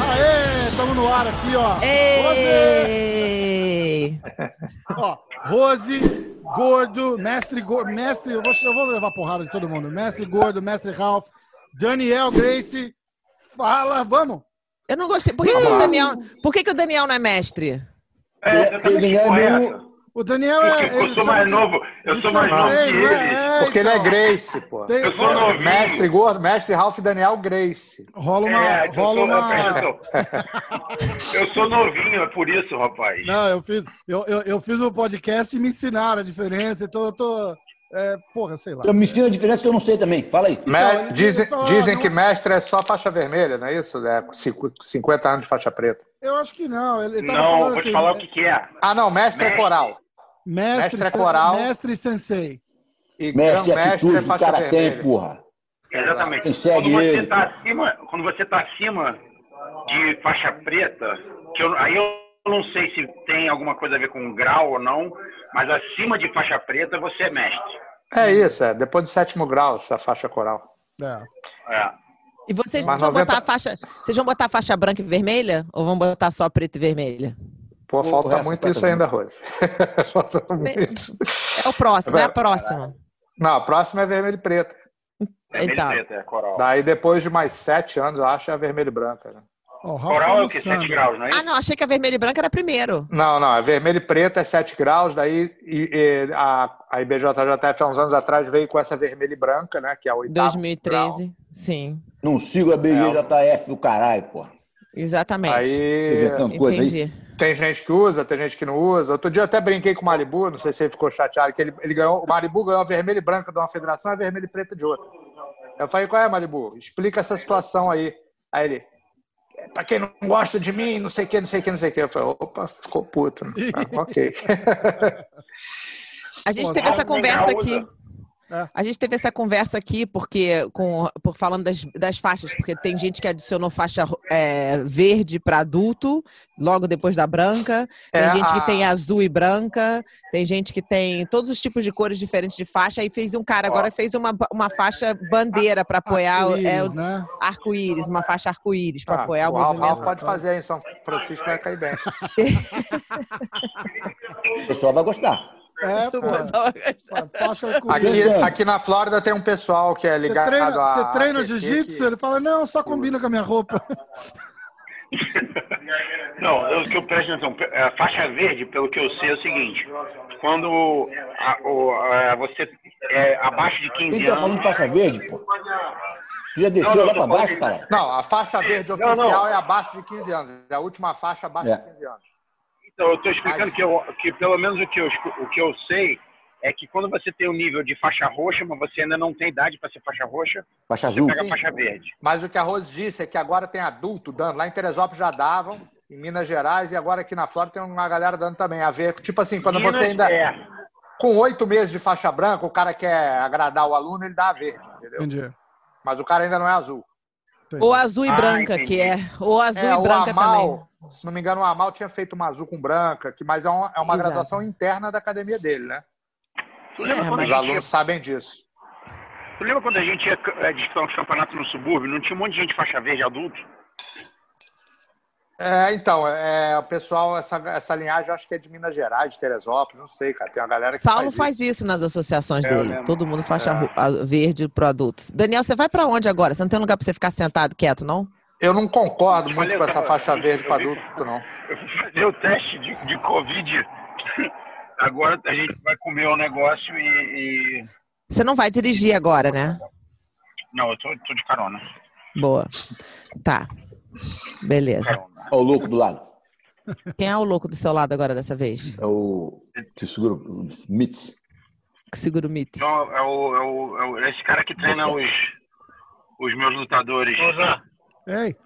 Aê, estamos no ar aqui, ó. Ei! Ó, Rose, Gordo, Mestre Gordo, Mestre, eu vou, eu vou levar porrada de todo mundo. Mestre Gordo, Mestre Ralph, Daniel Grace, fala, vamos. Eu não gostei. Por que, que o Daniel, por que, que o Daniel não é mestre? É, exatamente Ele é meio- O Daniel é. Porque eu sou mais de- novo, eu sou mais novo que é? ele. É, Porque ele é então. Grace, pô. Tem- Eu sou novinho. Mestre Gordo, Mestre Ralph Daniel Grace. rola uma. É, eu rola sou- uma... atenção. Eu sou novinho, é por isso, rapaz. Não, eu fiz, eu, eu, eu fiz um podcast e me ensinaram a diferença, então eu tô. É, porra, sei lá. Eu me ensino a diferença que eu não sei também. Fala aí. Me- ele- dizem dizem não que é- mestre é só faixa vermelha, não é isso? É cinco- 50 anos de faixa preta. Eu acho que não. Ele, ele tava Não, vou assim, te falar o que, que é. Ah, não, mestre, é Mestre. coral. Mestre, mestre é coral. mestre sensei. E Mestre, atitude é o cara vermelha. tem, porra. Exatamente. Quem segue Quando você ele, tá pô. acima, quando você tá acima de faixa preta, que eu- aí eu não sei se tem alguma coisa a ver com grau ou não, mas acima de faixa preta você é mestre. É isso, é. Depois do sétimo grau, essa faixa coral. É. É. E vocês Mas vão 90 botar a faixa. Vocês vão botar a faixa branca e vermelha? Ou vão botar só preta e vermelha? Pô, Pô, falta muito isso ainda, Rose. falta muito. É o próximo, é a próxima. Não, a próxima é vermelho e preto. Vermelho Então. e preto, é coral. Daí, depois de mais sete anos, eu acho, é vermelho e branca. né? Ó, o Ralph Coral é o quê? 7 almoçando. graus, não é Ah, não, achei que a vermelha e branca era primeiro. Não, não, é vermelho e preto é 7 graus, daí e- e a, a IBJJF há uns anos atrás veio com essa vermelha e branca, né, que é o oitavo 2013. Sim, Não sigo a BGJF do caralho, porra. Exatamente. Aí. Entendi. tem gente que usa, tem gente que não usa. Outro dia eu até brinquei com o Malibu, não sei se ele ficou chateado, que ele, ele ganhou, o Malibu ganhou a vermelha e branca de uma federação e a vermelha e preta de outra. Eu falei, qual é, Malibu? Explica essa situação aí. Aí ele, "É, pra quem não gosta de mim, não sei o que, não sei o que, não sei o que. Eu falei, opa, ficou puto. Ah, ok. A gente teve essa conversa usa. aqui. É. A gente teve essa conversa aqui porque com por falando das, das faixas, porque tem gente que adicionou faixa é, verde para adulto, logo depois da branca. Tem É, gente que tem azul e branca. Tem gente que tem todos os tipos de cores diferentes de faixa. Aí fez um cara agora fez uma, uma faixa bandeira para apoiar o- é, Arco-íris, o né? arco-íris, uma faixa arco-íris para Ah, apoiar o, o movimento. Ralph pode fazer aí em São Francisco, vai cair bem. O pessoal vai gostar. É, pô. Faixa Aqui, aqui na Flórida tem um pessoal que é Você ligado treina, a. você treina jiu-jitsu? que- Ele fala, não, só combina com a minha roupa. Não, eu, que eu presto atenção, a faixa verde, pelo que eu sei, é o seguinte: quando a- o- a- você é abaixo de 15 Quem tá falando anos. de faixa verde, pô? Você já desceu Não, não, lá falando baixo, cara? Não, a faixa verde Não, oficial não. é abaixo de 15 anos. É a última faixa abaixo É. de 15 anos. Então, eu estou explicando que, eu, que pelo menos o que, eu, o que eu sei é que quando você tem o nível de faixa roxa, mas você ainda não tem idade para ser faixa roxa, Faixa você azul. pega a faixa verde. Mas o que a Rose disse é que agora tem adulto dando. Lá em Teresópolis já davam, em Minas Gerais, e agora aqui na Flórida tem uma galera dando também. A ver, tipo assim, quando Minas, você ainda. É, Com oito meses de faixa branca, o cara quer agradar o aluno, ele dá a verde, entendeu? Entendi. Mas o cara ainda não é azul. Ou azul e Ah, branca, entendi. que é. Ou azul É, e branca também. Amal, se não me engano, o Amal tinha feito uma azul com branca, que, mas é uma, é uma Exato. graduação interna da academia dele, né? Tu lembra, É, quando Os alunos sabem disso. tu lembra quando a gente ia é, disputar uns campeonatos no subúrbio? Não tinha um monte de gente faixa verde adulto? É, então, é, o pessoal, essa, essa linhagem eu acho que é de Minas Gerais, de Teresópolis, não sei, cara. Tem uma galera que Saulo faz, faz isso nas associações É, dele. Todo mundo faixa É. verde pro adulto. Daniel, você vai pra onde agora? Você não tem lugar pra você ficar sentado quieto, não? Eu não concordo Eu muito falei, com essa faixa eu- verde para vi- adulto, não. Eu fui fazer o teste de, de Covid. Agora a gente vai comer o negócio e. e- Você não vai dirigir agora, né? Não, eu tô, tô de carona. Boa. Tá. Beleza. Olha o louco do lado. Quem é o louco do seu lado agora dessa vez? É o que segura o Mitz. Que segura o Mitz. É, o, é, o, é o- esse cara que treina os, os meus lutadores. Ei,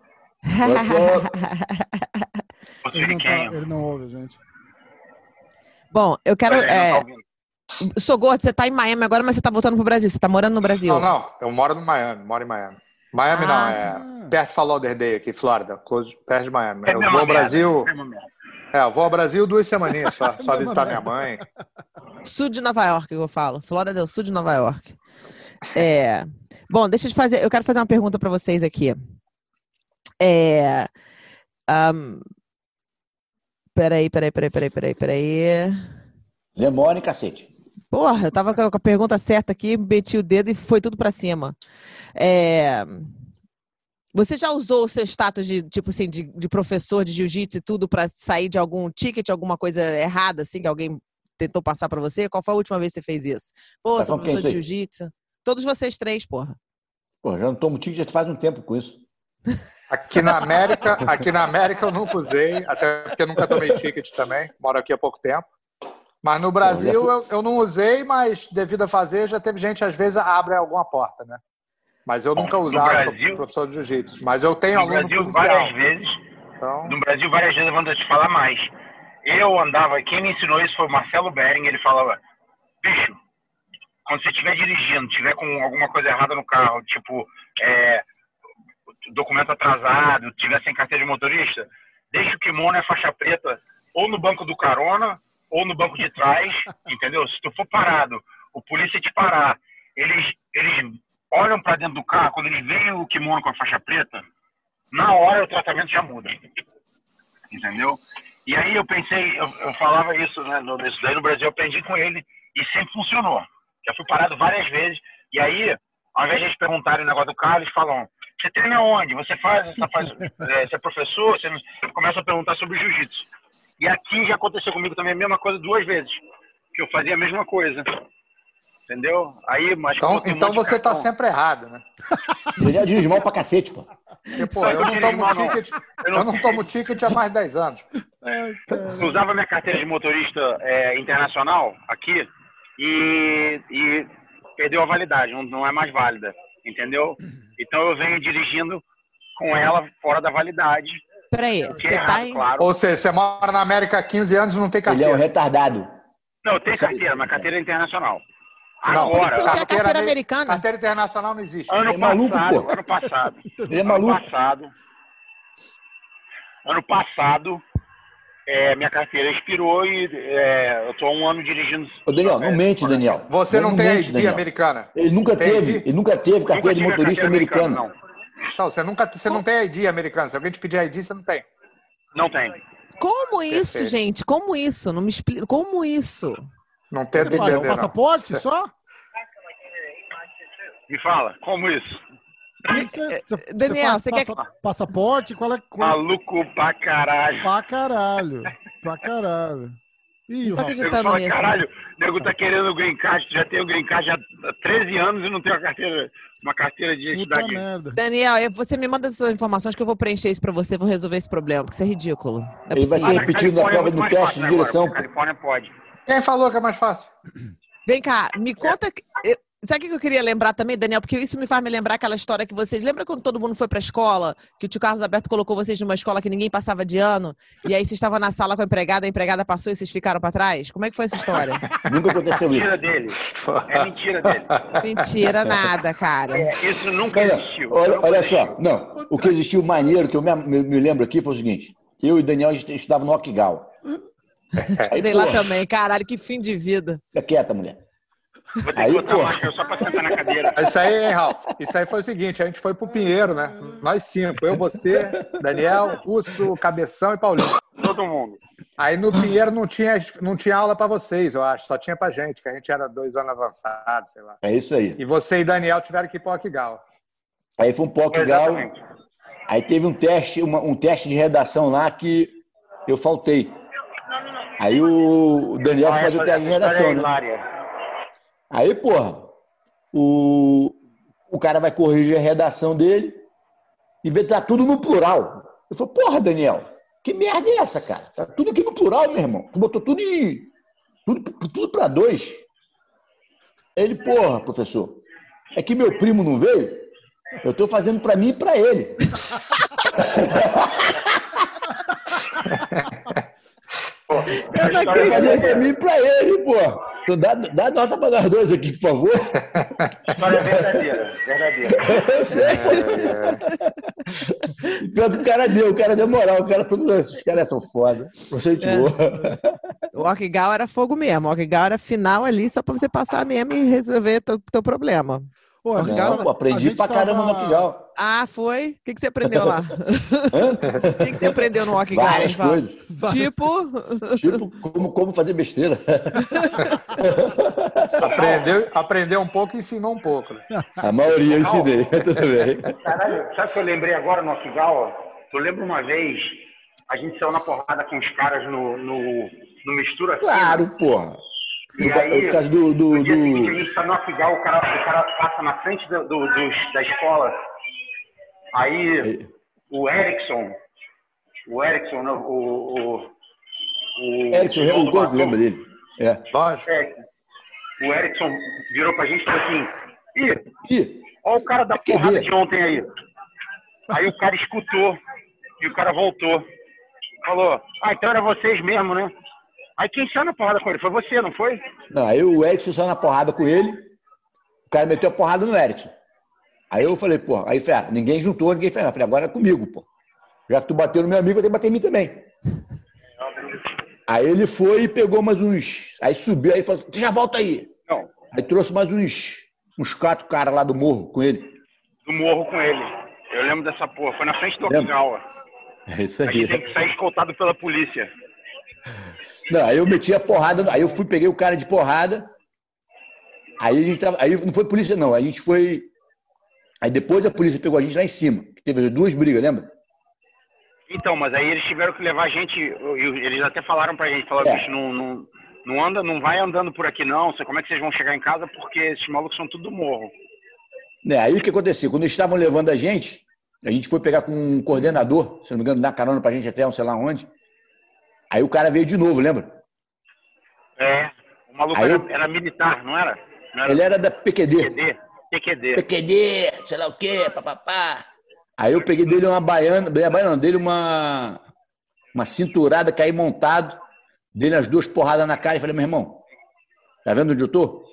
Você ele não, tá, ele não ouve, gente. Bom, eu quero. É, tá. Sou gordo, você tá em Miami agora, mas você tá voltando pro Brasil. Você tá morando no Brasil. Não, não, eu moro no Miami, moro em Miami. Miami Ah. não, é perto de Fort Lauderdale, aqui, Flórida, perto de Miami. É eu vou ao Brasil, é é, eu vou ao Brasil duas semaninhas só, só Mesma visitar minha mãe. Sul de Nova York, que eu falo. Florida del Sul de Nova York. É. Bom, deixa eu te fazer. Eu quero fazer uma pergunta para vocês aqui. É. Um, peraí, peraí, peraí, peraí, peraí, peraí. Demora, hein, cacete. Porra, eu tava com a pergunta certa aqui, meti o dedo e foi tudo pra cima. É, Você já usou o seu status de, tipo assim, de, de professor de jiu-jitsu e tudo pra sair de algum ticket, alguma coisa errada, assim, que alguém tentou passar pra você? Qual foi a última vez que você fez isso? Pô, Tá sou professor de jiu-jitsu. Todos vocês três, porra. Pô, já não tomo ticket já faz um tempo com isso. Aqui na América, aqui na América eu nunca usei, até porque eu nunca tomei ticket também, moro aqui há pouco tempo. Mas no Brasil eu, eu não usei, mas devido a fazer, já teve gente, às vezes, abre alguma porta, né? Mas eu nunca No usava, sou Brasil- professor de jiu-jitsu. Mas eu tenho No aluno Brasil, policial. várias vezes. Então, No Brasil, várias vezes, eu vou te falar mais. Eu andava, quem me ensinou isso foi o Marcelo Bering, ele falava, bicho, quando você estiver dirigindo, tiver com alguma coisa errada no carro, tipo, é, documento atrasado, tiver sem carteira de motorista, deixa o kimono e a faixa preta ou no banco do carona ou no banco de trás, entendeu? Se tu for parado, o polícia te parar, eles, eles olham para dentro do carro, quando eles veem o kimono com a faixa preta, na hora o tratamento já muda. Entendeu? E aí eu pensei, eu, eu falava isso, né? No, isso daí no Brasil eu aprendi com ele e sempre funcionou. Já fui parado várias vezes. E aí, ao invés de eles perguntarem o negócio do carro, eles falam: você treina onde? Você faz, você, faz é, você é professor? Você começa a perguntar sobre jiu-jitsu. E aqui já aconteceu comigo também a mesma coisa duas vezes. Que eu fazia a mesma coisa. Entendeu? Aí, mas então, um então de você está cartão- sempre errado, né? Ele já dirige mal pra cacete, pô. Porque, pô, eu não tomo não- ticket, eu eu não- não tomo ticket há mais de 10 anos. Ai. Eu usava minha carteira de motorista é, internacional aqui e, e perdeu a validade, não, não é mais válida, entendeu? Então eu venho dirigindo com ela fora da validade. Peraí, é você errado, tá em. claro. Ou seja, você mora na América há 15 anos e não tem Ele é um carteira. retardado. Não, eu tenho carteira, mas carteira é internacional. Não, Agora, você não tem a carteira amer- americana? Carteira internacional não existe. ano É maluco, passado, pô. ano passado, Ele é ano maluco. passado, ano passado, é, minha carteira expirou e é, eu tô há um ano dirigindo. Ô, Daniel, não mente, Daniel. Você não, tem mente, Daniel. americana. Ele nunca Tem teve, ele nunca teve Nunca carteira de tive a motorista carteira americana. Não, Não, você nunca você não tem ID americano. Se alguém te pedir ID, você não tem. não tem. Como isso, Perfeito. gente? Como isso? Não me explica. Como isso? Não tem Você faz um passaporte só? Me fala, como isso? Você- você- Daniel, faz você quer passa- Passaporte? Qual é? Qual... Maluco pra caralho. Pra caralho. Pra caralho. Ih, Não tô acreditando fala, nisso. caralho, o nego tá querendo o green card, já tem o green card há 13 anos e não tem uma carteira, uma carteira de identidade. merda. Daniel, eu- você me manda as suas informações que eu vou preencher isso pra você, vou resolver esse problema, porque isso é ridículo. Não é Ele vai ser repetido na é prova do teste de né, agora, direção. porque Califórnia pode. Quem falou que é mais fácil? Vem cá, me conta. que- eu- Sabe o que eu queria lembrar também, Daniel? Porque isso me faz me lembrar aquela história que vocês. Lembra quando todo mundo foi pra escola? Que o tio Carlos Alberto colocou vocês numa escola que ninguém passava de ano? E aí vocês estavam na sala com a empregada, a empregada passou e vocês ficaram pra trás? Como é que foi essa história? Nunca aconteceu Mentira isso. dele. É mentira dele. Mentira, nada, cara. É, isso nunca não, existiu. olha, olha existiu. só, não. O que existiu maneiro, que eu me, me- me lembro aqui, foi o seguinte: eu e Daniel a gente estudava no Okgal. Aí, Estudei lá pô, também. Caralho, que fim de vida. Fica quieta, mulher. Vou ter Aí, que botar pô. máscara só pra sentar na cadeira. Isso aí, hein, Ralf? Isso aí foi o seguinte: a gente foi pro Pinheiro, né? Nós cinco. Eu, você, Daniel, Russo, Cabeção e Paulinho. Todo mundo. Aí no Pinheiro não tinha, não tinha aula pra vocês, eu acho. Só tinha pra gente, que a gente era dois anos avançados, sei lá. É isso aí. E você e Daniel tiveram que ir pro Okgal. Aí foi um Okgal. Exatamente. Aí teve um teste, uma- um teste de redação lá que eu faltei. Aí o Daniel foi fazer o teste de redação, né? Aí, porra, o, o cara vai corrigir a redação dele e vê que tá tudo no plural. Eu falei, porra, Daniel, que merda é essa, cara? Tá tudo aqui no plural, meu irmão. Tu botou tudo em. Tudo, tudo pra dois. Ele, porra, professor, é que meu primo não veio? Eu tô fazendo pra mim e pra ele. Eu não acredito. pra mim e pra ele, pô. Então dá, dá nota pra nós dois aqui, por favor. História verdadeira, verdadeira. Eu sei, pô. Pior que o cara deu, o cara deu moral. O cara falou, esses caras são foda. Você gente É. boa. O Okgal era fogo mesmo. O Okgal era final ali só pra você passar mesmo e resolver teu, teu problema. Pô, Não, tava- pô, aprendi pra caramba tava- no Pigal. Ah, foi? O que, que você aprendeu lá? O que, que você aprendeu no Okgal? Várias coisas. Tipo, Tipo, como, como fazer besteira. Aprendeu, aprendeu um pouco e ensinou um pouco. né? A maioria eu ensinei. Tudo bem. Caralho, sabe o que eu lembrei agora no Okigawa? Eu lembro uma vez, a gente saiu na porrada com os caras no, no, no Mistura Fina. Claro, porra. E aí, Por causa do. do, no dia seguinte, a do... gente tá no o cara, o cara passa na frente do, do- dos- da escola. Aí, o Erickson, o Erickson, né, o... o, o Erickson, o Gordo lembra dele. É. Lógico. É, o Erickson virou pra gente e falou assim, Ih, Ih, Olha o cara da porrada ver? de ontem aí. Aí o cara escutou e o cara voltou. Falou, ah, então era vocês mesmo, né? Aí quem saiu na porrada com ele? Foi você, não foi? Não, aí o Erickson saiu na porrada com ele. O cara meteu a porrada no Erickson. Aí eu falei, pô, aí fera, ninguém juntou, ninguém fez nada. Falei, agora é comigo, pô. Já que tu bateu no meu amigo, eu tenho que bater em mim também. Aí ele foi e pegou mais uns. Aí subiu, aí falou, já volta aí. Não, Aí trouxe mais uns, uns quatro caras lá do morro com ele. do morro com ele. Eu lembro dessa porra. Foi na frente do? Okigawa. É isso A gente aí. tem que sair escoltado pela polícia. Não, aí eu meti a porrada, aí eu fui, peguei o cara de porrada. Aí a gente tava, aí não foi polícia não, a gente foi Aí depois a polícia pegou a gente lá em cima, teve duas brigas, lembra? Então, mas aí eles tiveram que levar a gente, eles até falaram pra gente, falaram, É. bicho, não, não, não anda, não vai andando por aqui não, como é que vocês vão chegar em casa, porque esses malucos são tudo do morro. Né, aí o que aconteceu? Quando eles estavam levando a gente, a gente foi pegar com um coordenador, se não me engano, dar carona pra gente até não sei lá onde. Aí o cara veio de novo, lembra? É, o maluco era, eu- era militar, não era? Não era Ele era da PQD. PQD? PQD. PQD, sei lá o quê, papapá. Aí eu peguei dele uma baiana, dei a baiana, dele uma, uma cinturada, caí montado, dei as duas porradas na cara e falei, meu irmão, tá vendo onde eu tô?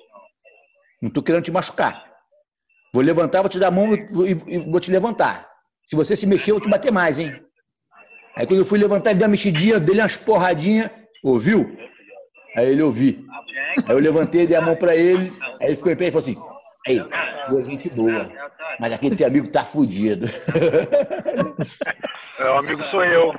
Não tô querendo te machucar. Vou levantar, vou te dar a mão e, e- e vou te levantar. Se você se mexer, eu vou te bater mais, hein? Aí quando eu fui levantar, deu uma mexidinha, dei umas porradinhas, ouviu? Aí ele ouviu. Aí eu levantei, dei a mão pra ele, aí ele ficou em pé e falou assim, aí, boa gente boa, mas aquele teu amigo tá fudido. É, o amigo sou eu.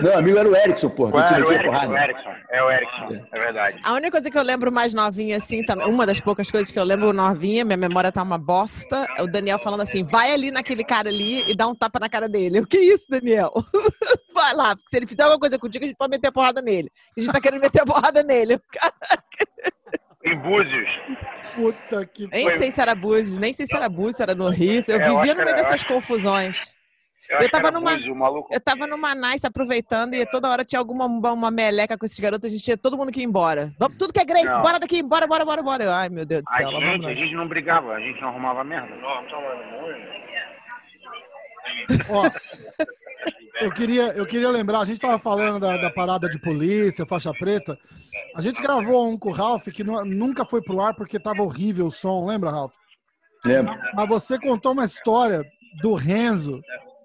Não, amigo era o Erickson, porra, Ué, É o Erickson, porrada. o Erickson. É o Erickson, é verdade. A única coisa que eu lembro mais novinha, assim, também, uma das poucas coisas que eu lembro novinha, minha memória tá uma bosta, é o Daniel falando assim: vai ali naquele cara ali e dá um tapa na cara dele. O que é isso, Daniel? vai lá, porque se ele fizer alguma coisa contigo, a gente pode meter a porrada nele. A gente tá querendo meter a porrada nele. Em Búzios. Puta que. Nem Foi- sei se era Búzios, nem sei se era Búzios, se era no Rio. Eu É, eu vivia no meio era- dessas confusões. Eu, que tava numa- Búzios, o maluco. Eu tava numa nice aproveitando e toda hora tinha alguma uma meleca com esses garotos, a gente tinha todo mundo que ir embora. Vamos, tudo que é Grace, Não. bora daqui, bora, bora, bora, bora. Eu, Ai, meu Deus do A céu, lá vamos gente, a gente não brigava, a gente não arrumava merda. Ó, eu queria, eu queria lembrar, a gente tava falando da, da parada de polícia, faixa preta. A gente gravou um com o Ralph que nu- nunca foi pro ar porque tava horrível o som, lembra, Ralph? Lembra? Mas você contou uma história do Renzo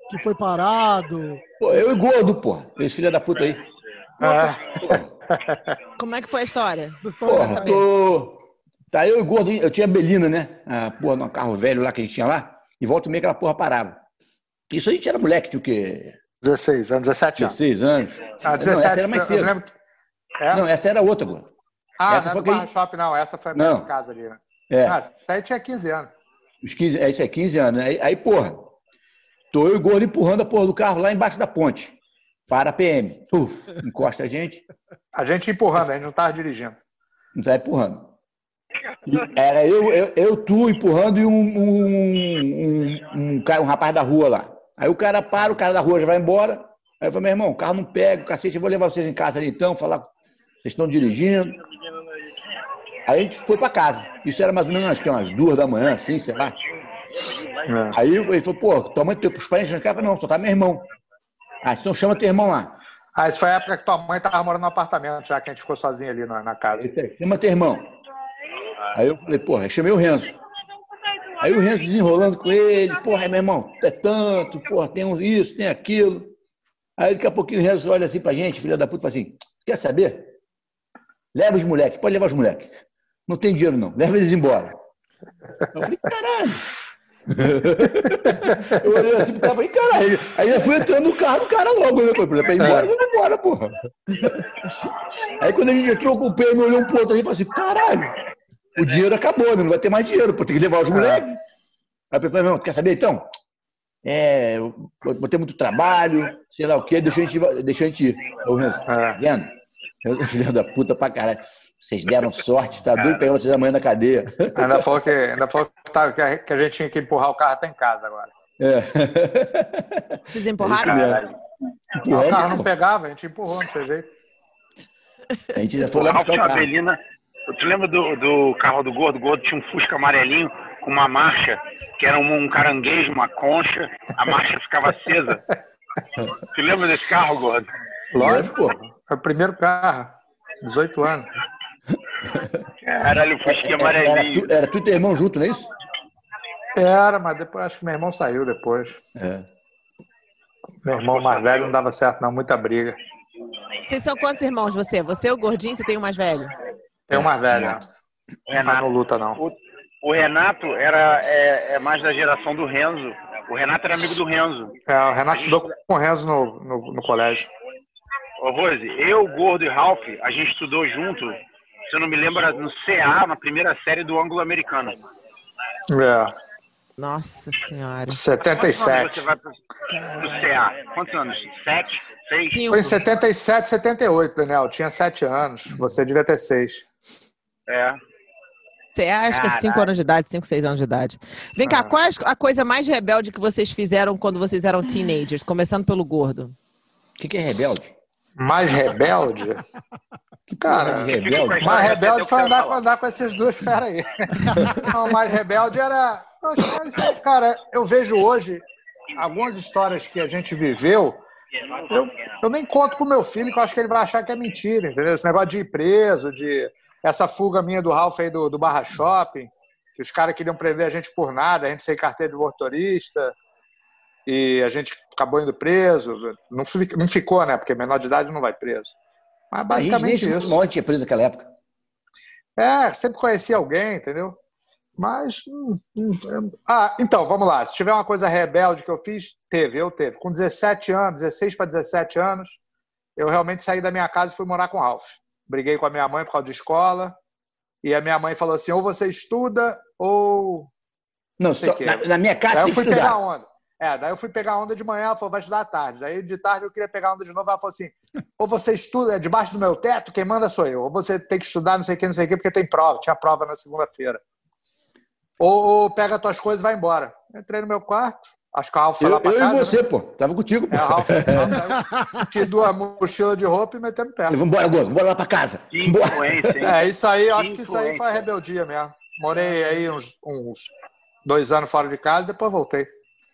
que foi parado. Pô, eu e gordo, porra. Esse filho da puta aí. É, Porra, Como é que foi a história? Porra, tô... Tá eu e gordo, eu tinha a Belina, né? A porra, num carro velho lá que a gente tinha lá. E volta e meia aquela porra parava. Isso a gente era moleque, tinha o quê? 16 anos, 17 anos. 16 anos. Ah, não, essa era mais cedo. lembro que- É? Não, essa era outra, gordo. ah, essa não é foi do Barra Shop, não. Essa foi a Não. minha casa ali, né? É. Ah, aí tinha 15 anos. Os 15, é isso é 15 anos. né? Aí, aí, porra, tô eu e o gordo empurrando a porra do carro lá embaixo da ponte. Para a PM. Puf, encosta a gente, A gente empurrando, a gente não tava dirigindo. não sai empurrando. Era eu, eu, eu, tu empurrando e um, um, um, um, cara, um rapaz da rua lá. Aí o cara para, o cara da rua já vai embora. Aí eu falei, meu irmão, o carro não pega, o cacete, eu vou levar vocês em casa ali então, falar, vocês estão dirigindo. Aí a gente foi pra casa. Isso era mais ou menos acho que umas duas da manhã, assim, sei lá. É. Aí ele falou, pô, tua mãe, teus parentes não querem? Eu falei, não, só tá meu irmão. Ah, então chama teu irmão lá. Ah, isso foi a época que tua mãe tava morando no apartamento, já que a gente ficou sozinho ali na, na casa. Chama teu irmão. Aí eu falei, porra, chamei o Renzo. Aí o Renzo desenrolando com ele, porra, meu irmão, é tanto, porra, tem isso, tem aquilo. Aí daqui a pouquinho o Renzo olha assim pra gente, filha da puta, fala assim, quer saber? Leva os moleques, pode levar os moleques. Não tem dinheiro não, leva eles embora. Eu falei, caralho. eu olhei assim pro cara e falei, caralho. Aí eu fui entrando no carro do cara logo, né? Falei, pra ir embora, vamos embora, porra. Aí quando a gente entrou com o pé, me olhou um pouco aí e falou assim, caralho, o dinheiro acabou, né? não vai ter mais dinheiro, pô, tem que levar os moleques. Aí a pessoa falou, quer saber então? É, eu vou ter muito trabalho, sei lá o quê, deixa a gente, deixa a gente ir. Renzo, tá vendo? Filho da puta pra caralho. Vocês deram sorte, tá doido pegar vocês amanhã na cadeia. Ainda falou que, ainda falou que, tá, que, a, gente tinha que empurrar o carro até em casa agora. É. Vocês empurraram? Isso Não, o carro não pegava, a gente empurrou, não tinha jeito. A gente já foi lá buscar o carro. Tu lembra do, do carro do Gordo? O Gordo tinha um Fusca amarelinho com uma marcha, que era um, um caranguejo, uma concha, a marcha ficava acesa. Tu lembra desse carro, Gordo? Lógico, pô. Foi o primeiro carro, 18 anos. Caralho, o Fusquinha Era, era, amarelinho. tu, era tu e teu irmão junto, não é isso? Era, mas depois acho que meu irmão saiu depois. É. Meu irmão mais velho não dava certo, não, muita briga. Vocês são quantos irmãos você? Você é o gordinho, você tem o mais velho? Tem um mais velho, né? mas Renato. não luta, não. O, o Renato era é, é mais da geração do Renzo. O Renato era amigo do Renzo. É, o Renato estudou com o Renzo no, no, no colégio. Ô, Rose, eu, Gordo e Ralph, a gente estudou junto, se eu não me lembro, no CA, na primeira série do ângulo americano. É, Nossa senhora. Quantos anos 77. você vai pro, pro CA? Quantos anos? Sete? Seis? Cinco. Foi em 77, 78, Daniel. Tinha 7 anos. Você devia ter 6. É. Você acha que é 5 Caralho. anos de idade, 5, 6 anos de idade. Vem cá, Ah. qual é a coisa mais rebelde que vocês fizeram quando vocês eram teenagers? Começando pelo gordo. O que, que é rebelde? Mais rebelde? Que Cara, de rebelde? mais rebelde foi andar, andar com esses dois feras aí. Não, mais rebelde era. Cara, eu vejo hoje algumas histórias que a gente viveu. Eu, eu nem conto pro meu filho, que eu acho que ele vai achar que é mentira, entendeu? Esse negócio de ir preso, de essa fuga minha do Ralph aí do, do Barra Shopping, que os caras queriam prender a gente por nada, a gente sem carteira de motorista, e a gente acabou indo preso. Não, não ficou, né? Porque menor de idade não vai preso. Mas A gente basicamente se isso. mal tinha preso naquela época. É, sempre conhecia alguém, entendeu? Mas. hum, hum, hum. Ah, então, vamos lá. Se tiver uma coisa rebelde que eu fiz, teve, eu teve. Com 17 anos, 16 para 17 anos, eu realmente saí da minha casa e fui morar com o Ralph. Briguei com a minha mãe por causa de escola. E a minha mãe falou assim: ou você estuda, ou. Não, Sei só, que na, na minha casa Daí eu fui pegar estudar. onda. É, daí eu fui pegar onda de manhã, ela falou, vai estudar à tarde. Daí de tarde eu queria pegar onda de novo, ela falou assim, ou você estuda é debaixo do meu teto, quem manda sou eu. Ou você tem que estudar não sei o que, não sei o que, porque tem prova. Tinha prova na segunda-feira. Ou, ou pega tuas coisas e vai embora. Entrei no meu quarto, acho que o Ralf foi lá Eu, pra eu casa. e né? você, pô. Tava contigo, pô. É, o Ralf, Ralf tirou a mochila de roupa e meteu no pé. Vamos embora, Gordo. Vamos lá pra casa. Que influência, hein? É, isso aí, eu acho Que isso aí foi rebeldia mesmo. Morei aí uns, uns dois anos fora de casa, depois voltei.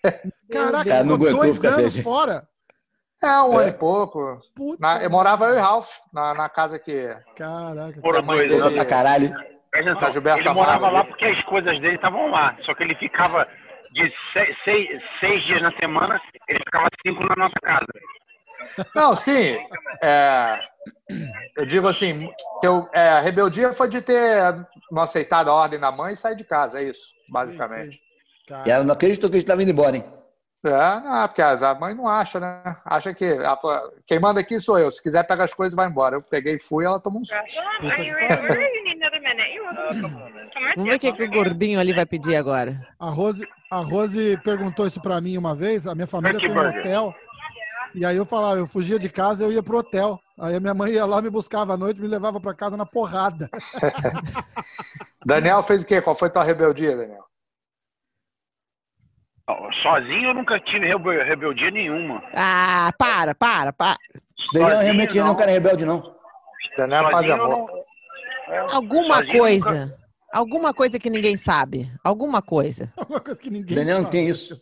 Caraca, Cara, não ficou dois anos sem- fora. É, um É. ano e pouco. Puta. Na- eu morava eu e Ralph na, na casa que. Caraca. Foram dois anos. Pra caralho. Presta atenção, Gilberto ele morava lá porque as coisas dele estavam lá. Só que ele ficava de seis, seis, seis dias na semana, ele ficava cinco na nossa casa. Não, sim. é, eu digo assim, eu, é, a rebeldia foi de ter não aceitado a ordem da mãe e sair de casa, é isso, basicamente. E ela não acreditou que a gente tava indo embora, hein? É, não, porque a mãe não acha, né? Acha que ela fala, quem manda aqui sou eu. Se quiser, pega as coisas e vai embora. Eu peguei e fui, ela tomou um susto. Vamos ver o que, que o gordinho ali vai pedir agora. A Rose, a Rose perguntou isso pra mim uma vez. A minha família tem um hotel. E aí eu falava, eu fugia de casa eu ia pro hotel. Aí a minha mãe ia lá, me buscava à noite, me levava pra casa na porrada. Daniel fez o quê? Qual foi tua rebeldia, Daniel? Sozinho eu nunca tive rebel- rebeldia nenhuma. Ah, para, para, para. Daniel Sozinho, realmente não é um não. cara rebelde, não. Daniel é paz e Sozinho eu amor. não- é, Alguma coisa. nunca- Alguma coisa que ninguém sabe. Alguma coisa. Uma coisa que ninguém Daniel não sabe. tem isso.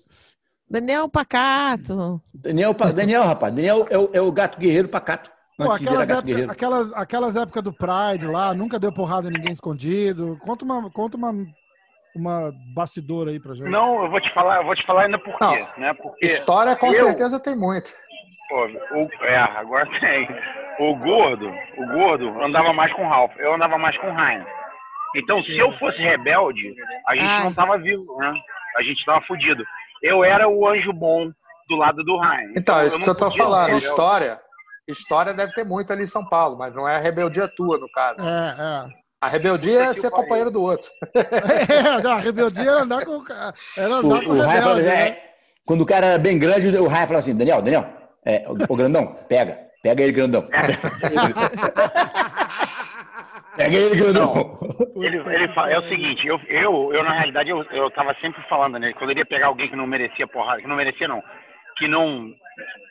Daniel Pacato. Daniel, Daniel, rapaz, Daniel é o, é o gato guerreiro pacato. Pô, aquelas, aquelas, aquelas épocas do Pride lá, nunca deu porrada em ninguém escondido. Conta uma, conta uma, uma bastidora aí pra gente. Não, eu vou te falar, eu vou te falar ainda por quê, Não. né? Porque História com eu- certeza tem muito. Pô, o, é, agora tem. O gordo, o gordo andava mais com o Ralph, eu andava mais com o Ryan. Então, se eu fosse rebelde, a gente Ai. não tava vivo, né? A gente tava fudido. Eu era o anjo bom do lado do Ryan. Então, isso eu que tô podia falando. rebelde. História, história deve ter muito ali em São Paulo, mas não é a rebeldia tua, no caso. É, A rebeldia é ser companheiro do outro. é. não, a rebeldia era andar com o era O, andar com o o Raia fala, rebelde, é, né? quando o cara era bem grande, o Raia fala assim, Daniel, Daniel, é, o, o grandão, pega, pega ele, grandão. pega ele, grandão. Ele, ele fala, é o seguinte, eu, eu, eu na realidade, eu, eu tava sempre falando, né? Quando ele ia pegar alguém que não merecia porrada, que não merecia não, que não,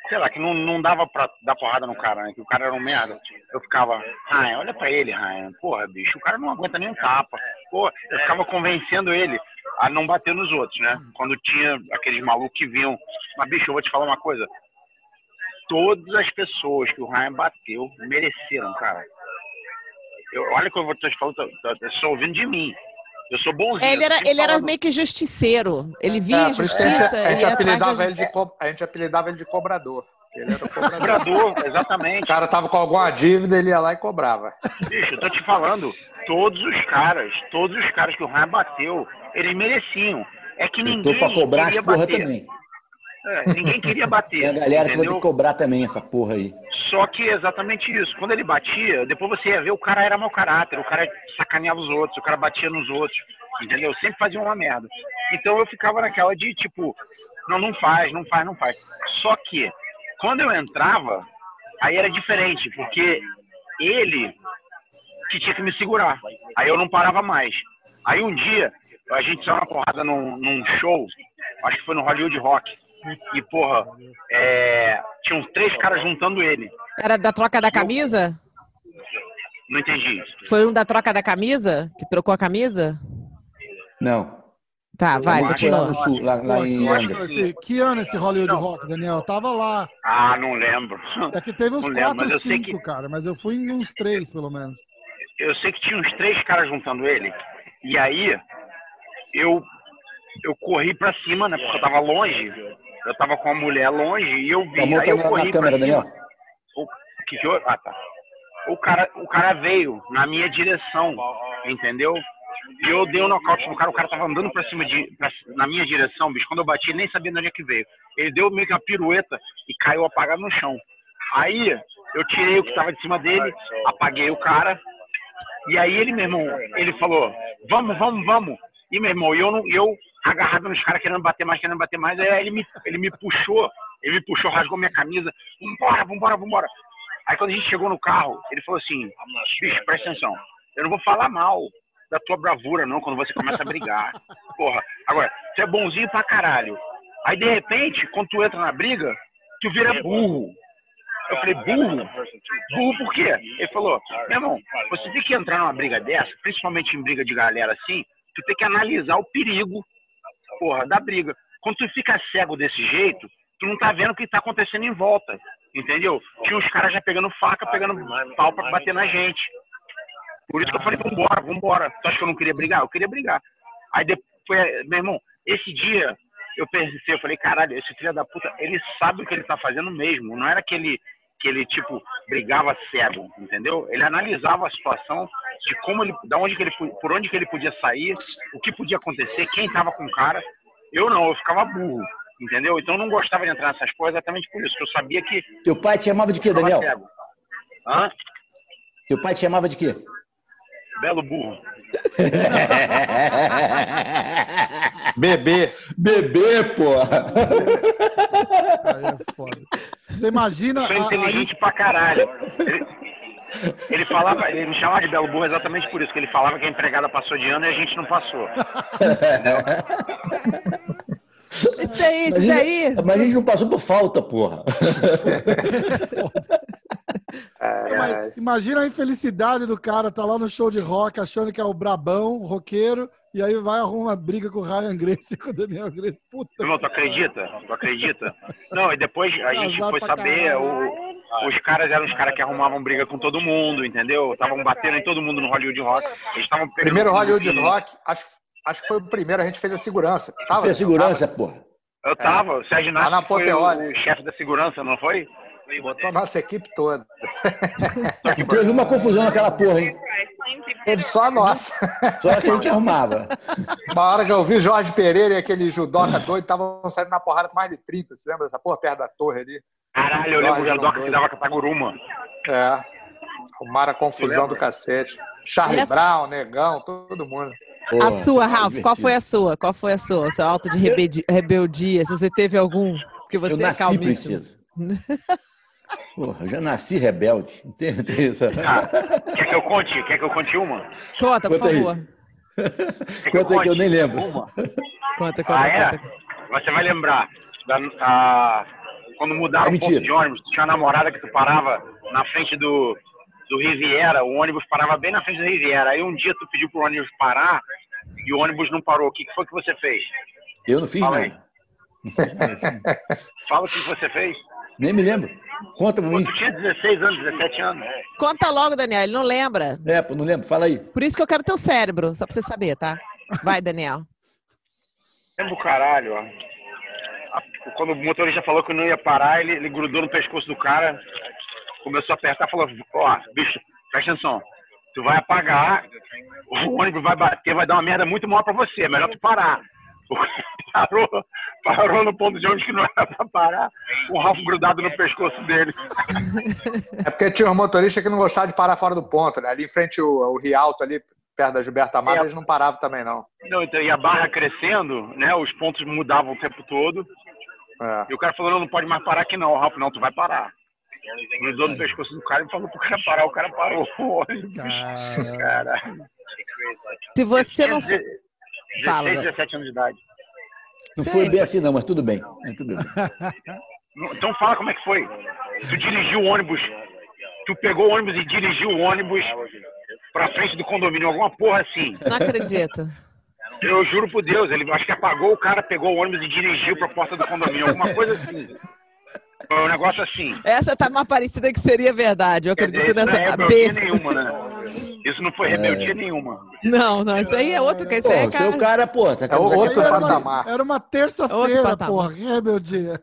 sei lá, que não, não dava pra dar porrada no cara, né? Que o cara era um merda. Eu ficava, Ryan, olha pra ele, Ryan. Porra, bicho, o cara não aguenta nem um tapa. Pô, eu ficava convencendo ele a não bater nos outros, né? Quando tinha aqueles malucos que vinham. Mas, bicho, eu vou te falar uma coisa. Todas as pessoas que o Ryan bateu mereceram, cara. Eu, olha que eu vou te falando, tô- tô- eu sou ouvindo de mim. Eu sou bonzinho. É, ele era, eu tô ele era falando- meio que justiceiro. Ele via É, isso que a gente, injustiça a gente apelidava de... ele de co- a gente apelidava ele de cobrador. Ele era o cobrador. Cobrador, O exatamente. cara tava com alguma dívida, ele ia lá e cobrava. Bicho, eu tô te falando, todos os caras, todos os caras que o Ryan bateu, eles mereciam. É que Eu ninguém tô pra cobrar as queria porra bater. também. É, ninguém queria bater. Tem a galera que vai entendeu? que cobrar também essa porra aí. Só que é exatamente isso. Quando ele batia, depois você ia ver o cara era mau caráter, o cara sacaneava os outros, o cara batia nos outros, entendeu? Sempre fazia uma merda. Então eu ficava naquela de tipo, não, não faz, não faz, não faz. Só que quando eu entrava, aí era diferente, porque ele que tinha que me segurar. Aí eu não parava mais. Aí um dia, a gente saiu uma porrada num, num show, acho que foi no Hollywood Rock. E, porra, é, tinham três caras juntando ele. Era da troca da camisa? Não entendi isso. Foi um da troca da camisa? Que trocou a camisa? Não. Tá, vai, lá sul, lá, lá Pô, em que, ano esse, que ano esse Hollywood Rock, Daniel? Eu tava lá. Ah, não lembro. É que teve uns Não lembro, quatro, sei cinco, que- cara. Mas eu fui em uns três, pelo menos. Eu sei que tinha uns três caras juntando ele. E aí, eu, eu corri pra cima, né? Porque eu tava longe. Eu tava com a mulher longe e eu vi. Tá aí eu corri na câmera. Daniel. O, que que eu, ah, tá. O cara, o cara veio na minha direção, entendeu? E eu dei um nocaute no cara, o cara tava andando pra cima de, pra- na minha direção, bicho. Quando eu bati, ele nem sabia de onde é que veio. Ele deu meio que uma pirueta e caiu apagado no chão. Aí eu tirei o que tava de cima dele, apaguei o cara. E aí ele, meu irmão, ele falou, vamos, vamos, vamos. E, meu irmão, eu, não- eu agarrado nos caras, querendo bater mais, querendo bater mais. Aí ele me, ele me puxou, ele me puxou, rasgou minha camisa. Vambora, vambora, vambora. Aí quando a gente chegou no carro, ele falou assim, bicho, presta atenção, eu não vou falar mal da tua bravura, não, quando você começa a brigar. Porra, agora, você é bonzinho pra caralho. Aí, de repente, quando tu entra na briga, tu vira burro. Eu falei, burro? Burro por quê? Ele falou, meu irmão, você tem que entrar numa briga dessa, principalmente em briga de galera assim, tu tem que analisar o perigo, porra, da briga. Quando tu fica cego desse jeito, tu não tá vendo o que tá acontecendo em volta, entendeu? Tinha uns caras já pegando faca, pegando pau pra bater na gente. Por isso que eu falei, vambora, vambora. Tu acha que eu não queria brigar? Eu queria brigar. Aí depois, meu irmão, esse dia eu pensei, eu falei, caralho, esse filho da puta, ele sabe o que ele tá fazendo mesmo. Não era que ele, que ele tipo, brigava cego, entendeu? Ele analisava a situação de como ele, da onde que ele, por onde que ele podia sair, o que podia acontecer, quem tava com o cara. Eu não, eu ficava burro, entendeu? Então eu não gostava de entrar nessas coisas exatamente por isso, que eu sabia que Teu pai te chamava de quê, Daniel? cego. Hã? Teu pai te chamava de quê? Belo burro. Bebê. Bebê, porra. Aí é foda. Você imagina. sou a- inteligente pra caralho. Ele, ele falava, ele me chamava de Belo Burro exatamente por isso, que ele falava que a empregada passou de ano e a gente não passou. Isso aí, isso Mas a aí. gente- Mas a gente não passou por falta, porra. É, Mas imagina a infelicidade do cara, tá lá no show de rock, achando que é o brabão, o roqueiro, e aí vai arrumar uma briga com o Ryan Grace e com o Daniel Grace. Puta. Irmão, tu acredita? Tu acredita? Não, e depois a gente foi saber, o- os caras eram os caras que arrumavam briga com todo mundo, entendeu? Estavam batendo em todo mundo no Hollywood Rock. Eles pegando Primeiro Hollywood que- Rock, acho, acho que foi o primeiro, a gente fez a segurança. Tava, Fez segurança, porra. Eu tava, o Sérgio Lá na Nassi foi o chefe da segurança, não foi? Botou a nossa equipe toda. E teve uma confusão naquela porra, hein? Teve só a nossa. Só que a gente arrumava. Uma hora que eu vi Jorge Pereira e aquele judoca doido, estavam saindo na porrada com mais de 30. Você lembra dessa porra perto da torre ali? Caralho, eu lembro do judoca que dava cataguruma. É. Arrumaram a confusão do cacete. Charlie Essa- Brown, Negão, todo mundo. A Porra, sua, Ralph, divertido. qual foi a sua? Qual foi a sua? Seu alto de rebeldi- rebeldia, se você teve algum, que Eu você é nasci calmíssimo. princesa. Porra, eu já nasci rebelde. Não tem- tem essa- Ah, quer que eu conte? Quer que eu conte uma? Conta, por Conta aí. favor. Quer Conta aí que eu nem lembro. Uma? Conta, conta, Ah, é? conta. Você vai lembrar. Da, a- quando mudaram É o ponto mentira. de ônibus, tinha uma namorada que tu parava na frente do, do Riviera, o ônibus parava bem na frente do Riviera. Aí um dia tu pediu pro ônibus parar e o ônibus não parou. O que, foi que você fez? Eu não fiz Fala nada. Fala o que você fez. Nem me lembro. Conta pra mim. tu tinha 16 anos, 17 anos. Conta logo, Daniel, ele não lembra. É, não lembro. Fala aí. Por isso que eu quero teu cérebro, só pra você saber, tá? Vai, Daniel. Lembra o caralho, ó. Quando o motorista falou que não ia parar, ele, ele grudou no pescoço do cara, começou a apertar e falou, ó, bicho, presta atenção. Tu vai apagar, o ônibus vai bater, vai dar uma merda muito maior pra você. É melhor tu parar. Parou, parou no ponto de ônibus que não era pra parar, com o Ralph grudado no pescoço dele. É porque tinha um motorista que não gostava de parar fora do ponto, né? Ali em frente o, o Rialto, ali perto da Gilberto Amado, É. eles não paravam também, não. Não, então, e a barra crescendo, né? Os pontos mudavam o tempo todo. É. E o cara falou, não, não pode mais parar aqui não. O Ralph, não, tu vai parar. Grudou no pescoço do cara e falou pro cara parar. O cara parou. Cara, Caralho. Se você não. Tinha 16, Fala. 17 anos de idade. Não foi bem assim, não, mas tudo bem. Tudo bem. Então fala como é que foi. Tu dirigiu o ônibus, tu pegou o ônibus e dirigiu o ônibus pra frente do condomínio, alguma porra assim. Não acredito. Eu juro por Deus, ele acho que apagou o cara, pegou o ônibus e dirigiu pra porta do condomínio, alguma coisa assim. Foi um negócio assim. Essa tá mais parecida que seria verdade. Eu acredito dizer, isso nessa não é rebeldia B. nenhuma, né? Isso não foi rebeldia nenhuma. Não, não, isso aí é outro. Isso Pô, aí é o cara. seu cara, pô, tá É o outro era, patamar. uma, era uma Outro terça-feira, porra. Que rebeldia.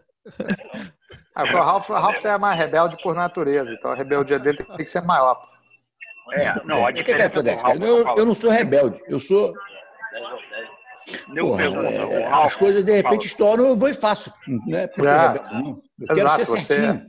Ah, o Ralph, o Ralph é mais rebelde por natureza, então a rebeldia dele tem que ser maior. É, não, a O que, que é? Ralph, Eu, eu não sou rebelde. Eu sou. Porra, pergunta, é, o as coisas de repente estouram, eu vou e faço. Não é É. Eu quero Exato, ser você-.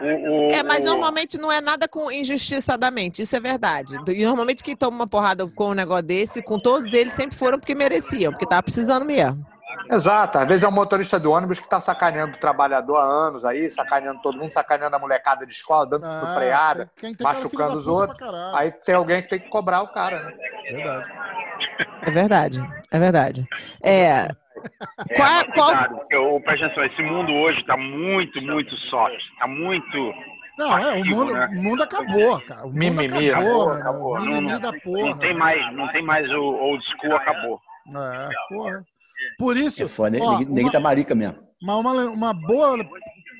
O- o- É, mas normalmente não é nada com injustiçadamente, isso é verdade. E normalmente quem toma uma porrada com um negócio desse, com todos eles, sempre foram porque mereciam, porque tava precisando mesmo. Exato, às vezes é um motorista do ônibus que está sacaneando o trabalhador há anos aí, sacaneando todo mundo, sacaneando a molecada de escola, dando Ah, freada. tem- quem tem machucando os outros. Aí tem alguém que tem que cobrar o cara, né? Verdade. É verdade, é verdade. É, É, Qual- mas qual- ô, presta atenção, esse mundo hoje tá muito, muito soft. Tá muito. Não, é, o Passivo, mundo, né? o mundo acabou, cara. O mundo Mimimi, acabou, acabou, mano. acabou. Não, Mimimi não- da porra. Não tem mais, não tem mais o old school, acabou. É, porra. Por isso, É foda, ó, uma- tá marica mesmo. Mas uma, uma boa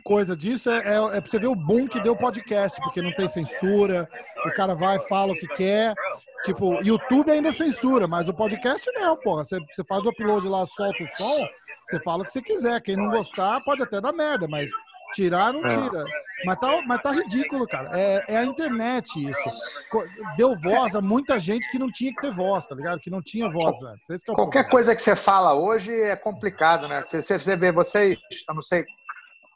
coisa disso é, é, é pra você ver o boom que deu o podcast, porque não tem censura, o cara vai, fala o que quer. Tipo, YouTube ainda censura, mas o podcast não, porra. Você, você faz o upload lá, solta o som, você fala o que você quiser. Quem não gostar pode até dar merda, mas tirar não tira. Mas tá, mas tá ridículo, cara. É, é a internet isso. Deu voz a muita gente que não tinha que ter voz, tá ligado? Que não tinha voz antes. Esse que é o Qualquer problema. coisa que você fala hoje é complicado, né? Você, você, você vê, vocês, eu não sei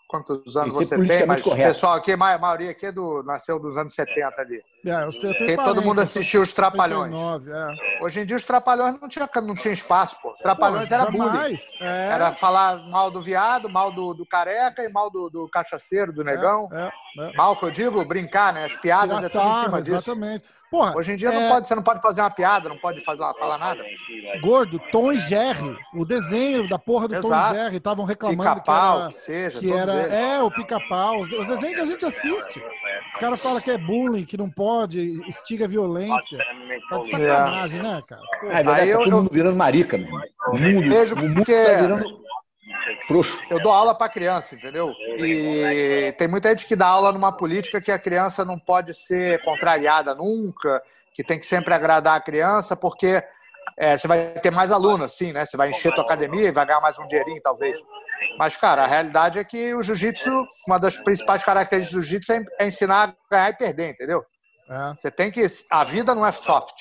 quantos anos você tem, mas o correto. pessoal aqui, a maioria aqui é do, nasceu dos anos 70 ali. É, eu, eu tenho Porque todo 40, mundo assistiu os Trapalhões. 59, é. Hoje em dia os Trapalhões não tinha, não tinha espaço, pô. Trapalhões Pô, era bullying. É, Era falar mal do viado, mal do, do careca e mal do, do cachaceiro, do negão. É, é. Mal que eu digo, brincar, né? As piadas é tudo em cima disso. exatamente. Porra, Hoje em dia É. não pode, você não pode fazer uma piada, não pode fazer, falar nada. gordo, Tom e Jerry. O desenho da porra do Tom Exato. e Jerry estavam reclamando que era. que seja, Que era é, o pica-pau. Os, os desenhos que a gente assiste. Os caras falam que é bullying, que não pode, instiga violência. Tá de sacanagem, né, cara? É verdade, Aí tá eu- todo eu- mundo virando marica, meu irmão. O mundo, o mundo porque- tá virando frouxo. Eu dou aula para criança, entendeu? E tem muita gente que dá aula numa política que a criança não pode ser contrariada nunca, que tem que sempre agradar a criança, porque é, você vai ter mais alunos, assim, né? Você vai encher tua academia e vai ganhar mais um dinheirinho, talvez. Mas, cara, a realidade é que o jiu-jitsu, uma das principais características do jiu-jitsu é- é ensinar a ganhar e perder, entendeu? é, Você tem que. A vida não é soft.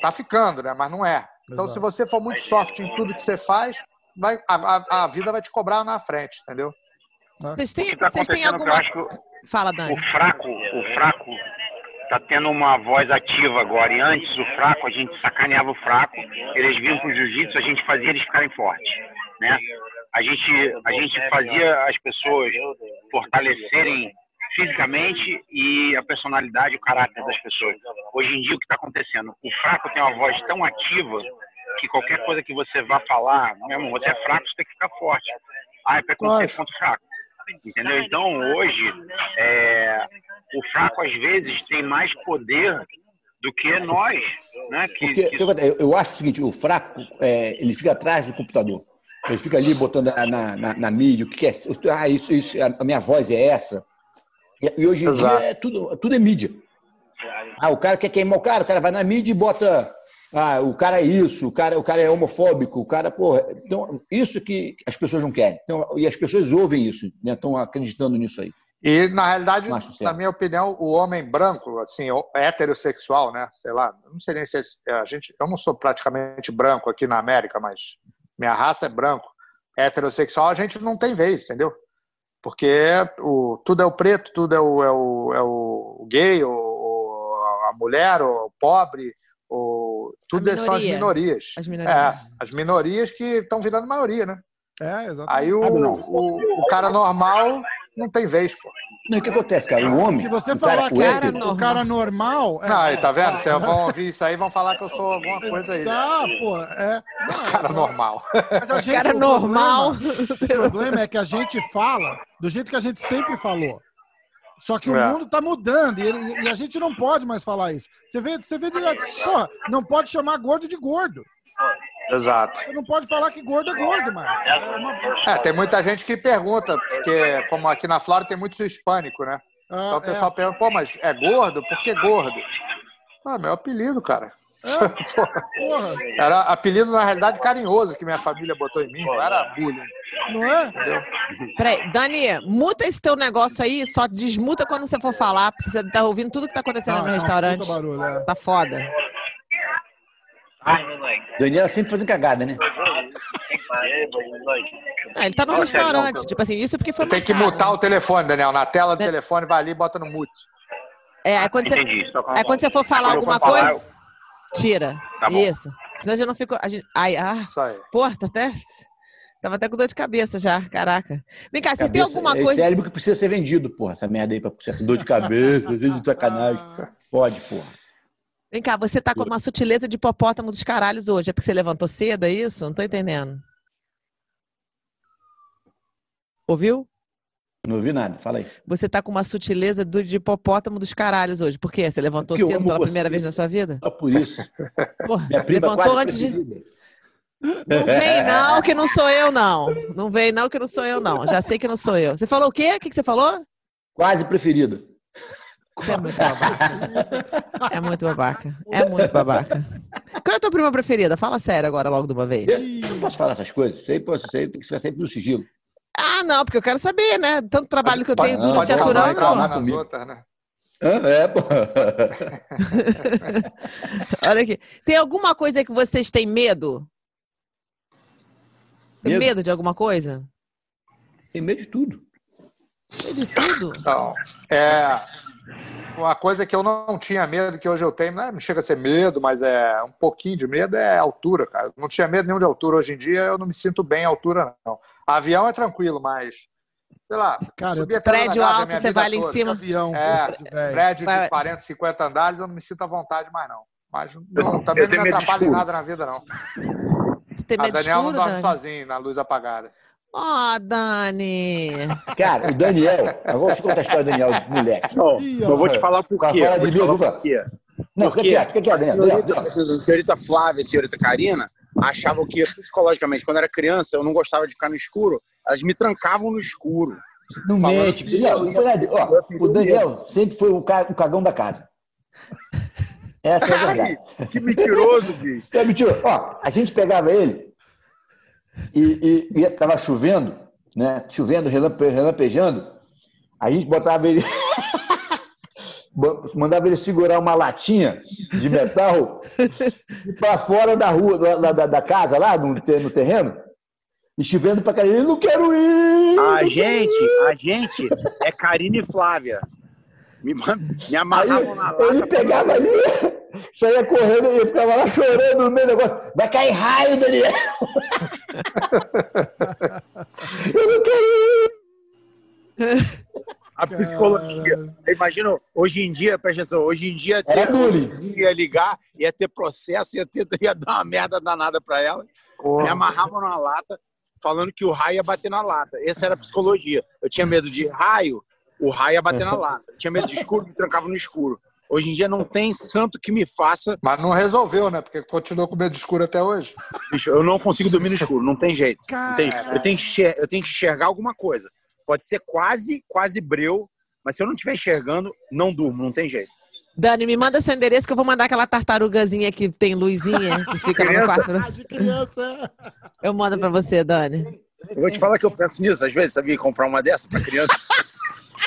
Tá ficando, né? Mas não é. Então, Exato. se você for muito soft em tudo que você faz, vai, a, a, vida vai te cobrar na frente, entendeu? Vocês O têm, tá vocês têm alguma. Fala, o Dani. fraco, o fraco tá tendo uma voz ativa agora. E antes o fraco, a gente sacaneava o fraco, eles vinham pro jiu-jitsu, a gente fazia eles ficarem fortes, né? A gente, a gente fazia as pessoas fortalecerem fisicamente e a personalidade, o caráter das pessoas. Hoje em dia o que está acontecendo? O fraco tem uma voz tão ativa que qualquer coisa que você vá falar, meu irmão, você é fraco, você tem que ficar forte. Ah, é preconceito contra o fraco. Entendeu? Então, hoje, é, o fraco, às vezes, tem mais poder do que nós, né? Que, Porque que- eu, eu acho o seguinte, o fraco, é, ele fica atrás do computador. Ele fica ali botando na, na, na- na mídia o que é. Ah, isso, isso, a minha voz é essa. E, e hoje em Exato. dia é tudo, tudo é mídia. Ah, o cara quer queimar o cara, o cara vai na mídia e bota. Ah, o cara é isso, o cara, o cara é homofóbico, o cara, porra. Então, isso que as pessoas não querem. Então, e as pessoas ouvem isso, né? Estão acreditando nisso aí. E, na realidade, na minha opinião, o homem branco, assim, heterossexual, né? Sei lá, não sei nem se é- a gente. Eu não sou praticamente branco aqui na América, mas minha raça é branco. Heterossexual, a gente não tem vez, entendeu? Porque o, tudo é o preto, tudo é o, é o, é o gay, o, o- a mulher, o pobre, o, tudo A são as minoria. minorias. As É, minorias. as minorias que estão virando maioria, né? é, exatamente. Aí o, não. o, o cara normal não tem vez, pô. Não, o que acontece, cara? O homem. Se você falar cara, que cara hétero- normal. o cara normal. é- Não, aí, tá vendo? é, Vocês vão ouvir isso aí e vão falar que eu sou alguma coisa aí. né? Tá, pô, é. Não, Cara é- normal. Mas a gente, Cara o normal. problema- O problema é que a gente fala do jeito que a gente sempre falou. Só que o É. mundo tá mudando e, ele- e a gente não pode mais falar isso. Você vê, você vê direto. Pô, não pode chamar gordo de gordo. Exato. Você não pode falar que gordo é gordo mais. É uma- É, tem muita gente que pergunta, porque como aqui na Flórida tem muito hispânico, né? ah, Então o pessoal pergunta, pô, mas é gordo? Por que gordo? Ah, meu apelido, cara. É, porra, Era apelido, na realidade, carinhoso que minha família botou em mim, não era bullying. não é? Peraí, Dani, muta esse teu negócio aí, só desmuta quando você for falar, porque você tá ouvindo tudo que tá acontecendo Ah, no tá restaurante. puta barulho, é. Tá foda. Daniela sempre fazendo cagada, né? Ah, ele tá no restaurante, tipo assim, isso porque foi Tem que mutar o telefone, Daniel. Na tela do Né? telefone, vai ali e bota no mute. É, aí quando você, Entendi. Aí quando você for falar alguma coisa, tira. Tá bom. Isso. Senão já não ficou. A gente, ai, ah, Isso aí. porra, tá até. Tava até com dor de cabeça já, caraca. Vem cá, você tem Cabeça- alguma é coisa. cérebro que precisa ser vendido, porra. Essa merda aí pra dor de cabeça, de sacanagem. Pode, porra. Vem cá, você tá com uma sutileza de hipopótamo dos caralhos hoje. É porque você levantou cedo, é isso? Não tô entendendo. Ouviu? Não ouvi nada, fala aí. Você tá com uma sutileza do, de hipopótamo dos caralhos hoje. Por quê? Você levantou eu cedo pela você. primeira vez na sua vida? Só por isso. Porra, levantou antes de. Não vem não, que não sou eu, não. Não vem não, que não sou eu, não. Já sei que não sou eu. Você falou o quê? O que, que você falou? Quase preferida. Você é muito babaca. É muito babaca. É muito babaca. Qual é a tua prima preferida? Fala sério agora, logo de uma vez. Eu não posso falar essas coisas. Pô, isso aí tem que ser sempre no sigilo. Ah, não, porque eu quero saber, né? Tanto trabalho que eu tenho duro te aturando. outras, né? Hã? É, pô. Olha aqui. Tem alguma coisa que vocês têm medo? Tem Medo? medo de alguma coisa? Tem medo de tudo. Medo de tudo? Então, é, Uma coisa que eu não tinha medo, que hoje eu tenho, não, é, não chega a ser medo, mas é um pouquinho de medo, é altura, cara. Não tinha medo nenhum de altura. Hoje em dia eu não me sinto bem em altura, não. Avião é tranquilo, mas, sei lá, Cara, a Prédio a alto, você vai lá em toda. cima. Avião, É, prédio, de 40, 50 andares, eu não me sinto à vontade mais, não. Mas não, também não me atrapalha em nada na vida, não. Você tem A medo de Daniel não escuro, dorme Dani? sozinho na luz apagada. Ó, Dani. Cara, o Daniel, eu vou te contar a história do Daniel, moleque. Não, eu vou te falar por Pra quê. de por quê. Não, fica quieto, fica quieto, a Daniel. Senhorita, a senhorita Flávia e a senhorita Karina achavam que, psicologicamente, quando era criança, eu não gostava de ficar no escuro. Elas me trancavam no escuro. Não Falando mente, que Não nada. Ó, o Daniel sempre foi o, ca- o cagão da casa. Essa é a verdade. Ai, que mentiroso, bicho. É mentira. Ó, a gente pegava ele e, e, e tava chovendo, né? Chovendo, relampe- relampejando. A gente botava ele. mandava ele segurar uma latinha de metal para fora da rua, da, da, da casa, lá no, no terreno, e chovendo pra caralho. Eu não quero ir! A gente, a gente é Karina e Flávia. Me, me Aí amarravam na lata. ele pegava ali, saía correndo e ficava lá chorando no meio do negócio. Vai cair raio, Daniel! Eu não quero ir! A psicologia. Eu imagino, hoje em dia, presta atenção, hoje em dia ter, ia ligar, ia ter processo, ia, ter, ia dar uma merda danada pra ela. Me amarravam na lata, falando que o raio ia bater na lata. Essa era a psicologia. Eu tinha medo de raio, o raio ia bater na lata. Eu tinha medo de escuro, me trancava no escuro. Hoje em dia não tem santo que me faça. Mas não resolveu, né? Porque continuou com medo de escuro até hoje. Bicho, eu não consigo dormir no escuro, não tem jeito. Não tem- Cara, eu, tenho que enxer- eu tenho que enxergar alguma coisa. Pode ser quase, quase breu, mas se eu não estiver enxergando, não durmo, não tem jeito. Dani, me manda seu endereço que eu vou mandar aquela tartarugazinha que tem luzinha, que fica lá no quarto. ah, de criança. Eu mando pra você, Dani. Eu vou te falar que eu penso nisso, às vezes, sabia? Comprar uma dessa pra criança.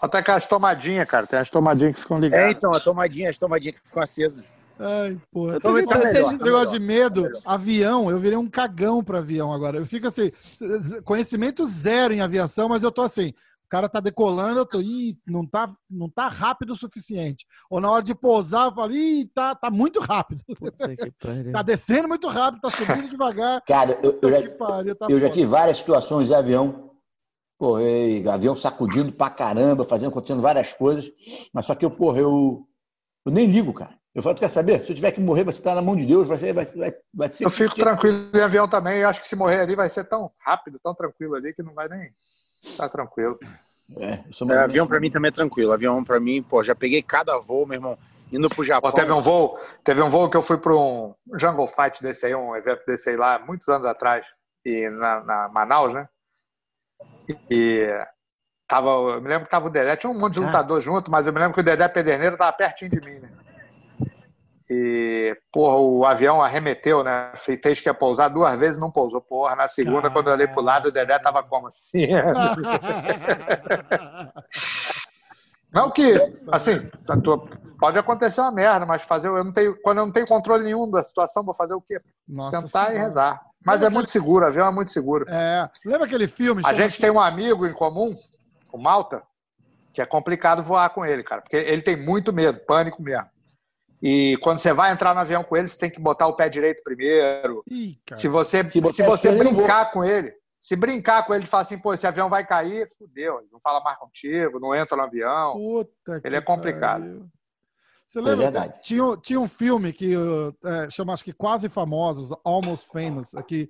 Até que as tomadinhas, cara. Tem as tomadinhas que ficam É, ligadas. então, a tomadinha, as tomadinhas que ficam acesas. Ai, porra. Eu também tá esse melhor, tá negócio melhor, de medo, tá avião, eu virei um cagão para avião agora. Eu fico assim, conhecimento zero em aviação, mas eu tô assim, o cara tá decolando, eu tô, ih, não tá, não tá rápido o suficiente. Ou na hora de pousar, eu falo, ih, tá, tá muito rápido. Tá descendo muito rápido, tá subindo devagar. Cara, eu, eu já, pariu, tá eu já tive várias situações de avião. Porra, e avião sacudindo pra caramba, fazendo, acontecendo várias coisas. Mas só que eu, porra, eu, eu nem ligo, cara. Eu falo, tu quer saber? Se eu tiver que morrer, vai estar na mão de Deus, vai ser. Vai, vai, vai ser Eu fico tranquilo em avião também. Eu acho que se morrer ali vai ser tão rápido, tão tranquilo ali, que não vai nem estar tranquilo. É, eu sou É, avião pra mim também é tranquilo. Avião pra mim, pô, já peguei cada voo, meu irmão, indo pro Japão. Pô, teve um voo, teve um voo que eu fui para um Jungle Fight desse aí, um evento desse aí lá, muitos anos atrás, e na, na Manaus, né? E tava, eu me lembro que tava o Dedé, tinha um monte de Ah. lutador junto, mas eu me lembro que o Dedé Pederneiro tava pertinho de mim, né? E, porra, o avião arremeteu, né? Fe- Fez que ia pousar duas vezes, não pousou. Porra, na segunda, Cara. quando eu olhei pro lado, o Dedé tava como assim? Não que, assim, tá- pode acontecer uma merda, mas fazer, eu não tenho, quando eu não tenho controle nenhum da situação, vou fazer o quê? Nossa Sentar e Senhora. rezar. Mas Lembra é muito seguro, o avião é muito seguro. É, lembra aquele filme? A gente tem um amigo em comum, o Malta, que é complicado voar com ele, cara, porque ele tem muito medo, pânico mesmo. E quando você vai entrar no avião com ele, você tem que botar o pé direito primeiro. Ih, cara. Se você, Se se você brincar com ele, se brincar com ele e falar assim, pô, esse avião vai cair, fudeu, ele não fala mais contigo, não entra no avião. Puta Ele que é complicado. pariu. Você lembra? verdade. Tinha, tinha um filme que é, chama, acho que Quase Famosos, Almost Famous, aqui,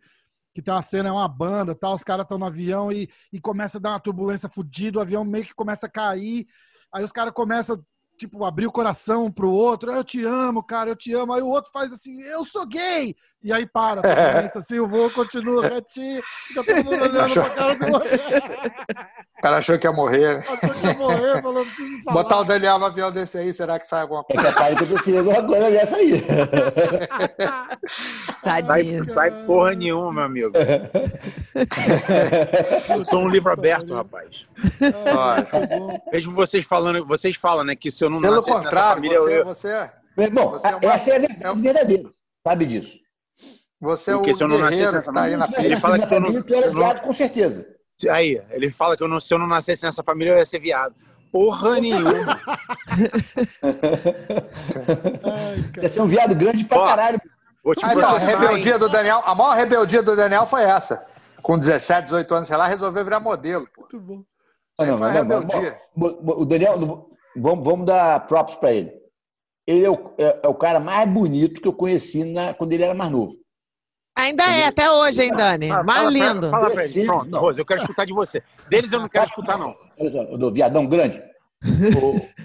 que tem uma cena, é uma banda, tal, os caras estão no avião e, e começa a dar uma turbulência fodida, o avião meio que começa a cair, aí os caras começam, tipo, abrir o coração pro outro, eu te amo, cara, eu te amo, aí o outro faz assim, eu sou gay, e aí para, a turbulência, assim, o voo continua retinho, fica todo mundo olhando Achou- pra cara do outro. O cara achou que ia morrer. Achou que ia morrer, falou, não preciso falar. Botar o Daniel no avião desse aí, será que sai alguma É coisa? capaz de acontecer alguma coisa dessa aí. Sai, Tadinho. sai porra nenhuma, meu amigo. Eu sou um livro aberto, rapaz. Olha, Mesmo vocês falando, vocês falam, né, que se eu não Pelo nascesse nessa contrário, família, você, eu, você, Meu irmão, Você é uma- essa é a verdade verdadeira. Sabe disso. Você é o Porque se eu não nascesse guerreiro nessa que tá aí na família, Ele fala que se eu não- se eu não- viado, com certeza. Se- Aí, ele fala que eu não- se eu não nascesse nessa família, eu ia ser viado. Porra nenhuma. Ai. Ia ser um viado grande pra Ó, caralho. Vou te então, a hein? rebeldia do Daniel, a maior rebeldia do Daniel foi essa. Com 17, 18 anos, sei lá, resolveu virar modelo. Pô. Muito bom. Ah, não, aí mas foi não, rebeldia. o Daniel, não- vamos, vamos dar props pra ele. Ele é o, é- é o cara mais bonito que eu conheci na- quando ele era mais novo. Ainda é, até hoje, hein, Dani? Fala- Mais fala pra- lindo. Fala pra ele. Pronto, não. Rose, eu quero escutar de você. Deles eu não quero escutar, não. Do viadão grande.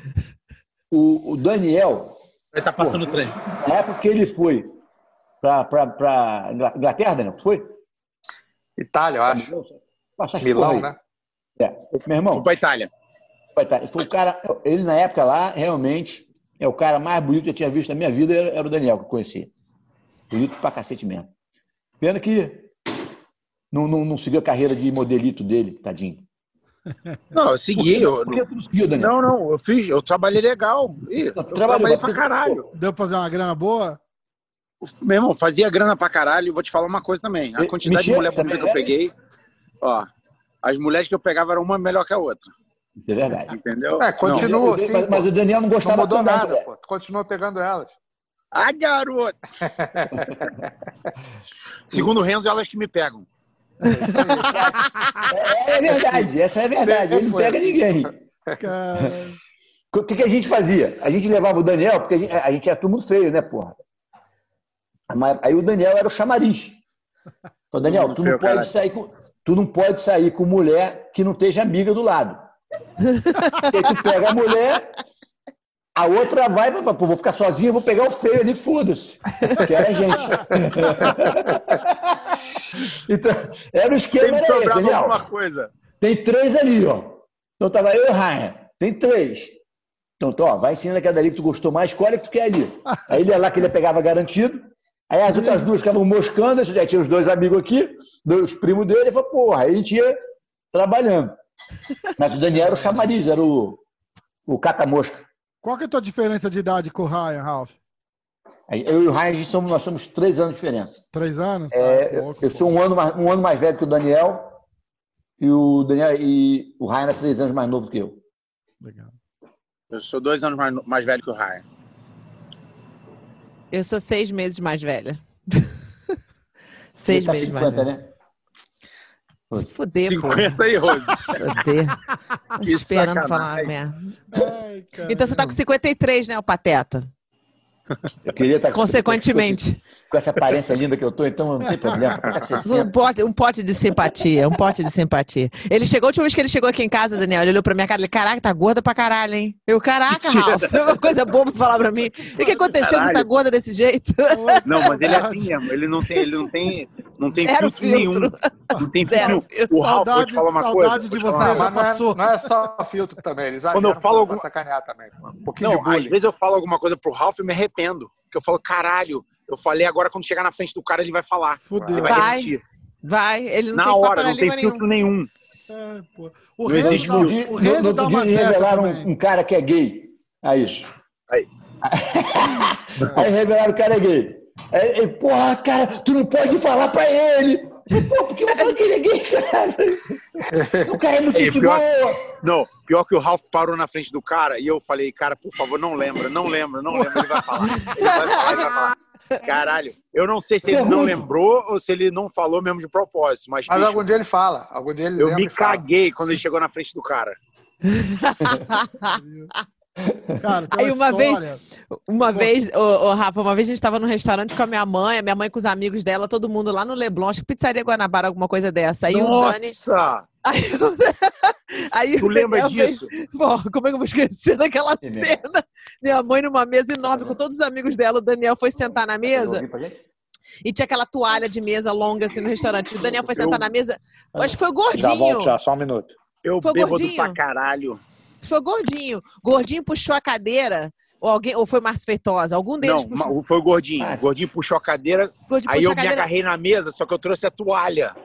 O, o- o Daniel, Ele tá passando o trem. na época que ele foi para Inglaterra, Daniel, foi? Itália, eu acho. As Milão, né? É. Meu irmão, Fui pra Itália. Vai tá. Foi o cara, ele na época lá, realmente, é o cara mais bonito que eu tinha visto na minha vida, era, era o Daniel, que eu conheci. Bonito pra cacete mesmo. Pena que não, não, não seguiu a carreira de modelito dele, tadinho. Não, eu segui. Eu, Por que tu não seguiu, Daniel? não, não, eu fiz, eu trabalhei legal. Ih, eu trabalhei pra caralho. Deu pra fazer uma grana boa? Meu irmão, fazia grana pra caralho. Vou te falar uma coisa também. A quantidade de mexia mulher bonita que eu também, peguei, ó, as mulheres que eu pegava eram uma melhor que a outra. É verdade. Entendeu? É, continua Mas- assim. mas, mas pô. o Daniel não Não gostava mudou tanto da nada, pô. Tu continua pegando elas. Ah, garoto! Segundo o Renzo, elas que me pegam. É, é verdade, essa é a verdade. Ele não pega assim. ninguém. Cara, O que, que a gente fazia? A gente levava o Daniel, porque a gente, a gente era todo mundo feio, né, porra? Mas aí o Daniel era o chamariz. Então, Daniel, tu feio, não, pode caralho. sair com, tu não pode sair com mulher que não esteja amiga do lado. Porque tu pega a mulher, a outra vai e fala, pô, vou ficar sozinha, vou pegar o feio ali, foda-se. Que era a gente. então, era o esquema, esse, sobrava Daniel. alguma coisa. Tem três ali, ó. Então tava eu e o Ryan. Tem três. Então, ó, vai ensinando aquela ali que tu gostou mais, escolhe que tu quer ali. Aí ele ia lá que ele pegava garantido. Aí as outras duas ficavam moscando, já tinha os dois amigos aqui, dois primos dele, e falou, porra, aí a gente ia trabalhando. Mas o Daniel era o chamariz, era o, o cata-mosca. Qual que é a tua diferença de idade com o Ryan, Ralph? Eu e o Ryan, a gente somos, nós somos três anos de diferença. Três anos? É, Ah, eu, pouco, eu sou um ano, mais, um ano mais velho que o Daniel, e o, Daniel, e o Ryan é três anos mais novo que eu. Legal. Eu sou dois anos mais, mais velho que o Ryan. Eu sou seis meses mais velha. seis tá meses 50, mais velha. né? Se Fuder, pô. 50 aí, Rose. Fuder. Que Esperando falar sacanagem. merda. Ai, cara. Então você tá com 53, né, o Pateta? Eu queria estar com- Consequentemente. com essa aparência linda que eu tô, então não tem problema. Tá 60. Um pote, um pote de simpatia, um pote de simpatia. Ele chegou, a última vez que ele chegou aqui em casa, Daniel, ele olhou pra minha cara e ele, caraca, tá gorda pra caralho, hein? Eu, caraca, Ralf, isso é uma coisa boa pra falar pra mim. O que aconteceu? Você tá Caralho. gorda desse jeito? Não, mas ele é assim mesmo. Ele não tem, ele não tem, não tem filtro, filtro. nenhum. Não tem filtro. filtro. O Ralf, vou te falar uma saudade coisa. de você, falar já mas não é, passou. não é só filtro também. Eles Quando eu falo algum- pra sacanear também. Um pouquinho Não, de bullying. às vezes eu falo alguma coisa pro Ralph e me arrependo. Porque eu falo, caralho, eu falei agora quando chegar na frente do cara ele vai falar. Fudeu. Ele vai, Vai. repetir. Vai, ele não Na tem hora, não tem nenhum. filtro nenhum. Ai, pô. O Não Renzo existe filtro. dia, o no, Renzo no dá outro dia revelaram um, um cara que é gay. Aí. Aí. Aí revelaram o cara é gay. Aí, porra, cara, tu não pode falar pra ele. Pô, por que eu vou falar que ele é gay, cara? O cara é muito É, gente pior- boa. Não, pior que o Ralph parou na frente do cara e eu falei, cara, por favor, não lembra, não lembra, não lembra. Ele vai falar. Ele vai falar, ele vai falar. Caralho, eu não sei se ele não lembrou ou se ele não falou mesmo de propósito, mas, Mas bicho, algum dia ele fala. Algum dia ele eu me fala. caguei quando ele chegou na frente do cara. Cara, Aí uma vez- história. Uma vez, ô, ô, Rafa, uma vez a gente tava num restaurante com a minha mãe, a minha mãe com os amigos dela, todo mundo lá no Leblon, acho que pizzaria Guanabara, alguma coisa dessa. Aí o Dani. Nossa! Aí, o- aí Tu o lembra disso? Pô, como é que eu vou esquecer daquela É mesmo. cena? Minha mãe numa mesa enorme com todos os amigos dela, o Daniel foi sentar na mesa e tinha aquela toalha de mesa longa assim no restaurante. O Daniel foi sentar Eu- na mesa, acho que foi Já gordinho. volto, já, só um minuto. Eu Foi bêbado gordinho? pra caralho. Foi gordinho. Gordinho puxou a cadeira, ou alguém, ou foi Márcio Feitosa, algum deles Não, puxou. foi o gordinho. O gordinho puxou a cadeira, Gordinho aí eu a me cadeira. agarrei na mesa, só que eu trouxe a toalha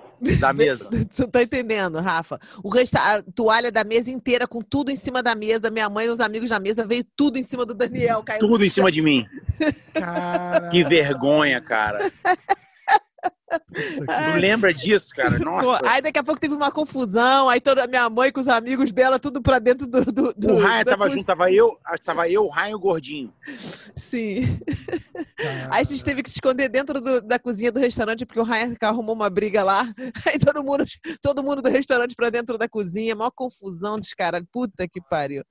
da mesa. Você tá entendendo, Rafa? O resta... A toalha da mesa inteira, com tudo em cima da mesa. Minha mãe e os amigos da mesa veio tudo em cima do Daniel. Caiu Tudo em cima de mim. Que vergonha, cara. Tu lembra disso, cara? Nossa. Pô, aí daqui a pouco teve uma confusão, aí toda a minha mãe com os amigos dela, tudo pra dentro do. do, do o Ryan da tava junto, tava eu, tava eu, o Ryan e o gordinho. Sim. Aí a gente teve que se esconder dentro do- da cozinha do restaurante, porque o Ryan arrumou uma briga lá. Aí todo mundo, todo mundo do restaurante pra dentro da cozinha, maior confusão dos caras. Puta que pariu.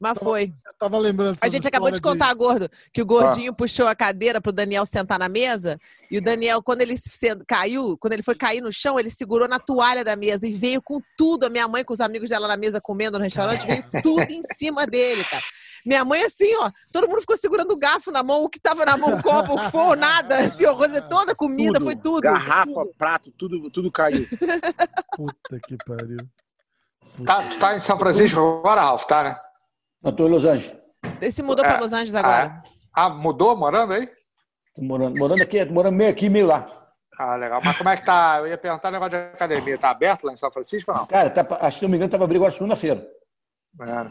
Mas foi. Eu tava lembrando. A gente acabou de contar, gordo, que o gordinho puxou a cadeira pro Daniel sentar na mesa. E o Daniel, quando ele se- caiu, quando ele foi cair no chão, ele segurou na toalha da mesa e veio com tudo. A minha mãe, com os amigos dela na mesa comendo no restaurante, veio tudo em cima dele, cara. Minha mãe, assim, ó, todo mundo ficou segurando o garfo na mão, o que tava na mão, o copo, o que for, nada, assim, horror, toda a comida, Tudo. foi tudo. Garrafa, tudo. prato, tudo, tudo caiu. Puta que pariu. Tá, tu tá em São Francisco agora, Ralf? Tá, né? Eu tô em Los Angeles. Ele se mudou É. pra Los Angeles agora. Ah, mudou morando aí? Tô morando, morando aqui, morando meio aqui, meio lá. Ah, legal. Mas como é que tá? Eu ia perguntar o negócio de academia. Tá aberto lá em São Francisco ou não? Cara, tá, acho que se não me engano, tava abrindo agora segunda-feira. É.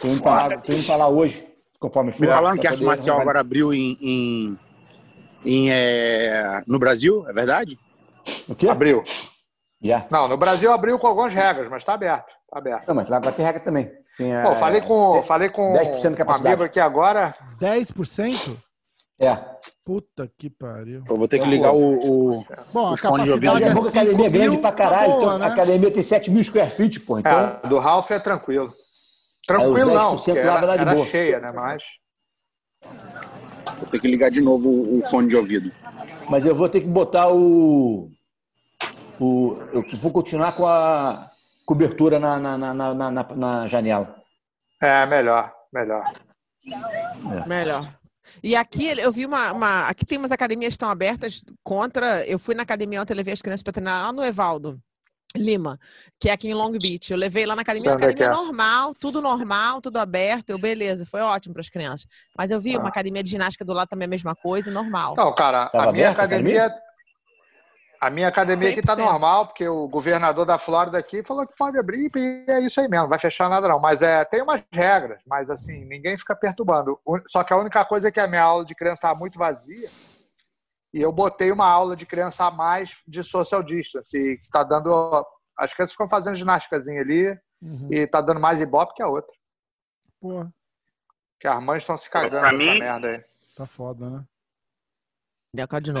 Tô indo pra lá, tô indo pra lá hoje, conforme Me falaram que a arte marcial agora abriu em, em, em, é, no Brasil, é verdade? O quê? Abriu. Já. Não, no Brasil abriu com algumas regras, mas tá aberto. Tá aberto. Não, mas lá vai ter regra também. Tem, Pô, é, falei com, falei com 10% de um amigo aqui agora. 10%? É. Puta que pariu. Eu vou ter que ligar o. o- Bom, a Os fones de ouvido capacidade Daqui a é pouco a academia é 5 grande mil, pra tá caralho. boa, então, né? A academia tem 7 mil square feet, pô. Então, É, do Ralph é tranquilo. Tranquilo não, 10% porque lá vai era, dar de era boa. cheia, né? Mas. Vou ter que ligar de novo o, o fone de ouvido. mas eu vou ter que botar o. o eu vou continuar com a cobertura na, na, na, na, na, na janela. É, melhor, melhor. Melhor. E aqui eu vi uma, uma- Aqui tem umas academias que estão abertas contra. Eu fui na academia ontem, levei as crianças para treinar lá no Evaldo Lima, que é aqui em Long Beach. Eu levei lá na academia, onde é academia é. normal, tudo normal, tudo aberto. Eu, beleza, foi ótimo para as crianças. Mas eu vi Ah. uma academia de ginástica do lado também a mesma coisa, normal. Não, cara, Tava a minha aberta a academia. A minha academia aqui tá 100%. normal, porque o governador da Flórida aqui falou que pode abrir e é isso aí mesmo, não vai fechar nada não. Mas é, tem umas regras, mas assim, ninguém fica perturbando. Só que a única coisa é que a minha aula de criança estava muito vazia e eu botei uma aula de criança a mais de social distance. E tá dando. As crianças ficam fazendo ginásticazinha ali Uhum. e tá dando mais ibope que a outra. Porra, Que as mães estão se cagando nessa merda aí. tá foda, né? Deu cá de novo.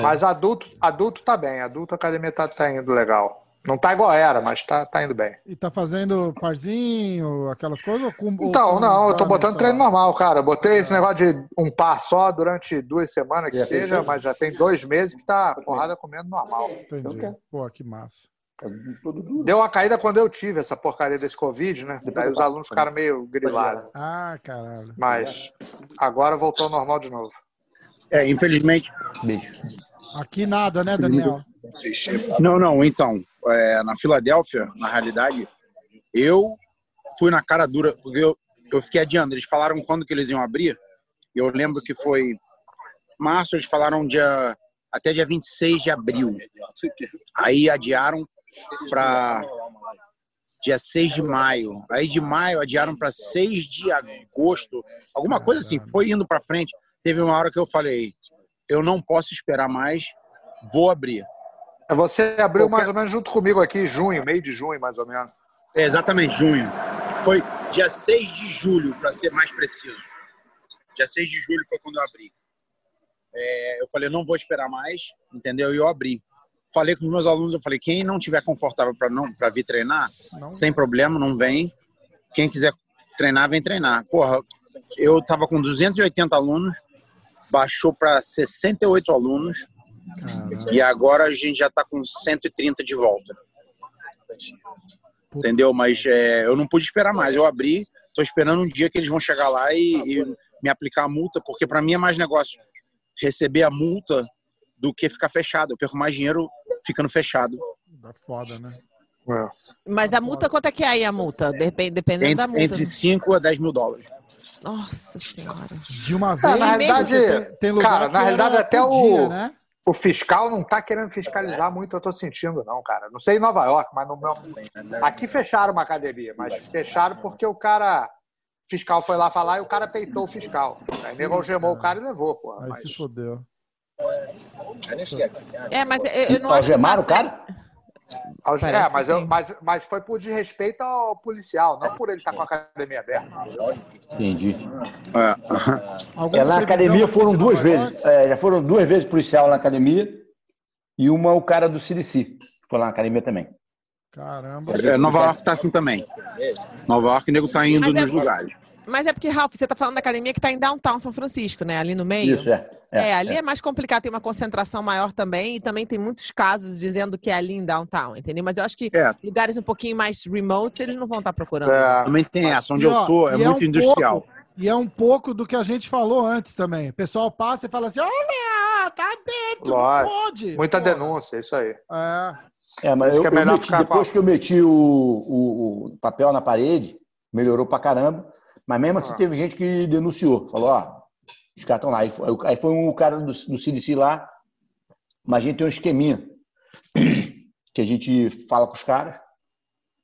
Mas adulto, adulto tá bem, adulto a academia tá, tá indo legal. Não tá igual era, mas tá, tá indo bem. E tá fazendo parzinho, aquelas coisas? Ou com, ou Então, com não, eu tô botando só? treino normal, cara. Eu botei esse negócio de um par só durante duas semanas que fez seja, mas já tem dois meses que tá porrada comendo normal. Entendi. Então, Pô, que massa. Todo- Deu uma caída quando eu tive essa porcaria desse Covid, né? Daí os alunos ficaram meio grilados. Ah, caralho. Mas agora voltou ao normal de novo. É, infelizmente. Beijo. Aqui nada, né, Daniel? Não, não, então. é, na Filadélfia, na realidade, eu fui na cara dura, porque eu, eu fiquei adiando. Eles falaram quando que eles iam abrir. Eu lembro que foi março, eles falaram dia, até dia 26 de abril. Aí adiaram para dia 6 de maio. Aí de maio adiaram para 6 de agosto. Alguma coisa assim, foi indo para frente. Teve uma hora que eu falei, eu não posso esperar mais, vou abrir. Você abriu Qualquer- mais ou menos junto comigo aqui, junho, meio de junho, mais ou menos. É, exatamente, junho. Foi dia 6 de julho, para ser mais preciso. Dia 6 de julho foi quando eu abri. É, eu falei, não vou esperar mais, entendeu? E eu abri. Falei com os meus alunos, eu falei, quem não tiver confortável para não para vir treinar, Não? sem problema, não vem. Quem quiser treinar, vem treinar. Porra, eu tava com 280 alunos, baixou para 68 alunos Caralho. e agora a gente já tá com 130 de volta. Entendeu? Mas é, eu não pude esperar mais. Eu abri, tô esperando um dia que eles vão chegar lá e, e me aplicar a multa, porque para mim é mais negócio receber a multa do que ficar fechado. Eu perco mais dinheiro ficando fechado. Tá foda, né? Mas a multa, quanto é que é aí a multa? Depende, dependendo da Entre, multa. entre 5 a 10 mil dólares. Nossa senhora. De uma vez. É, na realidade, tem, tem lugar cara, na realidade, até o- dia, né? O fiscal não tá querendo fiscalizar muito, eu tô sentindo, não, cara. Não sei em Nova York, mas no meu. Aqui fecharam uma academia, mas fecharam porque o cara. O fiscal foi lá falar e o cara peitou o fiscal. Aí nego algemou o cara e levou, pô. Aí Mas se fodeu. É, mas eu, eu não acho Algemaram o cara? É, mas, eu- mas, mas foi por desrespeito ao policial, não por ele estar com a academia aberta. Entendi. Alguma É, na academia foram duas vezes. É, já foram duas vezes policial na academia e uma o cara do CDC. Foi lá na academia também. Caramba. É, Nova York tá assim também. Nova York, o nego tá indo Mas é- nos lugares. Mas é porque, Ralph, você tá falando da academia que tá em Downtown São Francisco, né? Ali no meio. Isso, é. É, ali é. mais complicado, tem uma concentração maior também, e também tem muitos casos dizendo que é ali em downtown, entendeu? Mas eu acho que É. lugares um pouquinho mais remote, eles não vão estar procurando. É, Também tem essa, onde ó, eu tô, é e muito um industrial. pouco- e é um pouco do que a gente falou antes também. O pessoal passa e fala assim: olha, tá dentro, não Lógico. pode. muita Porra. denúncia, isso aí. É. É, mas Acho eu, que é eu melhor meti- depois que eu meti o, o- o papel na parede, melhorou pra caramba. Mas mesmo assim Ah. teve gente que denunciou. Falou, ó, os caras estão lá. Aí foi, aí foi um cara do, do CDC lá, mas a gente tem um esqueminha que a gente fala com os caras.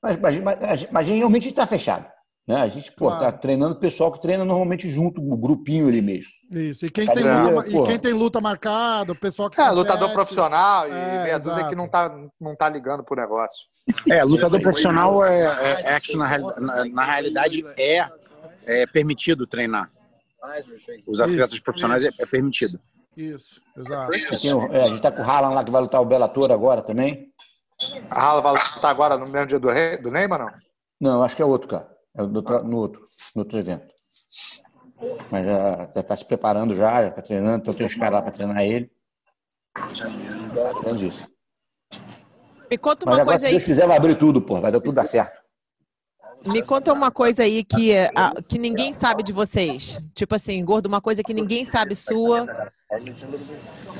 Mas, mas, mas, a gente- mas realmente está fechado. Né? A gente pô, Claro. tá treinando o pessoal que treina normalmente junto, o grupinho ali mesmo. Isso. E quem, tem luta, e porra. quem tem luta marcada, o pessoal que. É, compete. lutador profissional e É, meia dúzia exato. que não tá, não tá ligando pro negócio. É, lutador profissional é, é, é action na, na- na realidade é, é permitido treinar. Os atletas profissionais é, é permitido. Isso, exato. O- é, a gente está com o Haaland lá que vai lutar o Bellator agora também. A Hala vai lutar agora no mesmo dia do, rei, do Neymar, não? Não, acho que é outro, cara. É no outro, no outro, no outro evento. Mas já está se preparando já, já está treinando, então tem os caras lá para treinar ele. Menos isso. Me conta Mas uma agora, coisa se Deus aí, quiser, vai abrir tudo, pô. Vai dar tudo dar certo. Me conta uma coisa aí que, ah, que ninguém sabe de vocês. Tipo assim, gordo, uma coisa que ninguém sabe sua.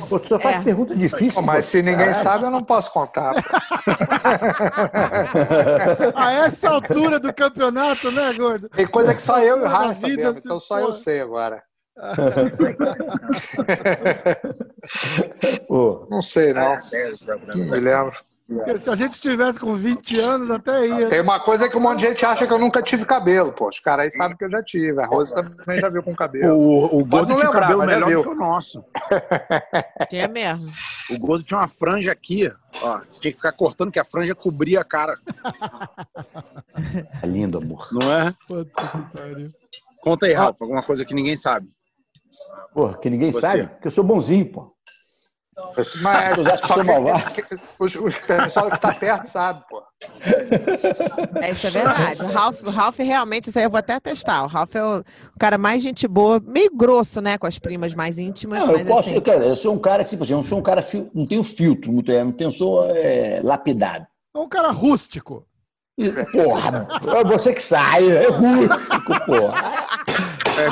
Pô, tu só faz É. pergunta difícil. Mas se ninguém sabe, eu não posso contar. A essa altura do campeonato, né, gordo? Tem coisa que só eu e o Rafa vida, sabemos, se então só eu for. sei agora. Pô, Não sei, não. Não me lembro. Porque Se a gente tivesse com 20 anos, até ia. Tem uma coisa que um monte de gente acha que eu nunca tive cabelo, pô. Os caras aí sabem que eu já tive. A Rose também já viu com cabelo. O, o Gordo tinha um lembrar, cabelo melhor que o nosso. Tinha mesmo. O Gordo tinha uma franja aqui, ó. Tinha que ficar cortando, que a franja cobria a cara. tá lindo, amor. Não é? Conta aí, Ralf, alguma coisa que ninguém sabe. Pô, que ninguém Você. sabe, que eu sou bonzinho, pô. Mas os, os pessoal que tá perto sabe, pô. É, isso é verdade. O Ralph, o Ralph realmente, isso aí eu vou até testar. O Ralph é o, o cara mais gente boa, meio grosso, né, com as primas mais íntimas, Não, mas eu, posso, assim. eu, quero- eu sou um cara, tipo assim, eu não sou um cara, não tenho filtro, muito, é, não tenho, sou é, lapidado. É um cara rústico. E, Porra, é você que sai, é rústico, porra.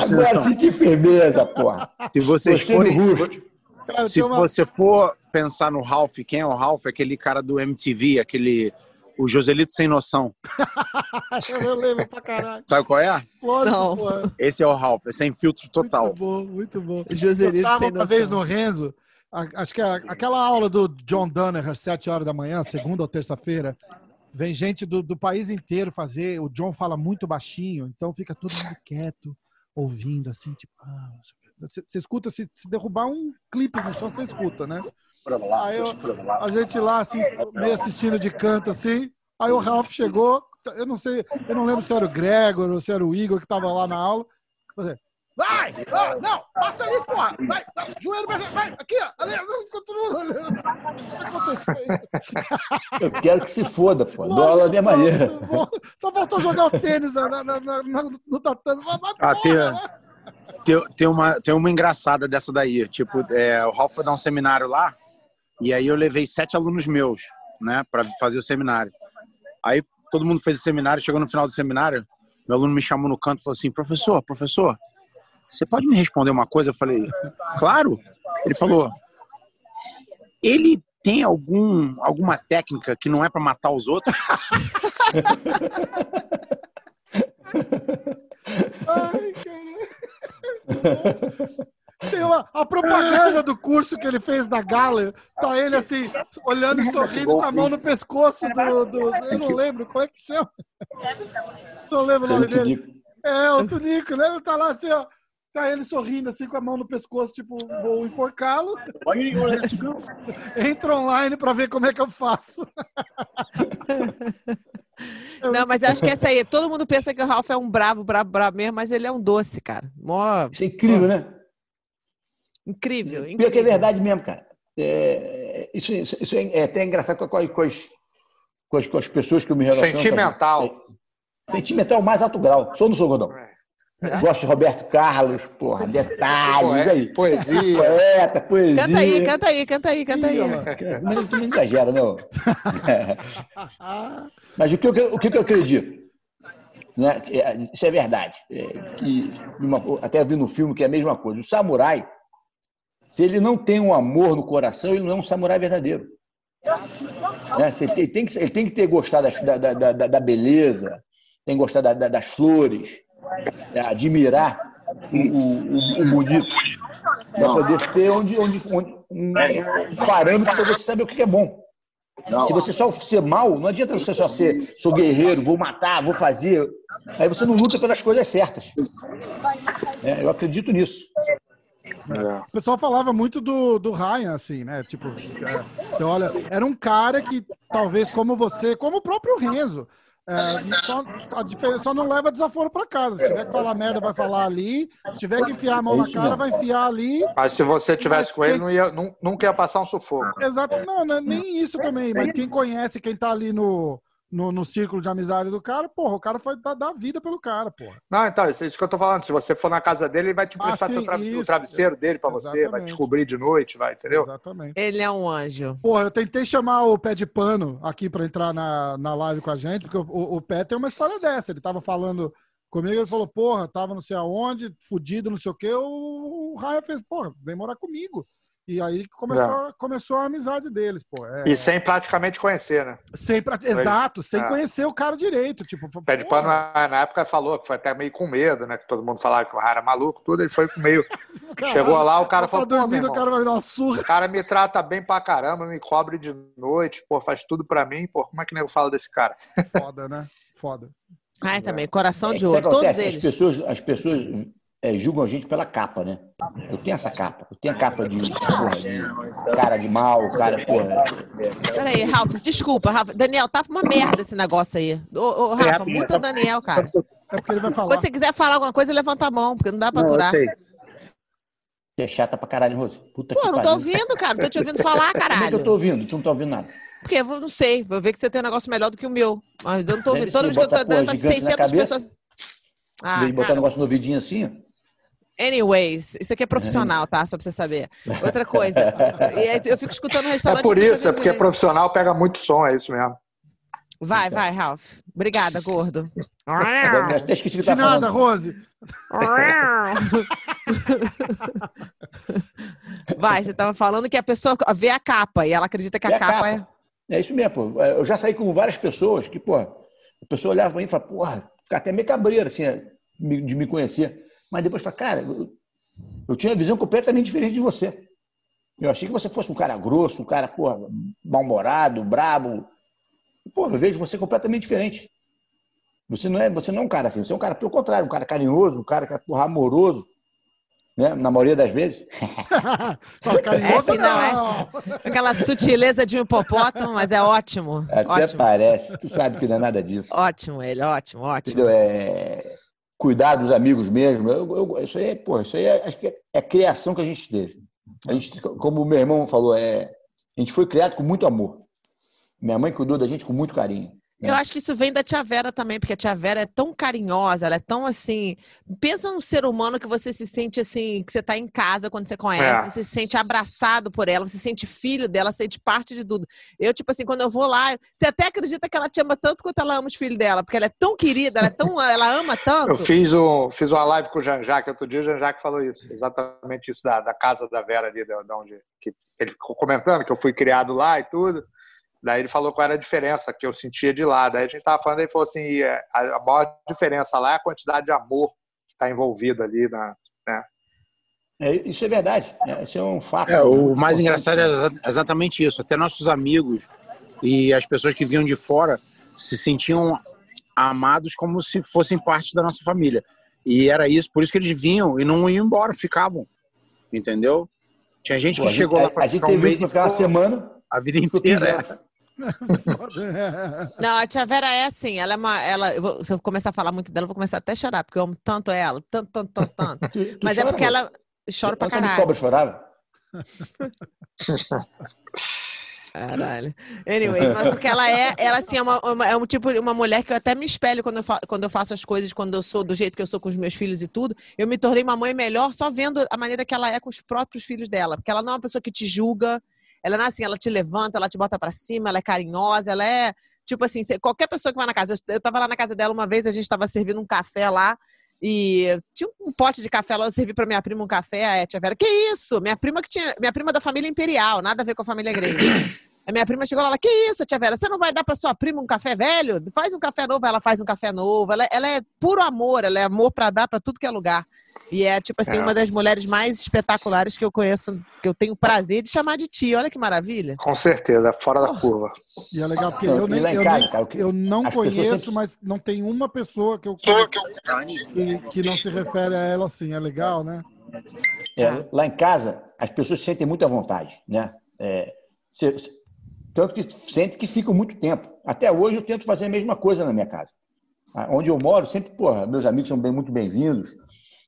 Agora senti firmeza, porra. Se vocês do forem. Rústico. Cara, se uma- você for pensar no Ralph, quem é o Ralph? Aquele cara do MTV, aquele. O Joselito sem noção. Eu lembro pra caralho. Sabe qual é? Lógico, Não. Esse é o Ralph, é sem filtro total. Muito bom, muito bom. Joselito eu tava sem uma vez no Renzo, a- acho que a- aquela aula do John Dunner às 7 horas da manhã, segunda ou terça-feira, vem gente do, do país inteiro fazer. O John fala muito baixinho, então fica todo mundo quieto, ouvindo, assim, tipo. ah, não sei o quê. Você escuta, se, se derrubar um clipe no chão, você escuta, né? Aí eu, a gente lá, assim, meio assistindo de canto, assim. Aí o Ralph chegou, eu não sei, eu não lembro se era o Gregor ou se era o Igor que tava lá na aula. Você, vai! Ah, não! Passa ali, porra! Vai! vai, Joelho, vai, vai! Aqui, ó! Ali, ficou todo mundo olhando. O que tá acontecendo? Eu quero que se foda, pô. Dou aula da minha maneira. Só faltou jogar o tênis na, na, na, no tatame. Vai, vai, Ah, tem-. Tem, tem, uma, tem uma engraçada dessa daí. Tipo, é, o Ralph foi dar um seminário lá, e aí eu levei sete alunos meus, né, pra fazer o seminário. Aí todo mundo fez o seminário, chegou no final do seminário, meu aluno me chamou no canto e falou assim: professor, professor, você pode me responder uma coisa? Eu falei, claro. Ele falou: ele tem algum, alguma técnica que não é pra matar os outros? Ai, caralho. Tem uma, a propaganda do curso que ele fez na Gala, tá ele assim, olhando e sorrindo com a mão no pescoço do. do eu não lembro, como é que chama? Não lembro o nome dele. É, o Tunico, né? Tá lá assim, ó. Tá ele sorrindo assim com a mão no pescoço, tipo, vou enforcá-lo. You go? Entra online pra ver como é que eu faço. Não, mas eu acho que essa aí, todo mundo pensa que o Ralph é um bravo, bravo, bravo mesmo, mas ele é um doce, cara. Mó Isso é incrível, né? incrível, Pior que é incrível. verdade mesmo, cara. É, isso, isso, isso é é até engraçado com, com, com as, com, as, com as pessoas que eu me relaciono. Sentimental. É, Sentimental mais alto grau. Sou ou não sou, Gordão? É. Gosto de Roberto Carlos, porra, detalhes aí. Poesia. Poeta, poesia. Canta aí, canta aí, canta aí, canta aí. Lá. Mas tu não exagera, ô? Mas o que, eu, o que eu acredito? Né? é- Isso é verdade. É que até vi no filme que é a mesma coisa. O samurai, se ele não tem um amor no coração, ele não é um samurai verdadeiro. Né? Você tem- que- ele tem que ter gostado da, da, da, da beleza, tem que gostar da- da- das flores, é, admirar o, o, o- bonito, para poder ter onde, onde, onde- um parâmetro para você saber o que é bom. Se você só ser mal, não adianta você só ser sou guerreiro, vou matar, vou fazer. Aí você não luta pelas coisas certas. É, eu acredito nisso. O pessoal falava muito do, do Ryan, assim, né? Tipo, é, você olha, era um cara que talvez como você, como o próprio Renzo, é, só, a diferença só não leva desaforo pra casa. Se tiver que falar merda, vai falar ali. Se tiver que enfiar a mão na cara, vai enfiar ali. Mas se você tivesse com ele, não ia, nu- nunca ia passar um sufoco. Exato. Não, não é nem isso também. Mas quem conhece, quem tá ali no, no, no círculo de amizade do cara, porra, o cara vai dar, dar vida pelo cara, porra. Não, então, isso é isso que eu tô falando. Se você for na casa dele, ele vai te Ah, emprestar sim, travesseiro- o travesseiro dele pra você, vai Exatamente. te cobrir de noite, vai, entendeu? Exatamente. Ele é um anjo. Porra, eu tentei chamar o pé de pano aqui pra entrar na, na live com a gente, porque o, o, o pé tem uma história dessa. Ele tava falando comigo, ele falou, porra, tava não sei aonde, fudido, não sei o quê. O, o Raya fez, porra, vem morar comigo. E aí começou, começou a amizade deles, pô. É, E sem praticamente conhecer, né? sem pra- exato, sem É. conhecer o cara direito. Tipo, Pé de Pano, na na época, falou que foi até meio com medo, né? Que todo mundo falava que o Rara era maluco, tudo. Ele foi com meio. caralho, Chegou lá, o cara tá falou: pô, meu dormindo, o cara vai me dar uma surra. o cara me trata bem pra caramba, me cobre de noite, pô, faz tudo pra mim, pô, como é que nem eu falo desse cara? Foda, né? Foda. Ai, também, coração É, de ouro, todos acontece? As eles. pessoas, as pessoas é, julgam a gente pela capa, né? Eu tenho essa capa. Eu tenho a capa de, porra, de cara de mal, cara, porra. Peraí, Ralf, desculpa, Ralf. Daniel, tá uma merda esse negócio aí. Ô, ô Rafa, muta o Daniel, cara. É porque ele vai falar. Quando você quiser falar alguma coisa, levanta a mão, porque não dá pra Não, aturar. sei. Você é chata pra caralho, Rose. Puta Pô, que não tô pariu. ouvindo, cara. Não tô te ouvindo falar, Como é que eu tô caralho. ouvindo? Tu não tá ouvindo nada. Porque eu não sei, vou ver que você tem um negócio melhor do que o meu. Mas eu não tô ouvindo. Toda vez que eu tô dando na 600 cabeça. pessoas. Em Ah, vez de botar um negócio no ouvidinho assim, ó. Anyways, isso aqui é profissional, tá? Só pra você saber. Outra coisa. Eu fico escutando É restaurante. por não tô isso, é porque ninguém. profissional pega muito som, é isso mesmo. Vai, vai, Ralph. Obrigada, gordo. Até esqueci que De nada, falando. Rose. Vai, você tava falando que a pessoa vê a capa e ela acredita que a a capa, capa. É isso mesmo, pô. Eu já saí com várias pessoas que, pô, a pessoa olhava pra mim e falava, porra, fica até meio cabreiro, assim, de me conhecer. Mas depois fala, cara, eu, eu tinha uma visão completamente diferente de você. Eu achei que você fosse um cara grosso, um cara, porra, mal-humorado, brabo. Porra, eu vejo você completamente diferente. Você não é, você não é um cara assim, você é um cara, pelo contrário, um cara carinhoso, um cara é, porra, amoroso, né? Na maioria das vezes. Carinhoso, É, não, é. Aquela sutileza de um hipopótamo, mas é ótimo. Até Ótimo. parece. Tu sabe que não é nada disso. Ótimo ele, ótimo, ótimo. Entendeu? É, cuidar dos amigos mesmo. Eu, eu- isso aí, é, porra, isso aí é, acho que é, é criação que a gente teve. A gente, como o meu irmão falou, é, a gente foi criado com muito amor. Minha mãe cuidou da gente com muito carinho. Eu acho que isso vem da tia Vera também, porque a tia Vera é tão carinhosa, ela é tão assim. Pensa num ser humano que você se sente assim, que você tá em casa quando você conhece, É. você se sente abraçado por ela, você se sente filho dela, se sente parte de tudo. Eu, tipo assim, quando eu vou lá, você até acredita que ela te ama tanto quanto ela ama os filhos dela, porque ela é tão querida, ela é tão. ela ama tanto. Eu fiz, um, fiz uma live com o Jean-Jacques outro dia, o Jean-Jacques falou isso, exatamente isso da, da casa da Vera ali, da, da onde que ele ficou comentando que eu fui criado lá e tudo. Daí ele falou qual era a diferença que eu sentia de lá. Daí a gente tava falando, ele falou assim, é, a, maior diferença lá é a quantidade de amor que está envolvido ali na, É, isso é verdade. né? Isso é um fato. É, o mais engraçado é exa- exatamente isso. Até nossos amigos e as pessoas que vinham de fora se sentiam amados como se fossem parte da nossa família. E era isso, por isso que eles vinham e não iam embora, ficavam. Entendeu? Tinha gente Pô, que a chegou gente, lá pra a gente ficar um teve mês que ficar uma semana. a vida inteira. É. Não, a tia Vera é assim, ela é uma. Ela, eu vou- se eu começar a falar muito dela, eu vou começar até a chorar, porque eu amo tanto ela, tanto, tanto, tanto, tanto. Tu- tu Mas é chora, porque mano? ela chora pra que caralho. cobra chorava? Caralho. Anyway, mas porque ela é, ela assim, é, uma, uma- é um tipo, uma mulher que eu até me espelho quando eu, fa- quando eu faço as coisas, quando eu sou do jeito que eu sou com os meus filhos e tudo. Eu me tornei uma mãe melhor só vendo a maneira que ela é com os próprios filhos dela. Porque ela não é uma pessoa que te julga, ela é assim, ela te levanta, ela te bota pra cima, ela é carinhosa, ela é, tipo assim, qualquer pessoa que vai na casa. Eu, tava lá na casa dela uma vez, a gente tava servindo um café lá. E tinha um pote de café lá, eu servi pra minha prima um café, a tia Vera, que isso? Minha prima que tinha, minha prima da família imperial, nada a ver com a família Grace. A minha prima chegou lá, ela, que isso, tia Vera, você não vai dar pra sua prima um café velho? Faz um café novo, ela faz um café novo. Ela, ela é puro amor, ela é amor pra dar pra tudo que é lugar. E é, tipo assim, É. uma das mulheres mais espetaculares que eu conheço, que eu tenho o prazer de chamar de tia. Olha que maravilha. Com certeza, é fora da curva. E é legal porque eu nem, eu, casa, nem- cara, eu não conheço, mas não tem uma pessoa que eu que, que não se refere a ela assim. É legal, né? É, lá em casa, as pessoas se sentem muito à vontade, né? É, cê- cê- tanto que sentem que ficam muito tempo. Até hoje eu tento fazer a mesma coisa na minha casa. Ah, Onde eu moro, sempre, porra, meus amigos são bem, muito bem-vindos.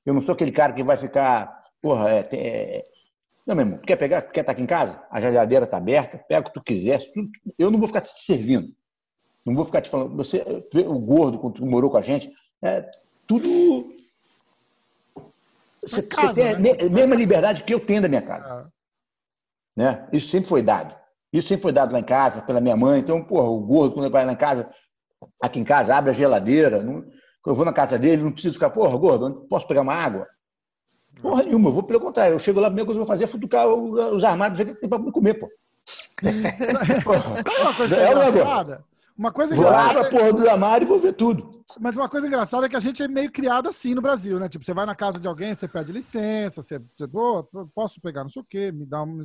Eu não sou aquele cara que vai ficar, porra, é, te- é, não, meu irmão, quer pegar, quer estar aqui em casa? A geladeira está aberta, pega o que tu quiser. se tu- eu não vou ficar te servindo. Não vou ficar te falando. Você, o gordo, quando tu morou com a gente, é tudo. Você, casa, você tem a né? me- mesma liberdade que eu tenho da minha casa. Ah, Né? Isso sempre foi dado. Isso sempre foi dado lá em casa, pela minha mãe. Então, porra, o gordo, quando vai lá em casa, aqui em casa, abre a geladeira. Não, eu vou na casa dele, não preciso ficar, porra, gordo, posso pegar uma água? Porra nenhuma, eu vou pelo contrário. Eu chego lá, coisa que eu vou fazer é futucar os armários, ver o que tem pra me comer, pô. Uma coisa É, engraçada? Uma coisa Vou lá, engraçada. abro a porra do armário e vou ver tudo. Mas uma coisa engraçada é que a gente é meio criado assim no Brasil, né? Tipo, você vai na casa de alguém, você pede licença, você, "Ô, posso pegar não sei o quê, me dá um.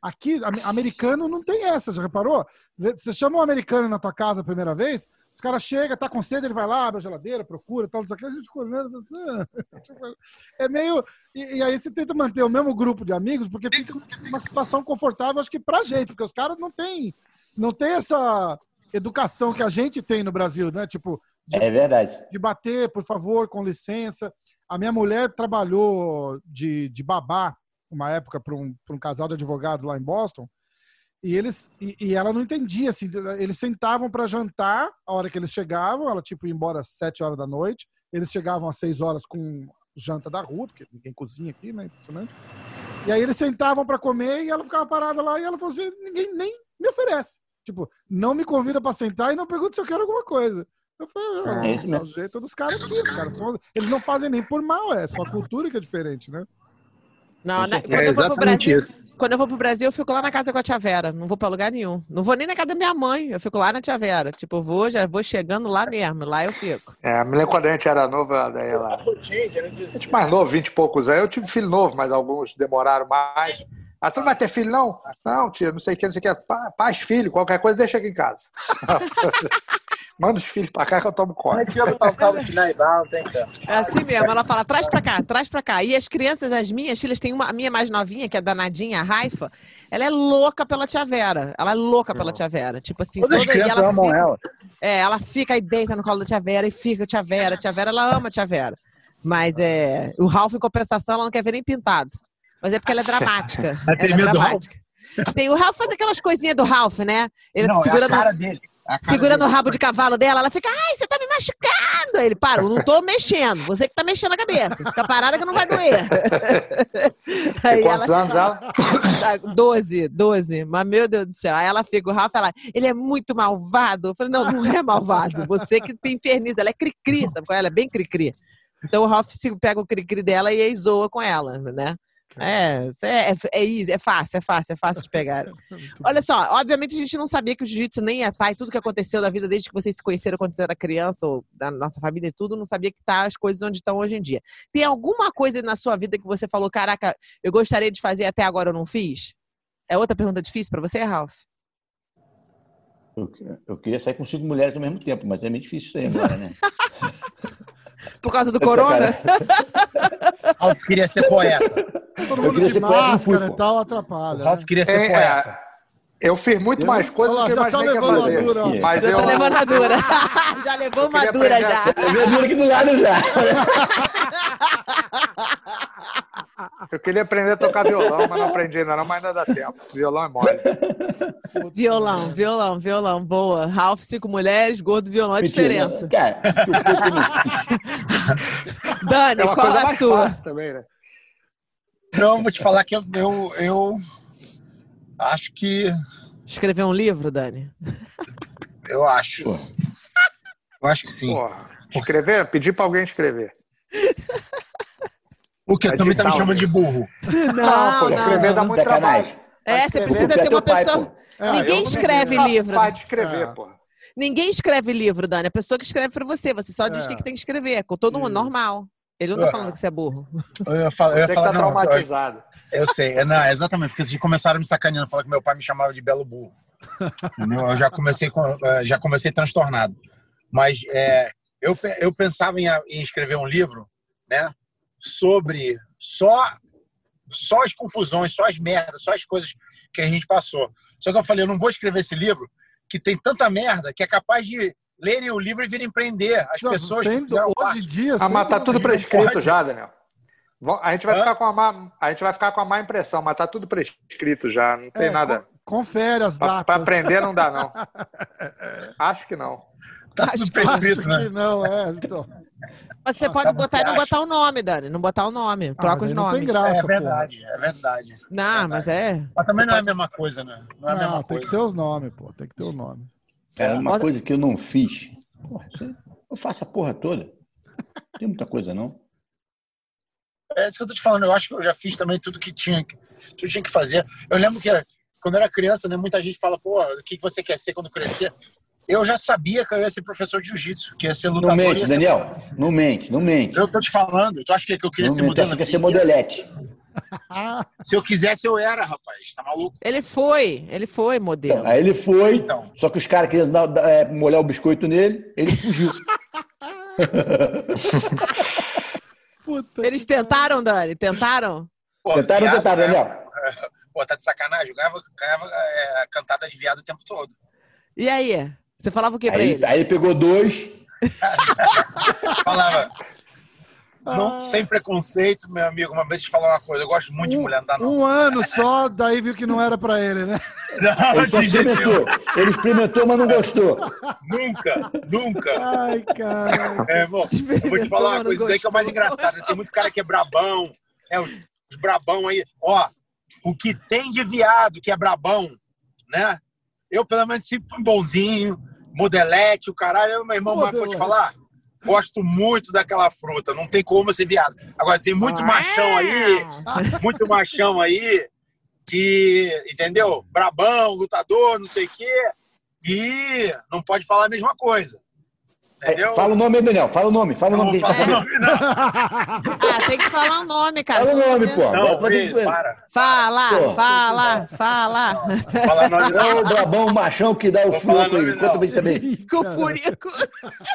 Aqui, am- americano não tem essa, já reparou? Você chama um americano na tua casa a primeira vez, os caras chegam, tá com sede, ele vai lá, abre a geladeira, procura, tal, não sei o que, a gente olhando, assim, tipo, é meio. E, e aí você tenta manter o mesmo grupo de amigos, porque fica uma situação confortável, acho que pra gente, porque os caras não têm, não tem essa educação que a gente tem no Brasil, né? Tipo, de É verdade. de bater, por favor, com licença. A minha mulher trabalhou de, de babá uma época para um, pra um casal de advogados lá em Boston. E eles e, e ela não entendia assim, eles sentavam para jantar a hora que eles chegavam, ela tipo ia embora às sete horas da noite, eles chegavam às seis horas com janta da rua, porque ninguém cozinha aqui, né, impressionante. E aí eles sentavam para comer e ela ficava parada lá e ela falou assim, ninguém nem me oferece. Tipo, não me convida para sentar e não pergunta se eu quero alguma coisa. Eu falei, É isso é, o jeito dos caras aqui, os caras são- eles não fazem nem por mal, é só a cultura que é diferente, né? Não, né? É quando, eu vou pro exatamente Brasil, quando eu vou pro Brasil, eu fico lá na casa com a tia Vera. Não vou pra lugar nenhum. Não vou nem na casa da minha mãe. Eu fico lá na tia Vera. Tipo, eu vou, já vou chegando lá mesmo. Lá eu fico. É, me lembro quando a gente era novo, daí ela. A gente mais novo, 20 e poucos aí. Eu tive filho novo, mas alguns demoraram mais. Ah, você não vai ter filho, não? Não, tia, não sei o que, não sei o que. Fa- Faz filho, qualquer coisa, deixa aqui em casa. Manda os filhos pra cá que eu tomo conta. É assim mesmo. Ela fala, traz pra cá, traz pra cá. E as crianças, as minhas filhas, tem uma, a minha mais novinha, que é danadinha, a Raifa. Ela é louca pela tia Vera. Ela é louca pela tia Vera. Tipo assim, Todas as toda- e crianças amam fica- ela. É, ela fica e deita no colo da tia Vera e fica tia Vera, tia Vera, ela ama a tia Vera. Mas é, o Ralph, em compensação, ela não quer ver nem pintado. Mas é porque ela é dramática. Ela tem ela é dramática. Tem o Ralph faz aquelas coisinhas do Ralph, né? Ele Não, é a cara dele. Segurando o dele. rabo de cavalo dela, ela fica, ai, você tá me machucando. Aí ele, para, eu não tô mexendo, você que tá mexendo a cabeça. Fica parada que não vai doer. Aí quantos ela, anos ela? Tá, 12, 12. Mas, meu Deus do céu. Aí ela fica, o Rafa, ela, ele é muito malvado. Eu falei, não, não é malvado. Você que inferniza. Ela é cri-cri, sabe qual é? Ela é bem cri-cri. Então o Ralph pega o cri-cri dela e aí zoa com ela, né? É, é, é, é easy, é fácil, é fácil, é fácil de pegar. Olha só, obviamente a gente não sabia que o jiu-jitsu nem ia sair, tudo que aconteceu da vida desde que vocês se conheceram quando você era criança, ou da nossa família e tudo, não sabia que tá as coisas onde estão hoje em dia. Tem alguma coisa na sua vida que você falou, caraca, eu gostaria de fazer até agora eu não fiz? É outra pergunta difícil pra você, Ralph? Eu, eu queria sair com cinco mulheres ao mesmo tempo, mas é meio difícil isso aí agora, né? Por causa do Essa corona? cara- Ralph queria ser poeta. Todo Eu mundo de poeta, máscara e tal O atrapalha. Ralph né? queria ser É, poeta. é, eu fiz muito Eu- mais coisas do que já tá que ia uma fazer. dura. Mas Já eu, tá levando a dura. já levou uma dura já. a Eu vi aqui do lado já. eu queria aprender a tocar violão, mas não aprendi ainda não, mas ainda dá tempo. Violão é mole. Violão, violão, violão. Boa. Ralph, cinco mulheres, gordo, violão, a diferença. Cara, eu eu Dani, É qual coisa a sua? também, né? Não, vou te falar que eu, eu, eu acho que. Escrever um livro, Dani? Eu acho. Pô. Eu acho que sim. Porra, escrever? Pedir pra alguém escrever. O que? É Também tá me chamando de burro. Não, pô, escrever dá muito trabalho. É, você precisa Você é ter uma pai, pessoa. pô. É, Ninguém não escreve sei. livro. Capaz de escrever, É. porra. Ninguém escreve livro, Dani. A pessoa que escreve pra você. Você só diz o É. que tem que escrever. É com todo mundo, normal. Ele não tá É. falando que você é burro. Eu ia falar, eu ia Você que falar tá não, eu, traumatizado. eu sei. É, Não, exatamente, porque vocês começaram me sacaneando, falando que meu pai me chamava de belo burro. Entendeu? Eu já comecei, com, eh, já comecei transtornado. Mas é, eu, eu pensava em, em escrever um livro né, sobre só, só as confusões, só as merdas, só as coisas que a gente passou. Só que eu falei, eu não vou escrever esse livro que tem tanta merda que é capaz de lerem o livro e virem prender as Não, pessoas sem- que hoje parte. em dia. Ah, mas tá tudo prescrito pode. já, Daniel. A gente vai Hã? ficar com a má, a gente vai ficar com a má impressão, mas tá tudo prescrito já, não tem É, nada. con- Confere as datas. pra aprender não dá não. Acho que não. Tá Acho tudo prescrito, Acho né? que não, é. Então. Mas você Ah, pode tá, botar você e não acha? botar o nome, Dani. Não botar o nome. Troca mas os aí não tem nomes. graça. É verdade, é verdade. Não, mas é. Mas também não é a mesma coisa, né? Não é a Não, mesma tem coisa. que ter os nomes, pô. Tem que ter o nome. Cara, uma Olha- coisa que eu não fiz. Porra, eu faço a porra toda. Não tem muita coisa, não. É isso que eu tô te falando. Eu acho que eu já fiz também tudo que tinha, que- tudo tinha que fazer. Eu lembro que quando eu era criança, né, muita gente fala, pô, o que você quer ser quando crescer? Eu já sabia que eu ia ser professor de jiu-jitsu, que ia ser Não lutador. mente, ia ser- Daniel. Não mente, não mente. Eu tô te falando. Tu acha que eu queria Não ser mente. modelo? Acha que quer ser modelete. Se eu quisesse, eu era, rapaz. Tá maluco? Ele foi, ele foi modelo. Então, aí ele foi, Então. só que os caras queriam dar- é, molhar o biscoito nele, ele fugiu. puta. Eles tentaram, Dani? Tentaram? Pô, Tentaram, viado, tentaram, né? Daniel. Pô, tá de sacanagem. Eu ganhava, ganhava é, cantada de viado o tempo todo. E aí? Você falava o que pra Aí, ele? aí ele pegou dois. Falava, Ah, não, sem preconceito, meu amigo. Uma vez te falar uma coisa. Eu gosto muito de mulher, dá não. Um ano só, daí viu que não era pra ele, né? Não, Ele experimentou. Ele experimentou, mas não gostou. Nunca, nunca. Ai, cara. É, bom, eu vou te falar uma coisa, isso aí que é o mais engraçado. né? Tem muito cara que é brabão, é, os, os brabão aí. Ó, o que tem de viado que é brabão, né? Eu, pelo menos, sempre fui bonzinho, modelete, o caralho. Eu, meu irmão, mas vou te Modelete. falar, gosto muito daquela fruta, não tem como ser viado. Agora, tem muito machão aí, muito machão aí, que, entendeu? Brabão, lutador, não sei o quê, e não pode falar a mesma coisa. Entendeu? É, Fala o nome aí, Daniel. Fala o nome. Fala o nome. o nome, não. Ah, tem que falar o nome, cara. Fala o nome, pô. Não, para. Fala, Pô. fala, fala. Fala nome Não é o brabão machão que dá o fruto aí. Conta pra também. Com o furico.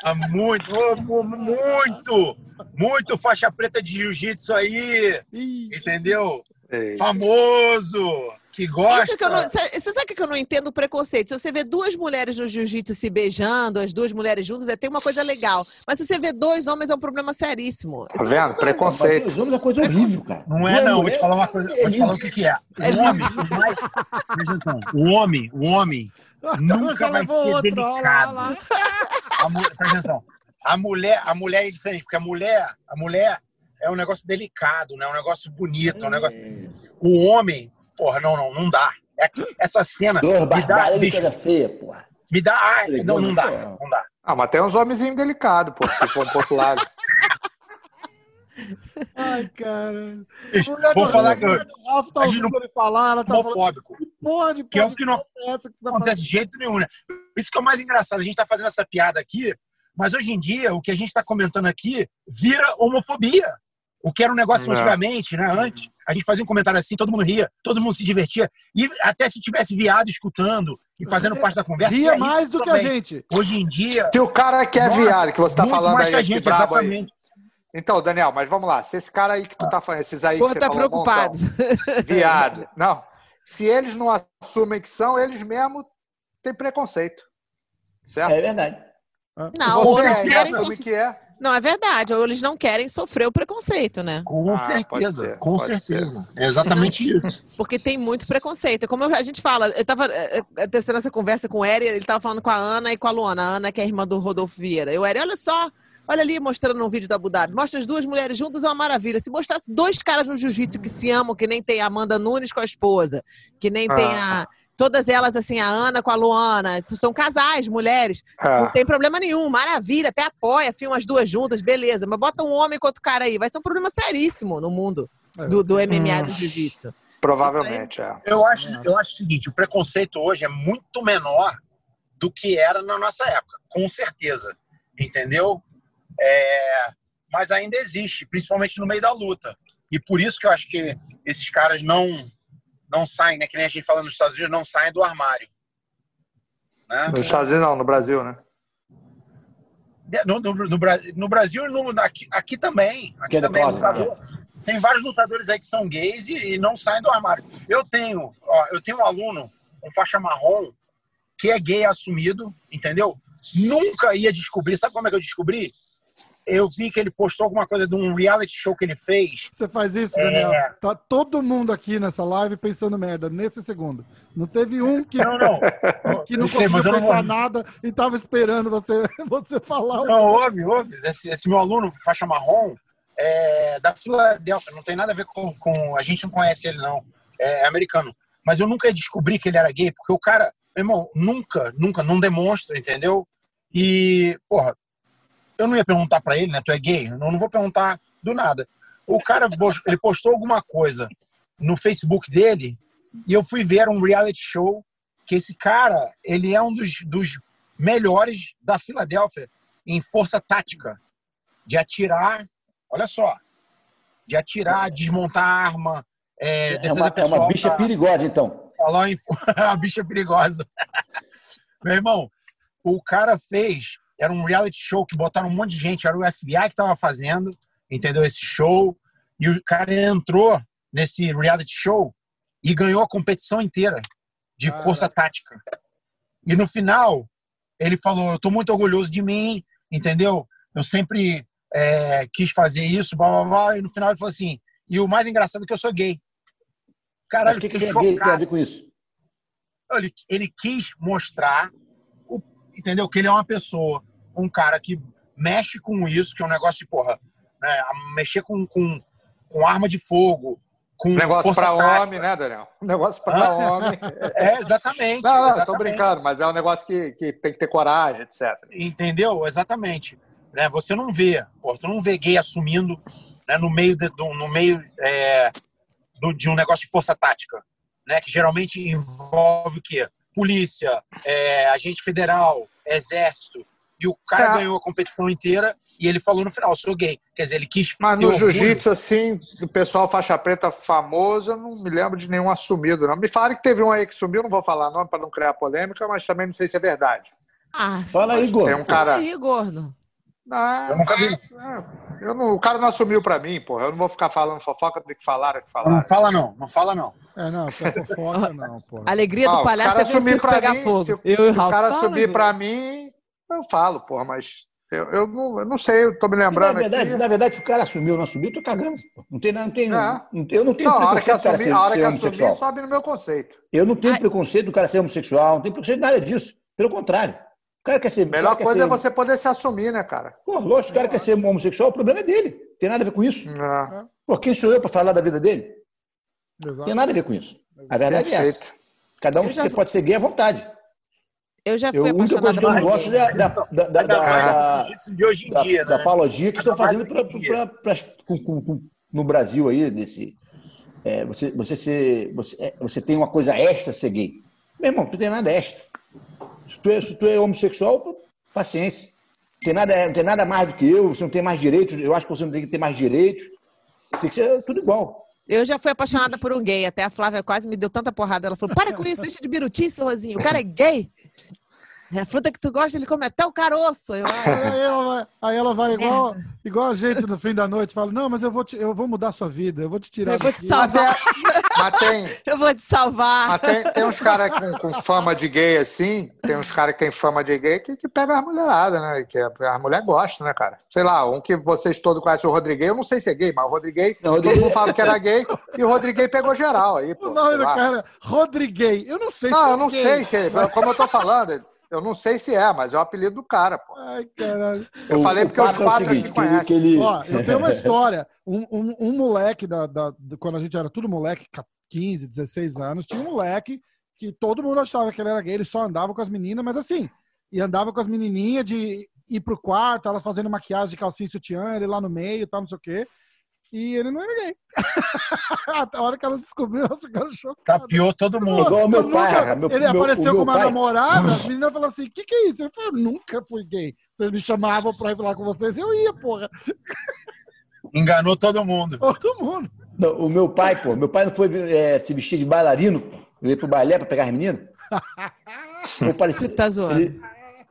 Ah, Muito, muito, muito faixa preta de jiu-jitsu aí, entendeu? Ei. Famoso, que gosta. Que eu não- Você você sabe que eu não entendo o preconceito? Se você vê duas mulheres no jiu-jitsu se beijando, as duas mulheres juntas, é tem uma coisa legal. Mas se você vê dois homens, é um problema seríssimo. Tá vendo? Mas Preconceito. Os homens é coisa horrível, cara. Não é, não. Vou te falar uma coisa. Vou te falar o que, que é. O homem, o mais. Atenção. O homem, o homem nunca já vai levou ser outro, olha lá, delicado. olha lá. A Presta atenção. A mulher, a mulher é diferente, porque a mulher, a mulher é um negócio delicado, né? É um negócio bonito, é um negócio. O homem, porra, não, não, não dá. É- essa cena Dor, me dá, coisa feia, porra. me dá, ai, não, não dá, não dá. Ah, mas tem uns homenzinhos delicados, pô, que vão pro outro lado. Ai, cara. Vou falar que eu- o Ralph tá ouvindo ele falar, ela tá falando, homofóbico. porra de Que é o que não é essa que tá acontece de jeito nenhum, né? Isso que é o mais engraçado. A gente tá fazendo essa piada aqui, mas hoje em dia, o que a gente tá comentando aqui vira homofobia. O que era um negócio É. antigamente, né? Antes, a gente fazia um comentário assim, todo mundo ria, todo mundo se divertia. E até se tivesse viado escutando e fazendo parte da conversa. Ria mais do que a gente. Hoje em dia. Se o cara que é Nossa, viado, que você tá muito falando mais aí, que a gente, brabo aí, exatamente. Então, Daniel, mas vamos lá. Se esse cara aí que tu tá falando, esses aí Pô, que você tá preocupado. montão, viado. Não. Se eles não assumem que são, eles mesmo têm preconceito. Certo? É verdade. Não, você não é e querem assume sofrer. que é. Não, é verdade. Ou eles não querem sofrer o preconceito, né? Com Ah, certeza, ser, com certeza. É exatamente isso. Porque tem muito preconceito. É Como a gente fala, eu tava eh, eh, testando essa conversa com o Eri, ele tava falando com a Ana e com a Luana. A Ana, que é a irmã do Rodolfo Vieira. Eu, Eri, olha só, olha ali mostrando um vídeo da Abu Dhabi. Mostra as duas mulheres juntas, é uma maravilha. Se mostrar dois caras no jiu-jitsu que se amam, que nem tem a Amanda Nunes com a esposa, que nem tem Ah. a. Todas elas, assim, a Ana com a Luana, são casais, mulheres. Não É. tem problema nenhum, maravilha, até apoia, filma as duas juntas, beleza. Mas bota um homem com outro cara aí, vai ser um problema seríssimo no mundo É. do, do MMA Hum. do jiu-jitsu. Provavelmente, é. Eu acho, eu acho o seguinte: o preconceito hoje é muito menor do que era na nossa época, com certeza. Entendeu? É, mas ainda existe, principalmente no meio da luta. E por isso que eu acho que esses caras não não saem, né? Que nem a gente fala nos Estados Unidos, não saem do armário. Né? Nos Estados Unidos não, no Brasil, né? No, no, no no Brasil e no, aqui, aqui também. Aqui Queda também é closet, lutador. Tem vários lutadores aí que são gays e, e não saem do armário. Eu tenho, ó, eu tenho um aluno, um faixa marrom, que é gay assumido, entendeu? Nunca ia descobrir. Sabe como é que eu descobri? Eu vi que ele postou alguma coisa de um reality show que ele fez. Você faz isso, É. Daniel? Tá todo mundo aqui nessa live pensando merda nesse segundo. Não teve um que Não, não. que não sei, conseguiu eu não nada e tava esperando você, você falar. Não, houve, houve. Esse, esse meu aluno, faixa marrom, é da Filadélfia, não tem nada a ver com, com. A gente não conhece ele, não. É americano. Mas eu nunca descobri que ele era gay, porque o cara, meu irmão, nunca, nunca, não demonstra, entendeu? E, porra, eu não ia perguntar pra ele, né? Tu é gay? Eu não vou perguntar do nada. O cara, ele postou alguma coisa no Facebook dele e eu fui ver um reality show que esse cara, ele é um dos, dos melhores da Filadélfia em força tática, de atirar, olha só, de atirar, desmontar arma, é, É uma, é uma pessoal, bicha tá? perigosa, então. falar em a bicha perigosa. Meu irmão, o cara fez, era um reality show que botaram um monte de gente, era o FBI que tava fazendo, entendeu? Esse show. E o cara entrou nesse reality show e ganhou a competição inteira de força tática. E no final, ele falou: Eu tô muito orgulhoso de mim, entendeu? Eu sempre é, quis fazer isso, blá blá blá. E no final ele falou assim: E o mais engraçado é que eu sou gay. Mas Caralho, o que, que tem a ver- tem a ver com isso? ele, ele quis mostrar, entendeu? Que ele é uma pessoa, um cara que mexe com isso, que é um negócio de, porra, né, mexer com, com, com arma de fogo, com Negócio tática. homem, né, Daniel? Negócio pra homem. É, exatamente. Não, não, tô exatamente. brincando, mas é um negócio que, que tem que ter coragem, etc. Entendeu? Exatamente. Né, você não vê, pô, você não vê gay assumindo né, no meio, de, do- no meio é, do- de um negócio de força tática, né, que geralmente envolve o quê? Polícia, é, agente federal, exército. E o cara É. ganhou a competição inteira e ele falou no final, sou gay. Quer dizer, ele quis Mas ter no jiu-jitsu, assim, do pessoal faixa preta famoso, eu não me lembro de nenhum assumido, não. Me falaram que teve um aí que sumiu, não vou falar nome para não criar polêmica, mas também não sei se é verdade. Ah, Fala aí, Tem Igor. um cara. aí, gordo. Ah, Eu nunca vi. eu não, o cara não assumiu para mim, porra. Eu não vou ficar falando fofoca do que falaram, que Não falaram. fala não, não fala não. É, não, essa fofoca não, pô. A alegria Ah, do o palhaço é ver o circo pra pegar mim, fogo. se o- Eu Se o cara fala, subir para mim, eu falo, porra, mas eu, eu não, eu não sei, eu tô me Na lembrando verdade, aqui. na verdade, se o cara assumiu ou não assumiu, eu tô cagando. Não tem, não tem, É. não- eu não tenho Não, a hora que assumir, ser, a hora ser que assumir, homossexual. sobe no meu conceito. Eu não tenho Ai. preconceito do cara ser homossexual, não tenho preconceito nada disso. Pelo contrário. O cara quer ser. A melhor coisa ser, é você poder se assumir, né, cara? Pô, lógico, o cara quer ser homossexual, o problema é dele. Não tem nada a ver com isso. Não. Pô, quem sou eu para falar da vida dele? Não Exato. tem nada a ver com isso. A verdade é essa. Perfeito. Cada um Eu já pode ser gay à vontade. Eu já Eu, fui a única coisa que eu não por gosto é da, da, da, da, da- de hoje em da, dia, da né? apologia que estão fazendo pra, pra- pra- com- com- com- no Brasil aí, desse, é, você, você, ser, você, é, você tem uma coisa extra ser gay. Meu irmão, tu tem nada extra. Se tu é, se tu é homossexual, paciência. Não tem, nada, não tem nada mais do que eu, você não tem mais direitos, eu acho que você não tem que ter mais direitos. Tem que ser tudo igual. Eu já fui apaixonada por um gay. Até a Flávia quase me deu tanta porrada. Ela falou: para com isso, deixa de birutice, Rosinho. O cara é gay. É a fruta que tu gosta, ele come até o caroço. Eu, Aí ela vai, aí ela vai igual, igual a gente no fim da noite, fala: Não, mas eu vou, te, eu vou mudar a sua vida, eu vou te tirar. eu vou te daqui." salvar. Mas tem, Eu vou te salvar. mas tem, tem uns caras com, com fama de gay assim, tem uns caras que tem fama de gay que, que pega as mulheradas, né? Que a, a mulher gosta, né, cara? Sei lá, um que vocês todos conhecem o Rodriguei, eu não sei se é gay, mas o Rodriguei, Não, todo mundo falava que era gay, e o Rodriguei pegou geral aí, pô. O nome do cara é Rodriguei. Eu não sei Não, se é eu não gay. sei se é, como eu tô falando, eu não sei se é, mas é o apelido do cara, pô. Ai, caralho. Eu O- falei porque os é quatro seguinte, aqui que ele- conhecem. que ele- Ó, eu tenho uma história. Um, um, um moleque, da, da- da- quando a gente era tudo moleque, 15, 16 anos, tinha um moleque que todo mundo achava que ele era gay, ele só andava com as meninas, mas assim, e andava com as menininhas de ir pro quarto, elas fazendo maquiagem de calcinha e sutiã, ele lá no meio e tal, não sei o quê. E ele não era gay. Até a hora que elas descobriram, elas ficaram chocadas. Tapiou todo mundo. Igual o meu Eu pai, nunca- meu- ele meu- apareceu com uma pai- namorada, as meninas falaram assim: o que, que é isso? Ele falou: eu nunca fui gay. Vocês me chamavam pra ir falar com vocês, eu ia, porra. Enganou todo mundo. Todo mundo. Não, o meu pai, pô, meu pai não foi é, se vestir de bailarino, pô. Ele ia pro balé pra pegar as meninas. Parecia... Tá zoando. ele-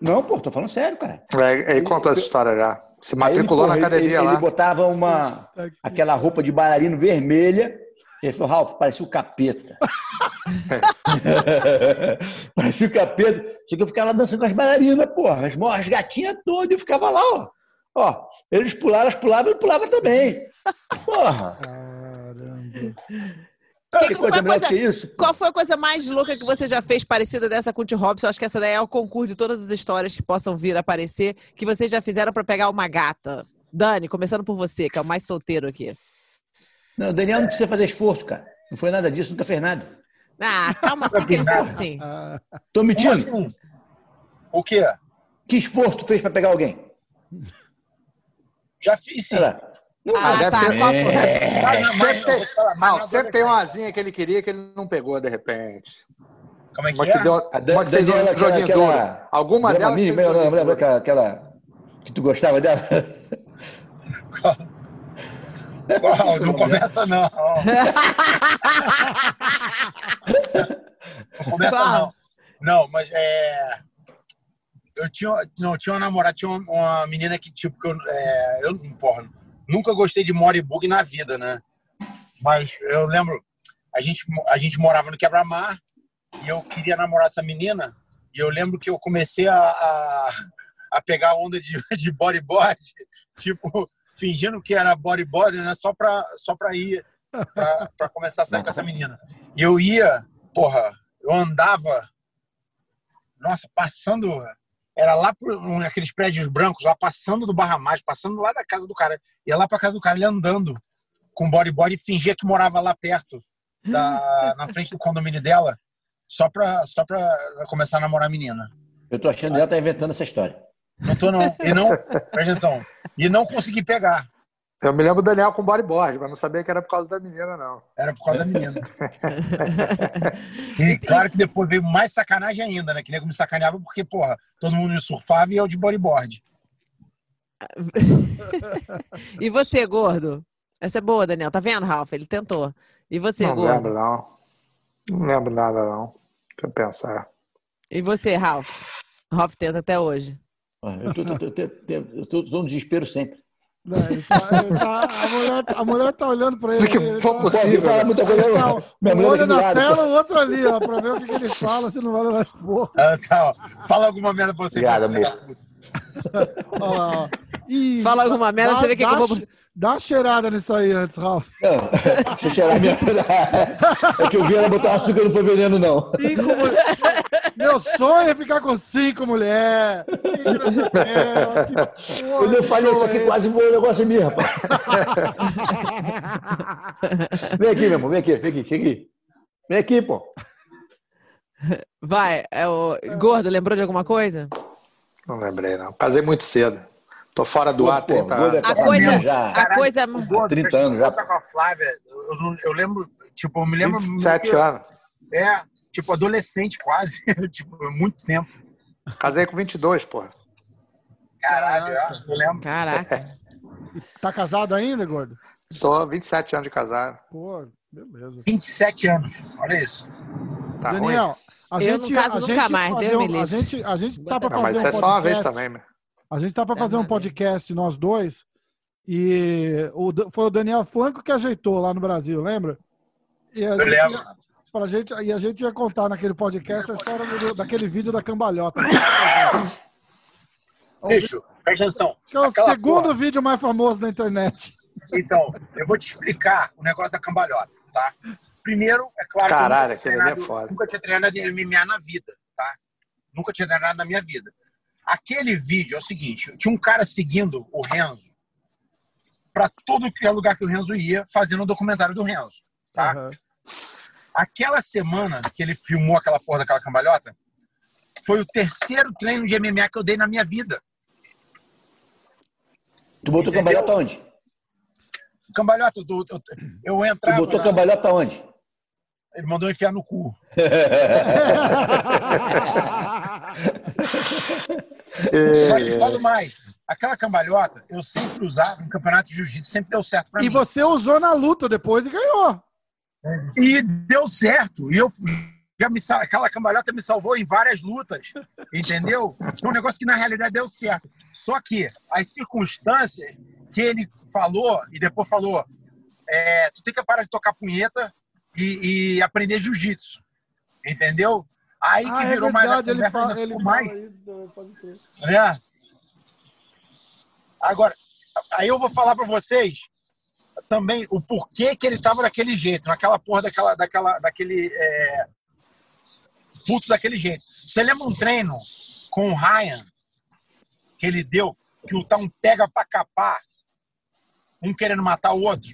Não, pô, tô falando sério, cara. É, ele contou essa história já. Se matriculou Aí, na academia ele, lá. Ele botava uma, aquela roupa de bailarino vermelha. Ele falou, Ralf, parecia o capeta. parecia o capeta. Só que eu ficava lá dançando com as bailarinas, porra. As, as gatinhas todas, eu ficava lá, ó. Ó, eles pulavam, elas pulavam, eu pulava também. Porra, Caramba. Que- que qual, coisa foi melhor coisa, que isso? qual foi a coisa mais louca que você já fez parecida dessa com o Tio Robson? Acho que essa daí é o concurso de todas as histórias que possam vir a aparecer, que vocês já fizeram pra pegar uma gata. Dani, começando por você, que é o mais solteiro aqui. Não, o Daniel não precisa fazer esforço, cara. Não foi nada disso, nunca fez nada. Ah, calma assim que ele falou assim. Tô mentindo? assim? O quê? Que esforço fez pra pegar alguém? Já fiz sim. Sei lá. Ah, deve tá. ter- Qual foi? Mas não, Sempre tem, não, sempre tem uma adolescência. asinha que ele queria que ele não pegou de repente. Como é que Uma é? que, deu, A Dan- uma que fez um joguinho aquela- duro. Alguma Lembra delas mim? Lembra, lembra aquela, aquela que tu gostava dela? Qual? Não começa, não. Não começa, não. Não, mas é. Eu tinha, não, tinha uma namorada, tinha uma, uma menina que, tipo, que eu, é, eu, porra, nunca gostei de Moribug na vida, né? Mas eu lembro, a gente, a gente morava no Quebra-Mar e eu queria namorar essa menina. E eu lembro que eu comecei a, a, a pegar onda de, de bodyboard, tipo, fingindo que era bodyboard, né? Só pra, só pra ir, pra, pra começar a sair com essa menina. E eu ia, porra, eu andava, nossa, passando, era lá por um, aqueles prédios brancos, lá passando do Barra Mais, passando lá da casa do cara. Ia lá pra casa do cara, ele andando com bodyboard e fingia que morava lá perto, da, na frente do condomínio dela, só pra, só pra começar a namorar a menina. Eu tô achando que ela tá inventando essa história. Não tô, não. E não, presta atenção, e não consegui pegar. Eu me lembro do Daniel com bodyboard, mas não sabia que era por causa da menina, não. Era por causa da menina. E claro que depois veio mais sacanagem ainda, né? Que nego me sacaneava porque, porra, todo mundo surfava e eu de bodyboard. E você, gordo? Essa é boa, Daniel. Tá vendo, Ralph? Ele tentou. E você, não gordo? lembro, não. Não lembro nada, não. Deixa eu pensar. E você, Ralph? Ralph tenta até hoje. Ó, Eu tô, tô, tô, tô, eu tô, tô no desespero sempre. Não, ele tá- ele tá- a, mulher, a mulher tá olhando pra ele. Do que ele for tá- possível. muita coisa. Tá. Minha um olho tá na lado, tela, o outro ali, ó, pra ver o que, que ele fala, se não vai levar porra. Ah, tá, ó. Fala alguma merda pra você. Obrigado, amor. Fala alguma merda pra você ver o que, que eu vou. Dá uma cheirada nisso aí antes, Ralf. Não, deixa eu cheirar minha. É que eu vi ela botar açúcar não foi veneno, não. Cinco mulher- Meu sonho é ficar com cinco mulheres. Quando eu falei isso é aqui, quase voou o negócio em mim, rapaz. Vem aqui, meu irmão, vem aqui, vem aqui, chega aqui. Vem aqui, pô. Vai, é o... gordo, lembrou de alguma coisa? Não lembrei, não. Casei muito cedo. Tô fora do Pô, ar, pô, 30 gordo é anos. A coisa, já. a coisa, Há 30 anos já. Eu tá com a Flávia, eu, não- eu lembro, tipo, eu me lembro. 27 anos. É, tipo, adolescente quase. tipo, muito tempo. Casei com 22, porra. Caralho, é, eu lembro. caraca. Tá casado ainda, gordo? Tô 27 anos de casado. Pô, beleza. 27 anos, olha isso. Tá ruim. Daniel, A Eu, no caso, a nunca mais, fazer Deus me um- a gente, a gente tá pra Não, mas fazer isso um é só uma vez também, né? A gente tá para É fazer um podcast, nós dois, e o, foi o Daniel Flanco que ajeitou lá no Brasil, lembra? E a, Eu gente, lembro. ia- pra gente, e a gente ia contar naquele podcast a história do- daquele vídeo da cambalhota. O- Bicho, presta atenção. Acho que é o segundo porra. vídeo mais famoso da internet. Então, eu vou te explicar o negócio da cambalhota, tá? Primeiro, é claro Caralho, que eu nunca ali é tinha, treinado, foda. nunca tinha treinado MMA na vida, tá? Nunca tinha treinado na minha vida. Aquele vídeo é o seguinte: tinha um cara seguindo o Renzo para todo é lugar que o Renzo ia, fazendo um documentário do Renzo, tá? Aham. Aquela semana que ele filmou aquela porra daquela cambalhota, foi o terceiro treino de MMA que eu dei na minha vida. Tu botou Entendeu? cambalhota onde? Cambalhota, eu, eu, eu Tu entrava. botou na- cambalhota onde? Ele mandou enfiar no cu. Mas É. falo mais. Aquela cambalhota, eu sempre usava em campeonato de jiu-jitsu, sempre deu certo pra E mim. você usou na luta depois e ganhou. E deu certo. E eu já me, aquela cambalhota me salvou em várias lutas, entendeu? Então, um negócio que na realidade deu certo. Só que as circunstâncias que ele falou e depois falou, é, tu tem que parar de tocar punheta e, e aprender jiu-jitsu, entendeu? Aí que Ah, é virou mais a verdade, ele conversa, fala, ele mais isso. Né? Agora, aí eu vou falar para vocês também o porquê que ele tava daquele jeito, naquela porra daquela, daquela, daquele é, puto daquele jeito. Você lembra um treino com o Ryan que ele deu, que o tá um pega pra capar, um querendo matar o outro?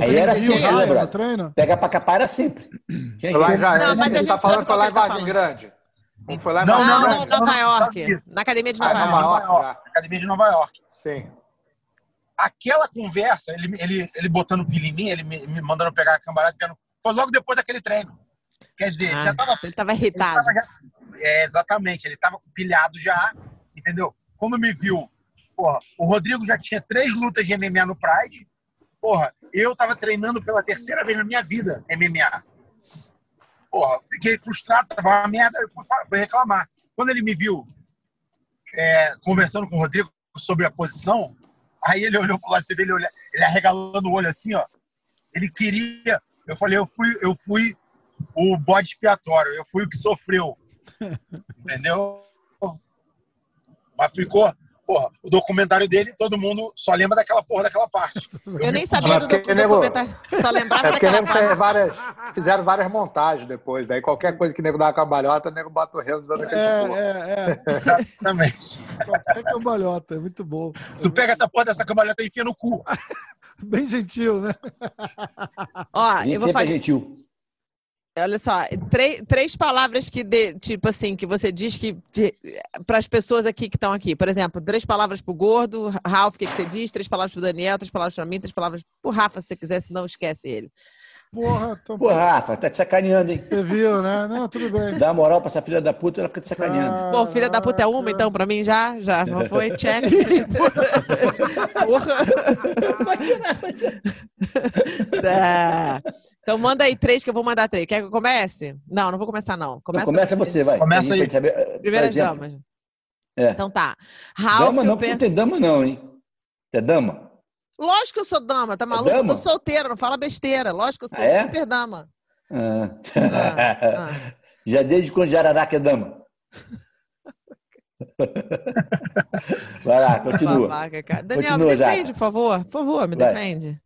Aí era assim, né, no brother? treino? Pega pra capar era sempre. Lá em sempre. Jair, Não, mas a ele gente tá falando que foi lá em ele Vargem Grande. Um foi lá em Não, Não, não, não, não, Nova não, York. Na academia de Ah, Nova York. York. já. Academia de Nova York. Sim. aquela conversa, ele, ele, ele botando pilha em mim, ele me, me mandando pegar a cambalhota, foi logo depois daquele treino. Quer dizer, Ah, já tava. Ele tava ele irritado. tava já- é, exatamente, ele tava pilhado já, entendeu? Quando me viu, porra, o Rodrigo já tinha três lutas de MMA no Pride, porra, eu tava treinando pela terceira vez na minha vida MMA. Porra, fiquei frustrado, tava uma merda, eu fui, fui reclamar. Quando ele me viu é, conversando com o Rodrigo sobre a posição, aí ele olhou pro lado ele, ele arregalando o olho assim, ó. Ele queria. Eu falei, eu fui, eu fui o bode expiatório, eu fui o que sofreu. Entendeu? Mas ficou. Porra, o documentário dele, todo mundo só lembra daquela porra daquela parte. Eu nem sabia do Porque, docu- nego, documentário. Só lembrava É porque daquela parte. várias, fizeram várias montagens depois. Daí qualquer coisa que nego dá uma cambalhota, o nego bota o Renzo dando aquele. É, é, é. Exatamente. Qualquer cambalhota, é muito bom. Tu pega essa porra dessa cambalhota e enfia no cu. Bem gentil, né? Ó, eu vou sempre é fazer. gentil. Olha só, três, três palavras que, de, tipo assim, que você diz que para as pessoas aqui que estão aqui. Por exemplo, três palavras pro gordo, Ralph, o que, que você diz? Três palavras pro Daniel, três palavras pra mim, três palavras pro Rafa, se você quiser, senão esquece ele. Porra, então, Pô, Rafa, tá te sacaneando, hein? você viu, né? Não, tudo bem. Dá moral pra essa filha da puta, ela fica te sacaneando. Bom, filha da puta é uma, Caraca. então, pra mim já? Já não foi? Check. Porra. Tá. Então manda aí três que eu vou mandar três. Quer que eu comece? Não, não vou começar, não. Não, Começa, começa você, vai. Começa aí. saber, eh, Primeiras exemplo. damas. É. Então tá. Ralph, Dama não, penso... não tem dama não, hein? É dama? Lógico que eu sou dama, tá maluco? Eu dama? tô solteira, não fala besteira. Lógico que eu sou Ah, é? super dama. Ah. Ah, ah. Já desde quando Jararaca é dama. Vai lá, continua. Babaca, cara. Daniel, Continua, me defende, Jaca. por favor. Por favor, me Vai. defende.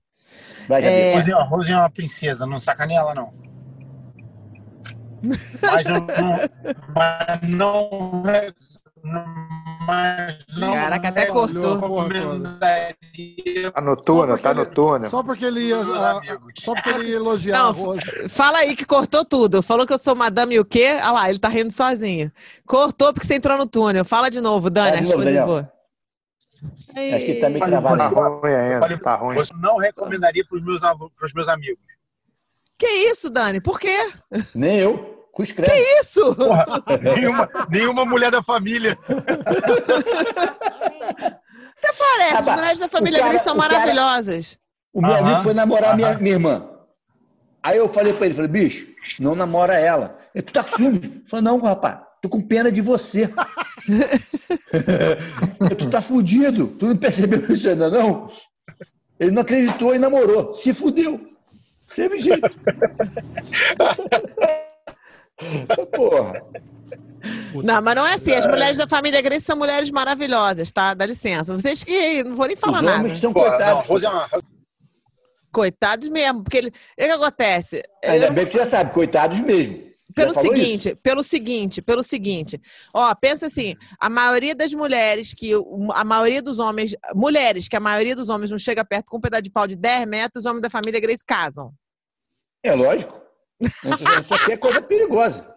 Vai, É. Rosinha, Rosinha é uma princesa, não sacaneia ela, não. Mas eu não. Mas não. Mas não. Caraca, até cortou. recomendaria Tá no túnel, Só tá porque no túnel. Só porque ele ia, ah, só porque ele ia elogiar Não, a Rose. Fala aí que cortou tudo. Falou que eu sou madame e o quê? Ah lá, ele tá rindo sozinho. Cortou porque você entrou no túnel. Fala de novo, Dani, coisas Daniel. boas. Acho que ele tá travado Tá ruim Eu ainda, falei, tá ruim. Você não recomendaria para os meus, pros meus amigos. Que isso, Dani? Por quê? Nem eu. Cruz credo. Isso! Porra, nenhuma, nenhuma mulher da família. Até parece, as Rapaz, mulheres da família cara- Gris são o cara- maravilhosas. O meu Aham, amigo foi namorar minha, minha irmã. Aí eu falei pra ele, falei, bicho, não namora ela. Ele, tu tá com ciúme? Ele falou, não, rapaz, tô com pena de você. Eu, tu tá fudido. Tu não percebeu isso ainda, não? Ele não acreditou e namorou. Se fudeu. Teve jeito. Porra. Não, mas não é assim. As mulheres da família Grace são mulheres maravilhosas, tá? Dá licença. Vocês que não vou nem falar Os nada. homens são Porra, não, coitados. Rose é uma. Coitados mesmo, porque ele... o que acontece? Ainda Eu- bem que você já sabe, coitados mesmo. Pelo Já falou seguinte, pelo seguinte, pelo seguinte. Ó, pensa assim, a maioria das mulheres que a maioria dos homens, mulheres que a maioria dos homens não chega perto com um pedaço de pau de 10 metros, os homens da família Grace casam. É lógico. Isso aqui é coisa perigosa.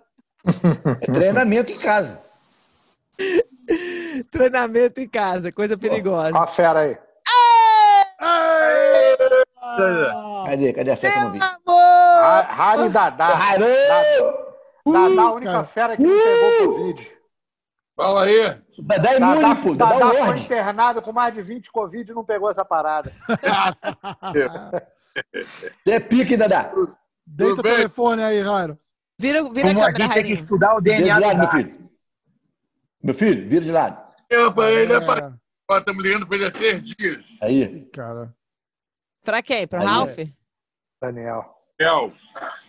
É treinamento em casa. Treinamento em casa, coisa perigosa. Ó a fera aí. Ah, Cadê? Cadê a festa no Meu vídeo? amor! Ra- Rari Dadá. Aô! Dadá, a única cara. fera que não pegou Covid. Fala aí. Dadá é Dadá, imune, pô. Dadá Dadá é foi Lorde. internado com mais de 20 Covid e não pegou essa parada. É pique, Dadá. Deita o telefone aí, Rairo. Vira, vira Como a a câmera, gente tem que estudar o Vira DNA do lado, meu filho. Meu filho, vira de lado. Eu pra ele, é pra... É, Ó, Estamos ligando pra ele há três dias. Aí. cara. Pra quem? Pro Aí, Ralph? Daniel. Theo.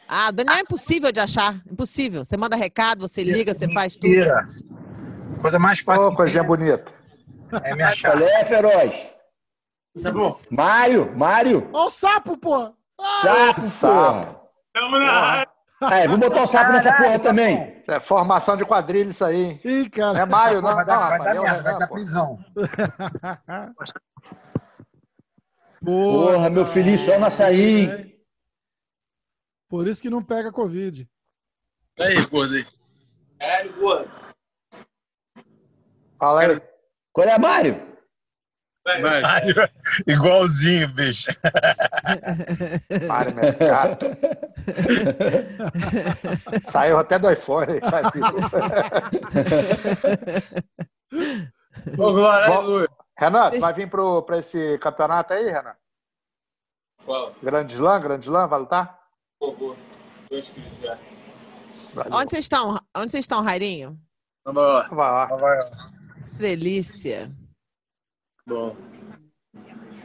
Ah, o Daniel é impossível de achar. Impossível. Você manda recado, você liga, você faz tudo. Mentira. Coisa mais fácil Ô, que coisinha bonita. é me achar. Qual é, feroz? Isso é bom. Mário, Mário. Ó o sapo, pô! Sapo, sapo. porra. Tamo na Aí, vamos botar o sapo nessa porra também. Isso é formação de quadrilha isso aí, hein? Ih, Não é cara. Maio, não. vai dar, não, vai rapaz, dar eu- merda, vai dar prisão. Porra, meu filhinho só no açaí? Por isso que não pega Covid. Aí, gordo aí. Fala aí. Qual é, Mário? Igualzinho, bicho. Mário Mercado. Saiu até do iPhone. Ô, Glória, Bom. Renan, tu vai vir pro, pra esse campeonato aí, Renan? Fala. Grande Slam, Grande Slam, vai lutar? Tô inscrito já. Valeu. Onde vocês estão? Onde vocês estão, Rairinho? Vamos lá. Delícia. Bom.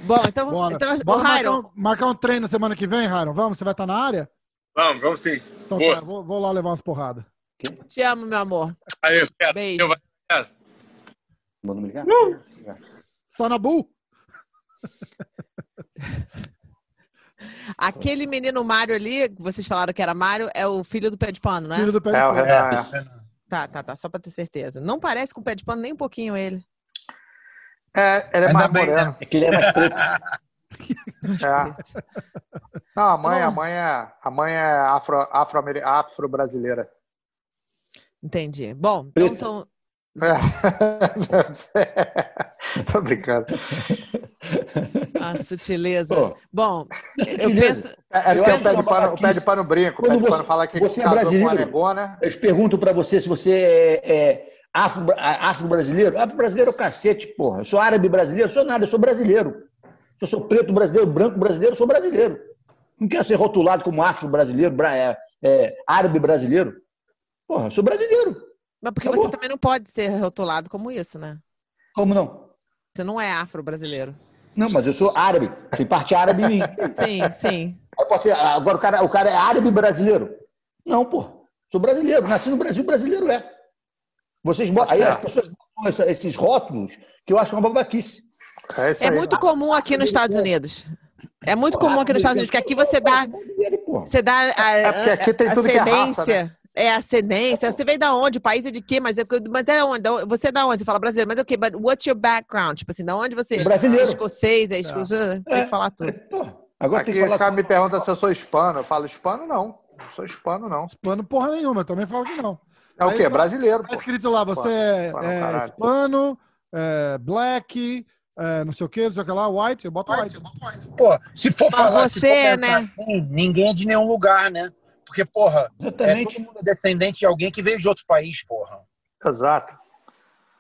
Bom, então, Bora. então Bora o marcar um, marcar um treino semana que vem, Rairon? Vamos? Você vai estar na área? Vamos, vamos sim. Então Boa. tá, vou, vou lá levar umas porradas. te amo, meu amor. Aí, eu quero. Beijo. Eu, quero. Manda me ligar? Sanabu? Aquele menino Mário ali, que vocês falaram que era Mário, é o filho do pé de pano, né? Filho do pé de É, pano. Renan. é. Tá, tá, tá. Só pra ter certeza. Não parece com o pé de pano nem um pouquinho ele. É, ele é Ainda mais bem, né? moreno. É que ele é mais preto. É. Não, a mãe, a mãe é, a mãe é afro, afro, afro-brasileira. Entendi. Bom, então são. É. Tô brincando. A sutileza. Pô, Bom, eu sutileza. penso. É, é Eu porque acho o pé, uma de pano, o babaquice. pé de pano brinca. O pé Quando de pano você- fala que você é casou com a brasileiro. negona. Eu pergunto pra você se você é, é afro- afro-brasileiro. Afro-brasileiro é o cacete, porra. Eu sou árabe brasileiro? Eu sou nada, eu sou brasileiro. Se eu sou preto brasileiro, branco brasileiro, eu sou brasileiro. Não quero ser rotulado como afro-brasileiro, bra- é, é, árabe brasileiro. Porra, eu sou brasileiro. Mas porque Acabou. você também não pode ser rotulado como isso, né? Como não? Você não é afro-brasileiro. Não, mas eu sou árabe. Tem parte árabe em mim. Sim, sim. Ser- agora o cara, o cara é árabe brasileiro? Não, pô. Sou brasileiro. Nasci no Brasil, brasileiro é. Vocês botam, aí as certo. pessoas botam essa- esses rótulos que eu acho uma babaquice. É, É muito comum aqui nos Estados Unidos. É muito comum aqui nos Estados Unidos, porque aqui você dá, você dá a, É porque aqui tem tudo que é raça, ascendência. É ascendência. Você veio da onde? O país é de quê? Mas é, mas é onde? Você é da onde? Você fala brasileiro, mas é o quê? But what's your background? Tipo assim, da onde você. Brasileiro. É escocês, é escocês. Você tem que falar tudo. Porra, agora tem Aqui que os falar. caras me perguntam se eu sou hispano. Eu falo hispano, não. Não sou hispano, não. Hispano porra nenhuma, eu também falo que não. É o quê? tá- Brasileiro, Tá pô. escrito lá, você é, Hispano, é caralho. hispano, é, black, é, não sei o que, não sei o que lá, white, eu boto white. Pô, se for Mas falar, se for você, pensar né? assim, ninguém é de nenhum lugar, né? Porque, porra, é, todo mundo é descendente de alguém que veio de outro país, porra. Exato.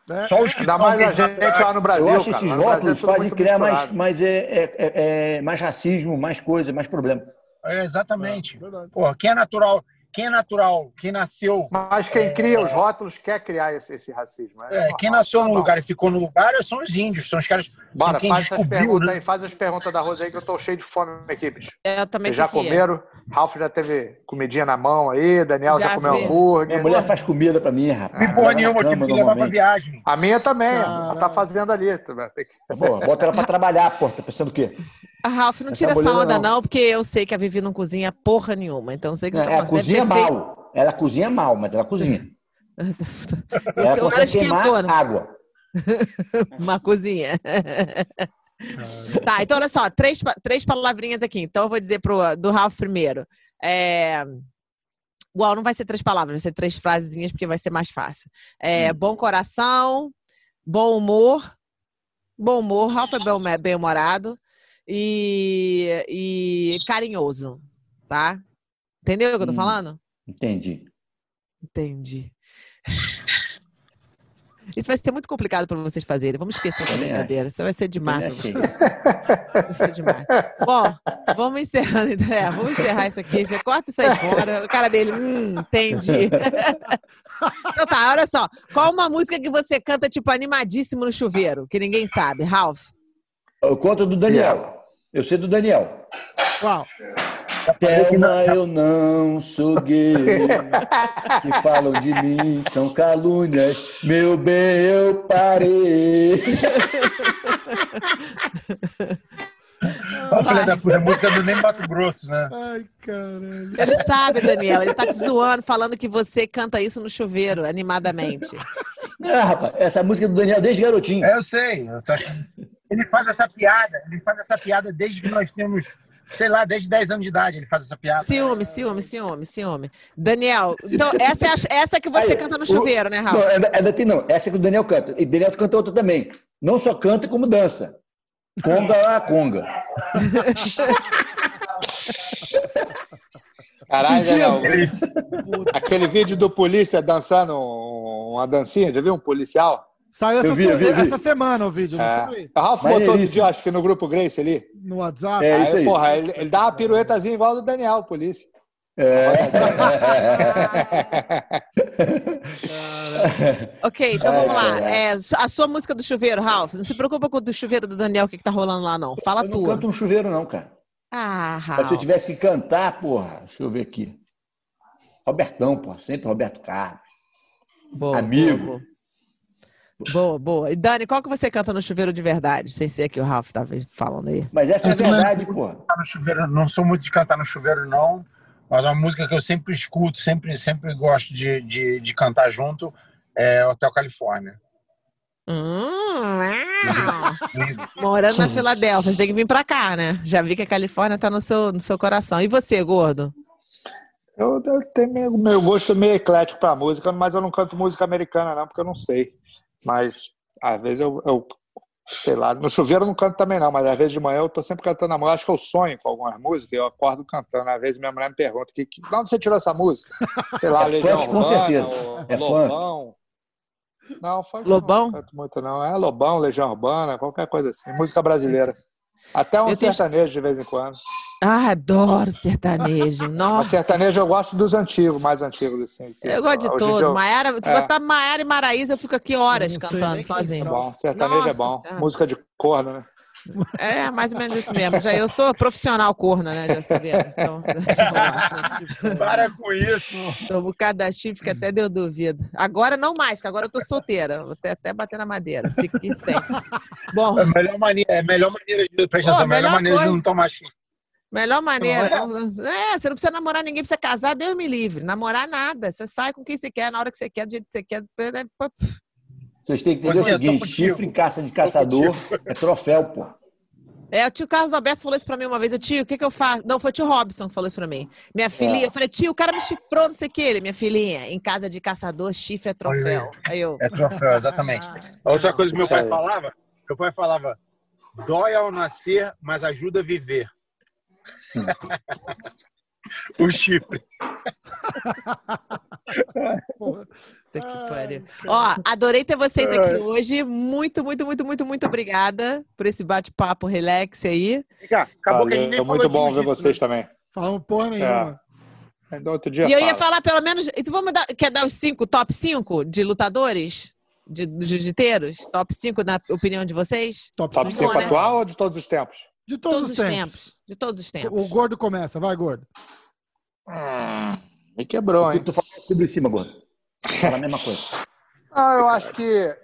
né? Só os que Ainda são mais a gente lá no Brasil, eu acho cara. esses é tudo fazem criar mais, misturado. mais, é, é, é, é, mais racismo, mais coisa, mais problema. É, exatamente. Verdade. Porra, quem é natural, quem é natural, quem nasceu, Mas quem cria os rótulos quer criar esse, esse racismo. é, normal. quem nasceu num lugar e ficou no lugar são os índios, são os caras, Bora, quem faz essas descobriu, perguntas né? aí, faz as perguntas da Rosa aí que eu tô cheio de fome aqui, bicho. Eu também Vocês já comeram? Ralf já teve comidinha na mão aí, Daniel já, Já comeu vi. Minha hambúrguer. mulher faz comida pra mim, rapaz. Não tem porra nenhuma, eu tive que levar pra viagem. A minha também, ela Caralho. tá fazendo ali. que- Pô, bota ela pra trabalhar, pô. Tá pensando o quê? A Ralph, não Essa tira essa onda, não. não, porque eu sei que a Vivi não cozinha porra nenhuma. Então, sei que você Não, tá ela falando. Cozinha mal. Ela cozinha mal, mas ela cozinha. Ela consegue queimar esquentou, né? água. Uma cozinha. tá, então olha só, três, três palavrinhas aqui. Então eu vou dizer pro, do Ralph primeiro. É... Igual, não vai ser três palavras, vai ser três frasezinhas, porque vai ser mais fácil. É, Bom coração, bom humor. Bom humor, Ralph é bem- bem-humorado. E, e carinhoso, tá? Entendeu o que eu tô Hum. falando? Entendi. Entendi. Isso vai ser muito complicado para vocês fazerem. Vamos esquecer essa brincadeira. Isso vai ser demais. Vocês. Vai ser demais. Bom, vamos encerrando. então. É, vamos encerrar isso aqui. Já corta isso aí fora. O cara dele, hum, entendi. Então tá, olha só. Qual uma música que você canta, tipo, animadíssimo no chuveiro? Que ninguém sabe. Ralph? Eu conto do Daniel. Eu sei do Daniel. Qual? Thelma, eu não sou gay. Que falam de mim são calúnias. Meu bem, eu parei. Ó, filha da puta, a música do Nem Mato Grosso, né? Ai, caralho. Ele sabe, Daniel. Ele tá te zoando, falando que você canta isso no chuveiro, animadamente. Ah, rapaz, essa música é do Daniel desde garotinho. É, eu sei. eu acho Ele faz essa piada, ele faz essa piada desde que nós temos, sei lá, desde 10 anos de idade ele faz essa piada. Ciúme, ciúme, ciúme, ciúme. Daniel, então essa é, a- essa que você Aí, canta no o- chuveiro, né, Não, Ralf? é, é daqui não. Essa que o Daniel canta. E Daniel canta outra também. Não só canta, como dança. Conga a conga. Caralho, Daniel, aquele vídeo do polícia dançando uma dancinha, já viu um policial? Saiu essa, Eu vi, se- eu vi, eu vi. essa semana o vídeo, não É. foi? O Ralf Mas botou é isso. dia, acho que no grupo Grace ali. No WhatsApp. É isso aí, aí. porra, ele, ele dá uma piruetazinha igual do Daniel, polícia. É. Ok, então vamos lá. É, a sua música do chuveiro, Ralf. Não se preocupa com o do chuveiro do Daniel, o que, que tá rolando lá, não. Fala Eu não tua. canto um chuveiro, não, cara. Ah, Mas se eu Ralf. tivesse que cantar, porra, deixa eu ver aqui. Robertão, porra, sempre Roberto Carlos. Boa, amigo. Boa, boa. Boa, boa. E Dani, qual que você canta no chuveiro de verdade? Sem ser que o Ralf tava falando aí. Mas essa é a Eu também verdade, cantar no chuveiro, não sou muito de cantar no chuveiro, não. Mas uma música que eu sempre escuto, sempre, sempre gosto de, de, de cantar junto é Hotel Califórnia. Hum, ah. Morando na Filadélfia, você tem que vir pra cá, né? Já vi que a Califórnia tá no seu, no seu coração. E você, gordo? Eu, eu tenho meu, meu gosto meio eclético pra música, mas eu não canto música americana, não, porque eu não sei. Mas às vezes eu, eu sei lá, no chuveiro eu não canto também, não, mas às vezes de manhã eu tô sempre cantando a música. Acho que eu sonho com algumas músicas e eu acordo cantando. Às vezes minha mulher me pergunta: que, que, de onde você tirou essa música? Sei lá, É Legião funk, com Urbana, certeza. É Lobão. Não, funk Lobão? não canto muito, não. É Lobão, Legião Urbana, qualquer coisa assim. Música brasileira. Até um Eu tenho- sertanejo de vez em quando. Ah, adoro sertanejo. Mas Nossa. sertanejo eu gosto dos antigos, mais antigos, assim. que Eu gosto de todo. eu- Maiara, se É. botar Maiara e Maraísa, eu fico aqui horas cantando quem É sozinho. bom, sertanejo é Nossa bom. Senhora. Música de corno, né? É, mais ou menos isso mesmo. Já eu sou profissional corna, né? Já sabemos. Então, Para com isso! Tô um bocado da chifre que até deu dúvida. Agora não mais, porque agora eu tô solteira. Vou até, até bater na madeira. Fico aqui sempre. Bom, É a melhor maneira, é melhor maneira de presta Pô, atenção, a melhor melhor maneira coisa. de não tomar chifre. melhor maneira. Não É, você não precisa namorar ninguém, precisa casar, Deus me livre. Namorar nada. Você sai com quem você quer, na hora que você quer, do jeito que você quer. Vocês têm que entender eu o seguinte: chifre em caça de caçador é troféu, porra. É, o tio Carlos Alberto falou isso pra mim uma vez. Eu, tio, o que que eu faço? Não, foi o tio Robson que falou isso pra mim. Minha filhinha, É. eu falei, tio, o cara me chifrou, não sei o que. Ele, minha filhinha, em casa de caçador, chifre é troféu. Aí eu, É troféu, exatamente. A outra coisa que meu pai falava, meu pai falava, dói ao nascer, mas ajuda a viver. o chifre. Puta que pariu. Ó, adorei ter vocês aqui hoje. Muito, muito, muito, muito, muito obrigada por esse bate-papo relax aí. Cá, Acabou que a gente nem Valeu, falou muito bom ver vocês né? também. Falamos porra nenhuma. É, do outro dia E eu ia fala. falar pelo menos. Então vamos dar. Quer dar os cinco, top 5 de lutadores? De, de jiu-jiteiros? Top 5 na opinião de vocês? Top, Top 5 5 né? atual ou de todos os tempos? De todos, Todos os tempos. De todos os tempos. O gordo começa, vai, gordo. Me quebrou, hein? tu falou tudo em cima, gordo. Fala a mesma coisa. Ah, eu acho que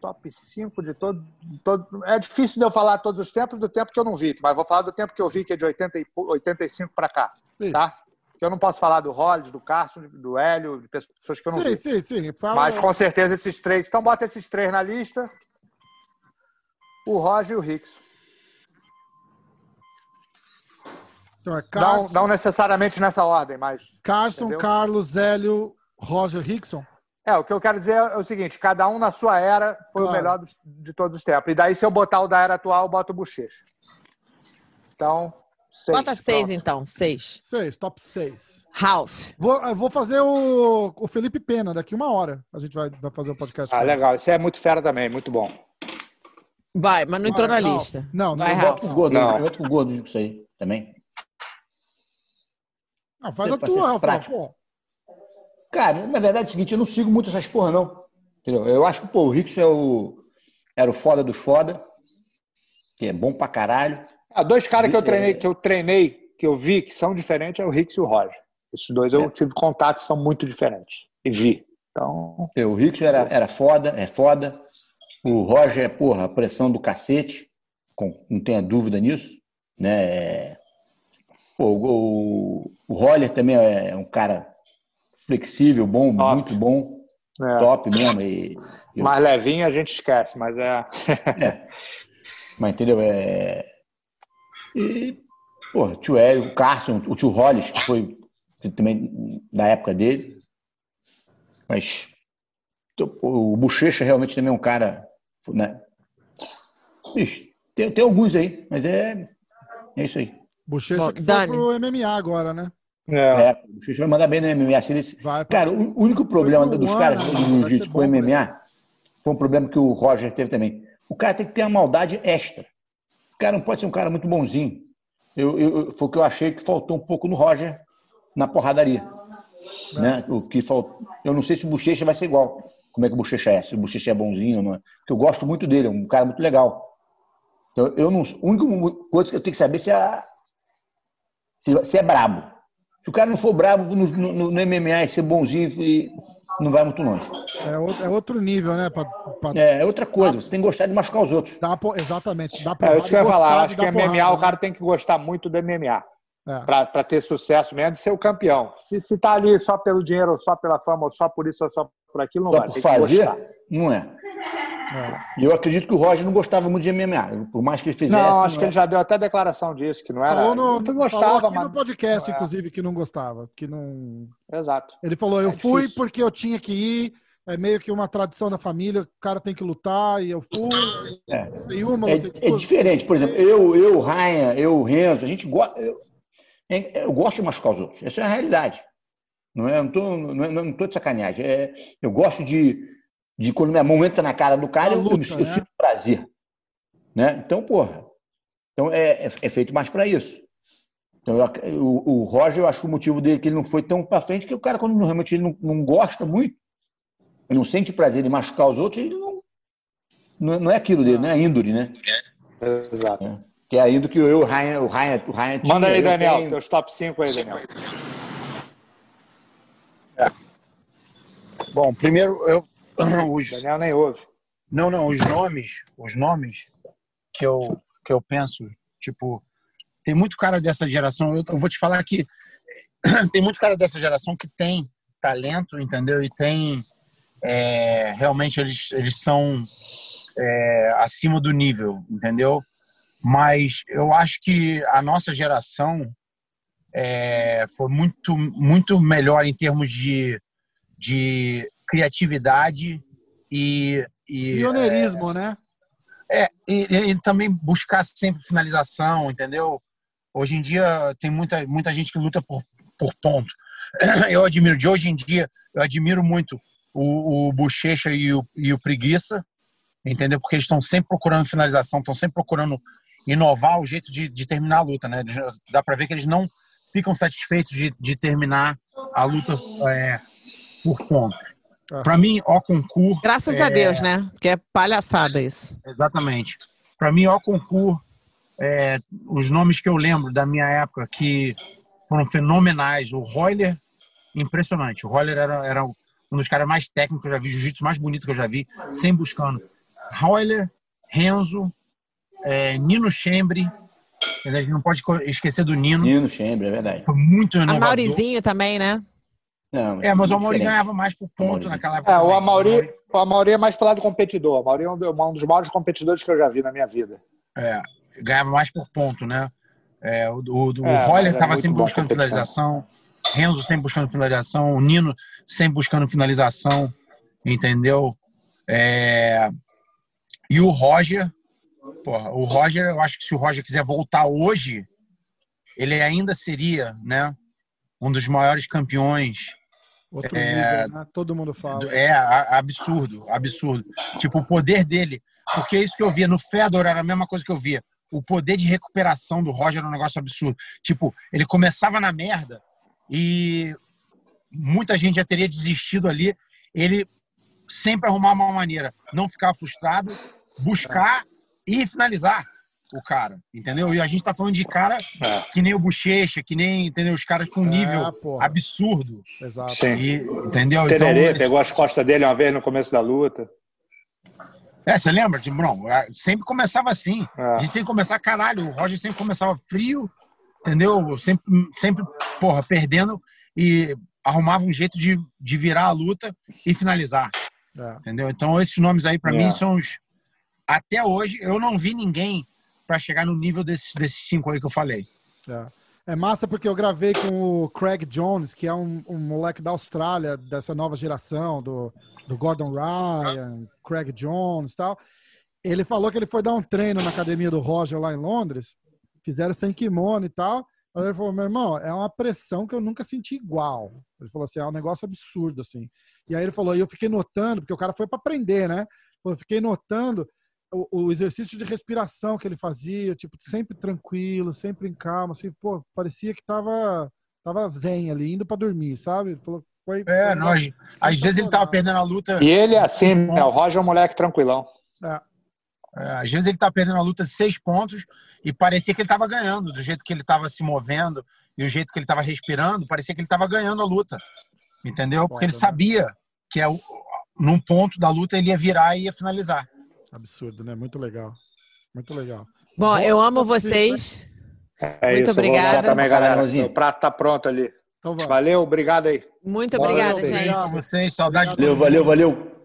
top 5 de todo, todo. É difícil de eu falar todos os tempos do tempo que eu não vi, mas vou falar do tempo que eu vi, que é de 80 e pou- 85 para cá. Sim. Tá? Que eu não posso falar do Rollins, do Carson, do Hélio, de pessoas que eu não Sim, vi. sim, sim. Fala... Mas com certeza esses três. Então bota esses três na lista. O Roger e o Rickson. Então é Não, Carson, não necessariamente nessa ordem, mas. Carson entendeu? Carlos, Hélio, Roger Rickson. É, o que eu quero dizer é o seguinte: cada um na sua era foi o Claro. melhor dos- de todos os tempos. E daí, se eu botar o da era atual, eu boto o Bochecha. Então, seis. Bota seis, Pronto. então. Seis. Seis, top seis. Ralph. Vou, eu vou fazer o, o Felipe Pena daqui uma hora. A gente vai, vai fazer o podcast. Ah, legal. Isso é muito fera também, muito bom. Vai, mas não entrou Vai, na Ralph. lista. Não, Vai, não, Ralph. Bota o gordo, Não. eu com o gordo com isso aí também. Não faz a tua. Pô. Cara, na verdade é o seguinte, eu não sigo muito essas porra, não. Entendeu? Eu acho que pô, o Rickson é o, era o foda dos foda, que é bom pra caralho. Ah, dois caras que eu É. treinei, que eu treinei, que eu vi que são diferentes, é o Rickson e o Roger. Esses dois eu É. tive contato são muito diferentes. E vi. Então, É, O Rickson era, era foda, é foda. O Roger é, porra, a pressão do cacete, com- não tenha dúvida nisso. Né? É, Pô, o, o Roller também é um cara flexível, bom, Top. muito bom, é, top mesmo. E, e- mais levinho a gente esquece, mas é. Mas entendeu? É... E, pô, tio Hélio, o Carson, o tio Hollis, que foi também da época dele. Mas o Bochecha realmente também é um cara. Né? Bicho, tem, tem alguns aí, mas é, é isso aí. Bochecha Bom, que foi Dani. pro MMA agora, né? é. É, o Bochecha vai mandar bem no MMA. Se ele- Vai. Cara, o único problema Foi pro dos caras do jiu-jitsu com o MMA foi um problema que o Roger teve também. O cara tem que ter uma maldade extra. O cara não pode ser um cara muito bonzinho. Eu, eu- foi o que eu achei que faltou um pouco no Roger na porradaria. Né? O que faltou. Eu não sei se o Bochecha vai ser igual. Como é que o Bochecha é? Se o Bochecha é bonzinho ou não é. Porque eu gosto muito dele, é um cara muito legal. Então, eu não. A única coisa que eu tenho que saber se é, se, se é brabo. Se o cara não for brabo no, no- no MMA e ser bonzinho, e não vai muito longe. É, outro, é outro nível, né? Pra, pra É, é outra coisa. Você tem que gostar de machucar os outros. po- Exatamente. Dar É isso que eu ia falar. acho que MMA porrada, o cara tem que gostar muito do MMA. né? para ter sucesso mesmo, de ser o campeão. Se, se tá ali só pelo dinheiro, ou só pela fama, ou só por isso, ou só por aquilo, não Só vai. por que fazer, não é. É. É. E eu acredito que o Roger não gostava muito de MMA. Por mais que ele fizesse. Não, acho que é. ele já deu até declaração disso, que não era. Falou, no, ele falou gostava, aqui no mas. podcast, não é. inclusive, que não gostava. Que não... Exato. Ele falou, eu É fui difícil. porque eu tinha que ir. É meio que uma tradição da família, o cara tem que lutar, e eu fui. É. Tem uma, É, é diferente. Por exemplo, eu, eu, o Ryan, eu, o Renzo, a gente gosta. Eu, é- eu gosto de machucar os outros. Essa é a realidade. Não é? Não tô, não, é, não tô de sacanagem. É, eu gosto de, de quando minha mão entra na cara do cara, eu, luta, eu né? sinto prazer. Né? Então, porra. Então é, é, é feito mais para isso. Então, eu o, o Roger, eu acho que o motivo dele é que ele não foi tão para frente, que o cara, quando realmente ele não, não gosta muito, ele não sente prazer em machucar os outros, ele não. Não, é- não é aquilo dele, não é a índole, né? Exato. Que é a índole que eu, o Ryan, o Ryan, o Ryan Manda aí, Daniel, tenho. teus top 5 aí, Daniel. Bom, primeiro, eu, os, Daniel nem ouve. não, não, os nomes, os nomes que eu, que eu penso, tipo, tem muito cara dessa geração, eu, eu vou te falar que tem muito cara dessa geração que tem talento, entendeu? E tem, é, realmente, eles, eles são é, acima do nível, entendeu? Mas eu acho que a nossa geração é, foi muito, muito melhor em termos de, de criatividade e, e Pioneirismo, né? é, e, e também buscar sempre finalização, entendeu? Hoje em dia tem muita, muita gente que luta por, por ponto. Eu admiro, de hoje em dia, eu admiro muito o, o Bochecha e o, e o Preguiça, entendeu? Porque eles estão sempre procurando finalização, estão sempre procurando inovar o jeito de, de terminar a luta, né? Dá pra ver que eles não ficam satisfeitos de, de terminar a luta é, por pontos. Ah. Pra mim, ó concurso. Graças é, a Deus, né? Porque é palhaçada isso. Exatamente. Para mim, ó concurso, é, os nomes que eu lembro da minha época que foram fenomenais. O Royler, impressionante. O Royler era, era um dos caras mais técnicos que eu já vi, jiu-jitsu mais bonito que eu já vi, sem buscando. Royler, Renzo, é, Nino Chembre, a gente não pode esquecer do Nino. Nino Chamber, é verdade. Foi muito A inovador. Maurizinho também, né? Não, É, mas o diferente. ganhava mais por ponto Amaury. naquela época. É, o. Amauri, o Amauri é mais pro lado competidor. O Amauri é um do- um dos maiores competidores que eu já vi na minha vida. É, ganhava mais por ponto, né? É, o o, o É, é estava muito sempre buscando finalização, Renzo sempre buscando finalização, o Nino sempre buscando finalização, entendeu? É, E o Roger, porra, o Roger, eu acho que se o Roger quiser voltar hoje, ele ainda seria, né? Um dos maiores campeões Outro É, nível, né? Todo mundo fala. é absurdo, absurdo. Tipo, o poder dele. Porque é isso que eu via no Fedor era a mesma coisa que eu via. O poder de recuperação do Roger era um negócio absurdo. Tipo, ele começava na merda e muita gente já teria desistido ali. Ele sempre arrumava uma maneira. Não ficar frustrado, buscar e finalizar o cara. Entendeu? E a gente tá falando de cara É. que nem o Bochecha, que nem, entendeu? Os caras com nível É, absurdo. Exato. Sim. E, entendeu? Tererê eles- pegou as costas dele uma vez no começo da luta. É, você lembra, de Bron? Sempre começava assim. É. A gente sempre começava, caralho, o Roger sempre começava frio, entendeu? Sempre, sempre porra, perdendo e arrumava um jeito de, de virar a luta e finalizar, É. entendeu? Então, esses nomes aí, pra É. mim, são os. Até hoje, eu não vi ninguém pra chegar no nível desses, cinco aí que eu falei. É. É massa porque eu gravei com o Craig Jones, que é um, um moleque da Austrália, dessa nova geração, do, do Gordon Ryan, Craig Jones e tal. Ele falou que ele foi dar um treino na academia do Roger lá em Londres, fizeram sem kimono e tal. Ele falou, meu irmão, é uma pressão que eu nunca senti igual. Ele falou assim, é um negócio absurdo, assim. E aí ele falou, e eu fiquei notando, porque o cara foi para aprender, né? Eu fiquei notando o, o exercício de respiração que ele fazia, tipo, sempre tranquilo, sempre em calma, assim, pô, parecia que tava, tava zen ali, indo para dormir, sabe? Ele falou, foi, É, foi nós, às vezes ele tava perdendo a luta. E ele é assim, né? O Roger é um moleque tranquilão. É, É, às vezes ele tá perdendo a luta de seis pontos e parecia que ele tava ganhando, do jeito que ele tava se movendo e o jeito que ele tava respirando, parecia que ele tava ganhando a luta. Entendeu? Porque ele né? sabia que é o- num ponto da luta ele ia virar e ia finalizar. Absurdo, né? Muito legal. Muito legal. Bom, eu amo vocês. É Muito isso, obrigada. também, galera. O prato tá pronto ali. Então. Valeu, obrigado aí. Muito obrigada, gente. Pra vocês, saudade de Valeu, valeu, valeu.